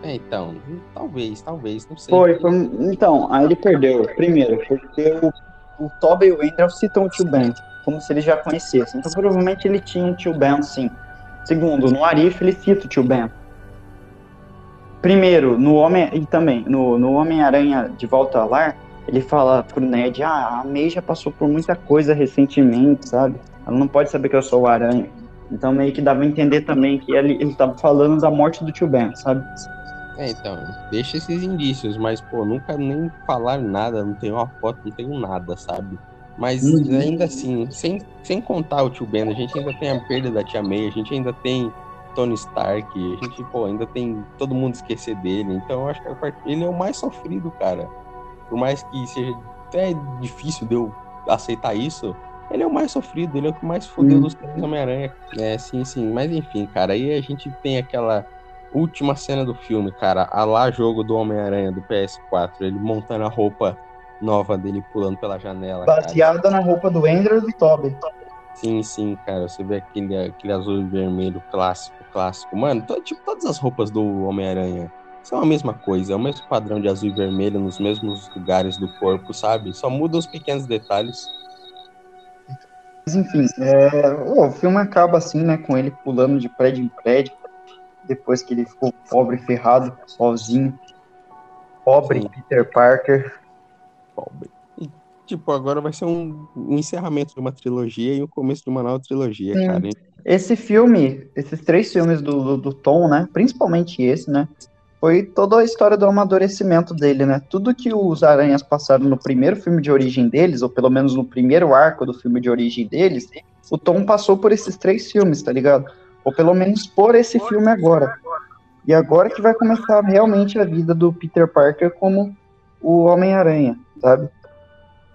É, então, talvez, talvez, não sei. Foi, foi então, aí ele perdeu, primeiro, porque o, o Toby e o Andrew citam o Tio Ben, como se eles já conhecessem. Então, provavelmente ele tinha um Tio Ben, sim. Segundo, no Arif ele cita o Tio Ben. Primeiro, no Homem, e também, no, no Homem-Aranha de Volta ao Lar, ele fala pro Ned, ah, a May já passou por muita coisa recentemente, sabe? Ela não pode saber que eu sou o Aranha. Então meio que dava a entender também que ele, ele tava falando da morte do tio Ben, sabe? É, então, deixa esses indícios, mas, pô, nunca nem falaram nada, não tem uma foto, não tem nada, sabe? Mas uhum. ainda assim, sem, sem contar o tio Ben, a gente ainda tem a perda da tia May, a gente ainda tem Tony Stark, a gente, pô, ainda tem todo mundo esquecer dele. Então eu acho que ele é o mais sofrido, cara. Por mais que seja até difícil de eu aceitar isso, ele é o mais sofrido, ele é o que mais fodeu hum. dos três Homem-Aranha. É, sim, sim. Mas enfim, cara, aí a gente tem aquela última cena do filme, cara, a lá jogo do Homem-Aranha do PS4, ele montando a roupa nova dele pulando pela janela. Baseada na roupa do Andrew e do Toby. Sim, sim, cara. Você vê aquele, aquele azul e vermelho clássico, clássico. Mano, tipo, todas as roupas do Homem-Aranha são a mesma coisa, é o mesmo padrão de azul e vermelho nos mesmos lugares do corpo, sabe? Só mudam os pequenos detalhes. Mas enfim, é... o filme acaba assim, né, com ele pulando de prédio em prédio, depois que ele ficou pobre, ferrado, sozinho. Pobre Sim. Peter Parker. Pobre. E, tipo, agora vai ser um, um, encerramento de uma trilogia e o começo de uma nova trilogia, Sim. cara. Esse filme, esses três filmes do, do, do Tom, né, principalmente esse, né, foi toda a história do amadurecimento dele, né? Tudo que os aranhas passaram no primeiro filme de origem deles, ou pelo menos no primeiro arco do filme de origem deles, o Tom passou por esses três filmes, tá ligado? Ou pelo menos por esse filme agora. E agora que vai começar realmente a vida do Peter Parker como o Homem-Aranha, sabe?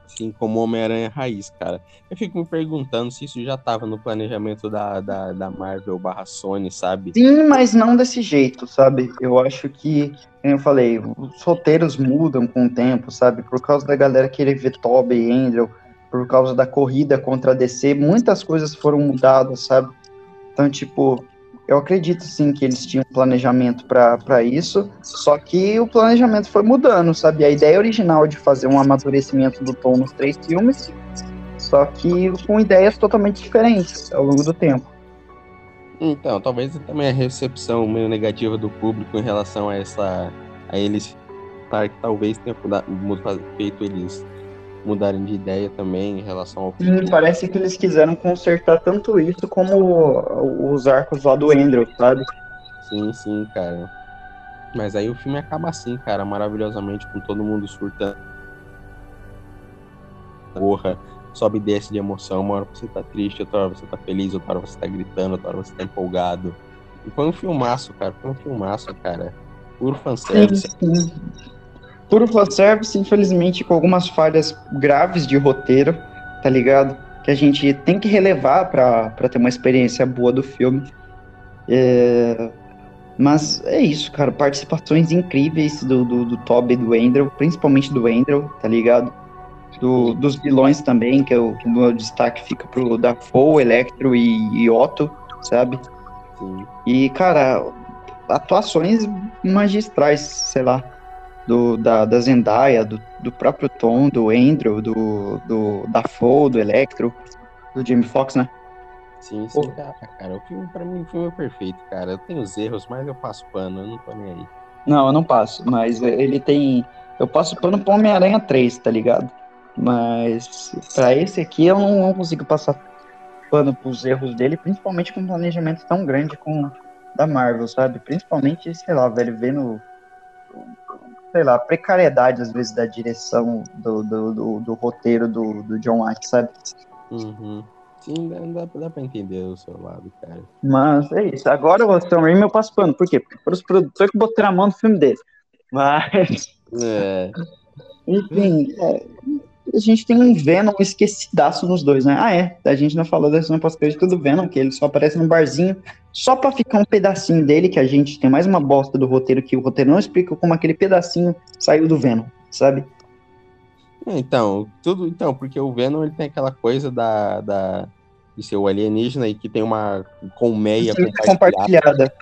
Assim como Homem-Aranha Raiz, cara. Eu fico me perguntando se isso já estava no planejamento da, da, da Marvel barra Sony, sabe? Sim, mas não desse jeito, sabe? Eu acho que, como eu falei, os roteiros mudam com o tempo, sabe? Por causa da galera querer ver Toby e Andrew, por causa da corrida contra a DC, muitas coisas foram mudadas, sabe? Então, tipo, eu acredito sim que eles tinham planejamento para isso, só que o planejamento foi mudando, sabe? A ideia original de fazer um amadurecimento do Tom nos três filmes, só que com ideias totalmente diferentes ao longo do tempo. Então, talvez também a recepção meio negativa do público em relação a essa a eles que talvez tenha feito eles mudarem de ideia também em relação ao Sim, parece que eles quiseram consertar tanto isso como os arcos lá do Andrew, sabe? Sim, sim, cara. Mas aí o filme acaba assim, cara, maravilhosamente, com todo mundo surtando. Porra, sobe e desce de emoção. Uma hora você tá triste, outra hora você tá feliz, outra hora você tá gritando, outra hora você tá empolgado. E foi um filmaço, cara. Foi um filmaço, cara. Puro fanservice. Sim, sim. Puro fanservice, infelizmente, com algumas falhas graves de roteiro, tá ligado? Que a gente tem que relevar para ter uma experiência boa do filme. É... Mas é isso, cara. Participações incríveis do, do, do Toby e do Andrew, principalmente do Andrew, tá ligado? Do, dos vilões também, que, é o, que o meu destaque fica pro Dafoe, Electro e, e Otto, sabe? Sim. E, cara, atuações magistrais, sei lá, do, da, da Zendaya, do, do próprio Tom, do Andrew, do, do Dafoe, do Electro, do Jamie Foxx, né? Sim, sim, cara, cara. O filme, pra mim, o filme é perfeito, cara. Eu tenho os erros, mas eu passo pano, eu não tô nem aí. Não, eu não passo, mas ele tem. Eu passo pano pro Homem-Aranha 3, tá ligado? Mas pra esse aqui eu não, não consigo passar pano pros erros dele, principalmente com um planejamento tão grande com da Marvel, sabe? Principalmente, sei lá, velho, vendo sei lá, precariedade às vezes da direção do, do, do, do roteiro do, do John Watt, sabe? Uhum. Sim, dá, dá, dá pra entender o seu lado, cara. Mas é isso. Agora o Sam Raimi eu passo pano. Por quê? Porque foram os produtores que botaram a mão no filme dele. Mas, É, enfim, é, a gente tem um Venom esquecidaço nos dois, né? Ah, é. A gente não falou da cena pós-crédito do Venom, que ele só aparece num barzinho só pra ficar um pedacinho dele, que a gente tem mais uma bosta do roteiro que o roteiro não explica como aquele pedacinho saiu do Venom, sabe? Então, tudo. Então, porque o Venom ele tem aquela coisa da. da de ser o alienígena e que tem uma colmeia compartilhada. compartilhada.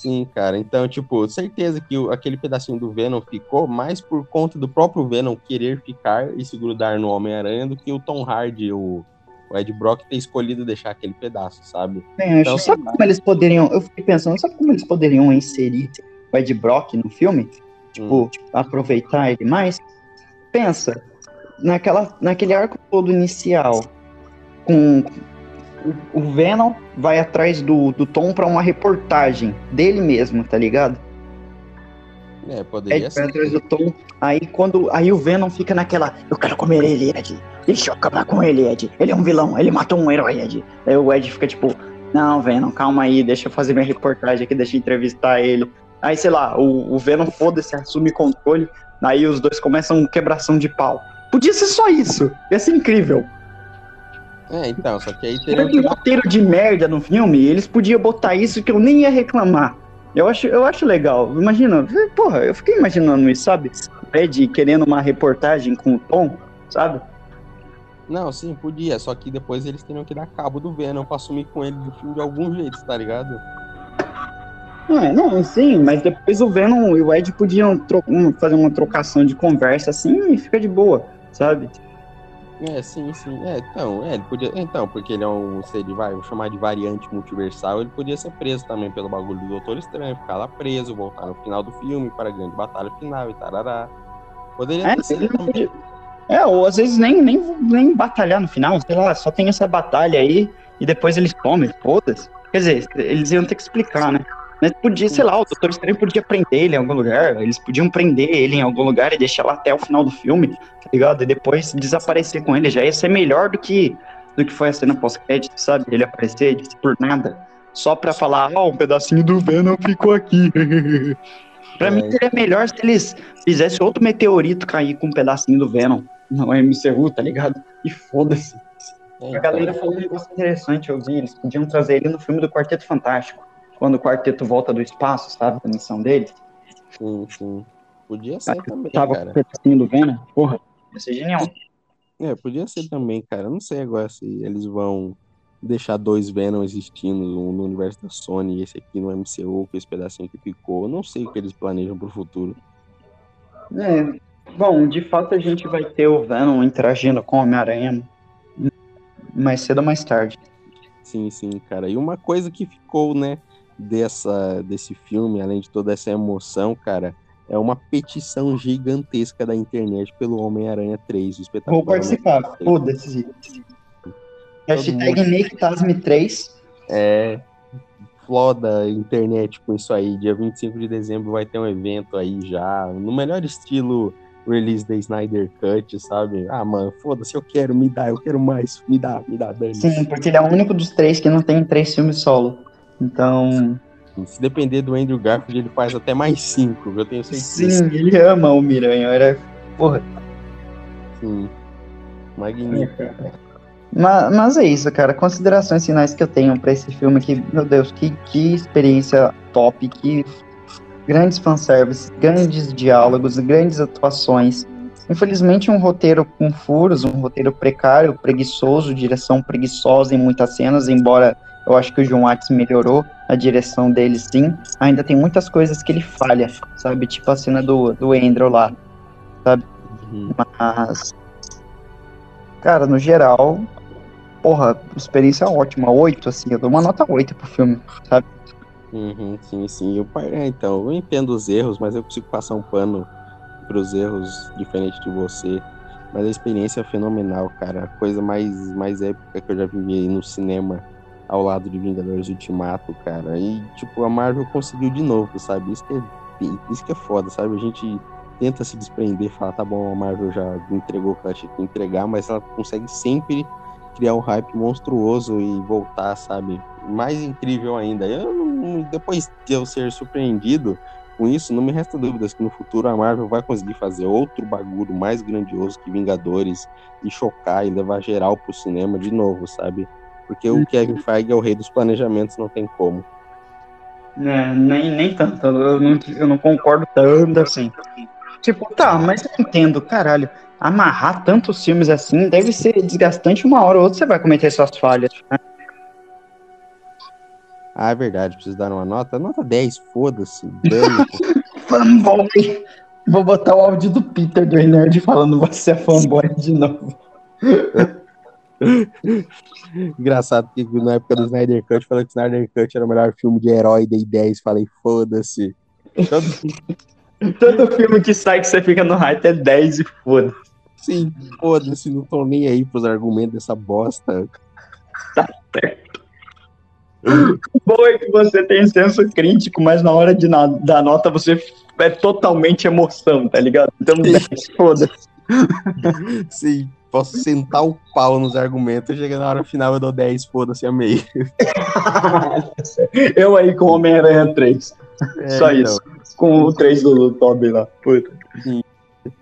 Sim, cara. Então, tipo, certeza que o- aquele pedacinho do Venom ficou mais por conta do próprio Venom querer ficar e se grudar no Homem-Aranha do que o Tom Hardy, o, o Ed Brock, ter escolhido deixar aquele pedaço, sabe? Bem, Então, sabe como eles poderiam. Eu fiquei pensando, sabe como eles poderiam inserir o Ed Brock no filme? Tipo, Hum. aproveitar ele mais? Pensa, naquela, naquele arco todo inicial, com o, Venom vai atrás do, do Tom pra uma reportagem dele mesmo, tá ligado? É, poderia ser. atrás do Tom. Aí quando. Aí o Venom fica naquela. Eu quero comer ele, Ed. Deixa eu acabar com ele, Ed. Ele é um vilão, ele matou um herói, Ed. Aí o Ed fica tipo, não, Venom, calma aí, deixa eu fazer minha reportagem aqui, deixa eu entrevistar ele. Aí, sei lá, o, o Venom foda-se, assume controle. Aí os dois começam quebração de pau. Podia ser só isso. Ia ser incrível. É, então, só que aí teria um roteiro de merda no filme, eles podiam botar isso que eu nem ia reclamar. Eu acho, eu acho legal. Imagina, porra, eu fiquei imaginando isso, sabe? O Ed querendo uma reportagem com o Tom, sabe? Não, sim, podia, só que depois eles teriam que dar cabo do Venom pra assumir com ele do filme de algum jeito, tá ligado? É, não, sim, mas depois o Venom e o Ed podiam tro- um, fazer uma trocação de conversa assim e fica de boa, sabe? É, sim, sim. É, então, é, ele podia. Então, porque ele é um ser de, vai, vou chamar de variante multiversal, ele podia ser preso também pelo bagulho do Doutor Estranho, ficar lá preso, voltar no final do filme para a grande batalha final e tarará. Poderia É, ter sido ele não também. podia- é, ou às vezes nem, nem, nem batalhar no final, sei lá, só tem essa batalha aí e depois eles comem, foda-se. Quer dizer, eles iam ter que explicar, né? Mas podia, sei lá, o Doutor Estranho podia prender ele em algum lugar, eles podiam prender ele em algum lugar e deixar lá até o final do filme, tá ligado? E depois desaparecer com ele, já ia ser melhor do que, do que foi a cena pós-crédito, sabe? Ele aparecer por nada, só pra falar, ó, um pedacinho do Venom ficou aqui. (laughs) pra É. mim seria melhor se eles fizessem outro meteorito cair com um pedacinho do Venom no MCU, tá ligado? E foda-se. É, A galera então, falou um negócio interessante, eu vi, eles podiam trazer ele no filme do Quarteto Fantástico, quando o quarteto volta do espaço, sabe, da missão dele. sim, sim. Podia ser também, Tava cara. o pedacinho do Venom, porra, ia ser genial. É, podia ser também, cara. Eu Não sei agora se eles vão deixar dois Venom existindo um no universo da Sony e esse aqui no MCU, com esse pedacinho que ficou. Eu não sei o que eles planejam pro futuro. É, bom, de fato a gente vai ter o Venom interagindo com o Homem-Aranha mais cedo ou mais tarde. Sim, sim, cara. E uma coisa que ficou, né, dessa, desse filme, além de toda essa emoção, cara, é uma petição gigantesca da internet pelo Homem-Aranha 3, o espetacular. Vou participar, 3. foda-se. Hashtag MakeTasme3. É. Floda a internet com isso aí. Dia 25 de dezembro vai ter um evento aí já, no melhor estilo release da Snyder Cut, sabe? Ah, mano, foda-se, eu quero, me dá, eu quero mais, me dá, me dá, dane. Sim, porque ele é o único dos três que não tem três filmes solo. Então, Se depender do Andrew Garfield, ele faz até mais cinco, eu tenho certeza. sim, ele ama o Miranha. Era, porra, Sim. Magnífico. Mas, mas é isso, cara. Considerações finais que eu tenho pra esse filme que, meu Deus, que, que experiência top, que grandes fanservice, grandes diálogos, grandes atuações. Infelizmente, um roteiro com furos, um roteiro precário, preguiçoso, direção preguiçosa em muitas cenas, embora eu acho que o John Watts melhorou a direção dele, sim. Ainda tem muitas coisas que ele falha, sabe? Tipo a cena do, do Andrew lá, sabe? Uhum. Mas, cara, no geral, porra, experiência ótima. 8, assim, eu dou uma nota 8 pro filme, sabe? Uhum, sim, sim. Eu, é, então, eu entendo os erros, mas eu consigo passar um pano pros erros diferente de você. Mas a experiência é fenomenal, cara. A coisa mais, mais épica que eu já vivi aí no cinema ao lado de Vingadores Ultimato, cara. E, tipo, a Marvel conseguiu de novo, sabe? Isso que é, isso que é foda, sabe? A gente tenta se desprender, falar, tá bom, a Marvel já entregou o que ela tinha que entregar, mas ela consegue sempre criar um hype monstruoso e voltar, sabe? Mais incrível ainda. Eu, depois de eu ser surpreendido com isso, não me resta dúvidas que no futuro a Marvel vai conseguir fazer outro bagulho mais grandioso que Vingadores e chocar e levar geral pro cinema de novo, sabe? Porque o Kevin Feige é o rei dos planejamentos, não tem como. É, nem, nem tanto. Eu não, eu não concordo tanto assim. Tipo, tá, mas eu entendo, caralho. Amarrar tantos filmes assim deve ser desgastante. Uma hora ou outra você vai cometer suas falhas. né? Ah, é verdade, preciso dar uma nota. Nota 10, foda-se. (laughs) Fanboy! Vou botar o áudio do Peter do Nerd falando você é fanboy de novo. (laughs) Engraçado que na época do Snyder Cut, falei que o Snyder Cut era o melhor filme de herói, dei 10, falei, foda-se. Todo- Todo filme que sai que você fica no hype é 10 e foda. Sim, foda-se, não tô nem aí pros argumentos dessa bosta. Bom é que você tem senso crítico, mas na hora de na, da nota você é totalmente emoção, tá ligado? Então 10 foda. Sim, posso sentar o pau nos argumentos, chega na hora final eu dou 10, foda-se, amei. (laughs) Eu aí com Homem-Aranha 3. É, Só então. isso. Com o 3 do Toby lá. Puta. Sim.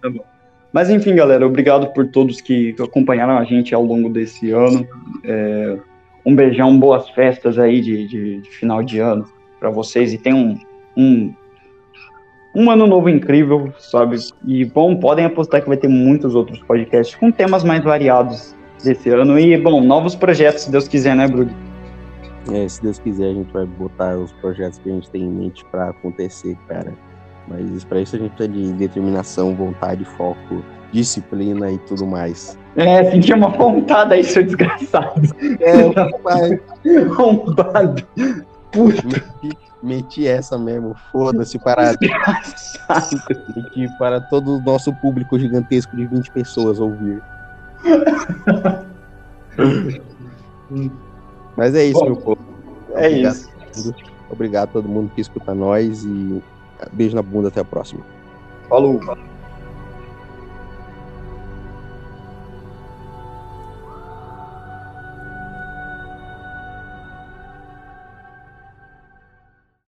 Tá bom. Mas enfim, galera, obrigado por todos que acompanharam a gente ao longo desse ano. É, um beijão, boas festas aí de, de- de final de ano pra vocês e tenham um, um, um ano novo incrível, sabe? E bom, podem apostar que vai ter muitos outros podcasts com temas mais variados desse ano. E, bom, novos projetos, se Deus quiser, né, Bruno? É, se Deus quiser, a gente vai botar os projetos que a gente tem em mente pra acontecer, cara. Mas pra isso a gente precisa de determinação, vontade, foco, disciplina e tudo mais. É, senti uma pontada aí, seu desgraçado. É, (laughs) vai, Arrombado. Puta meti, essa mesmo, foda-se para, (laughs) meti para todo o nosso público gigantesco de 20 pessoas ouvir. Mas é isso, Bom, meu povo. É Obrigado. isso. Obrigado a todo mundo que escuta nós e beijo na bunda, até a próxima. Falou.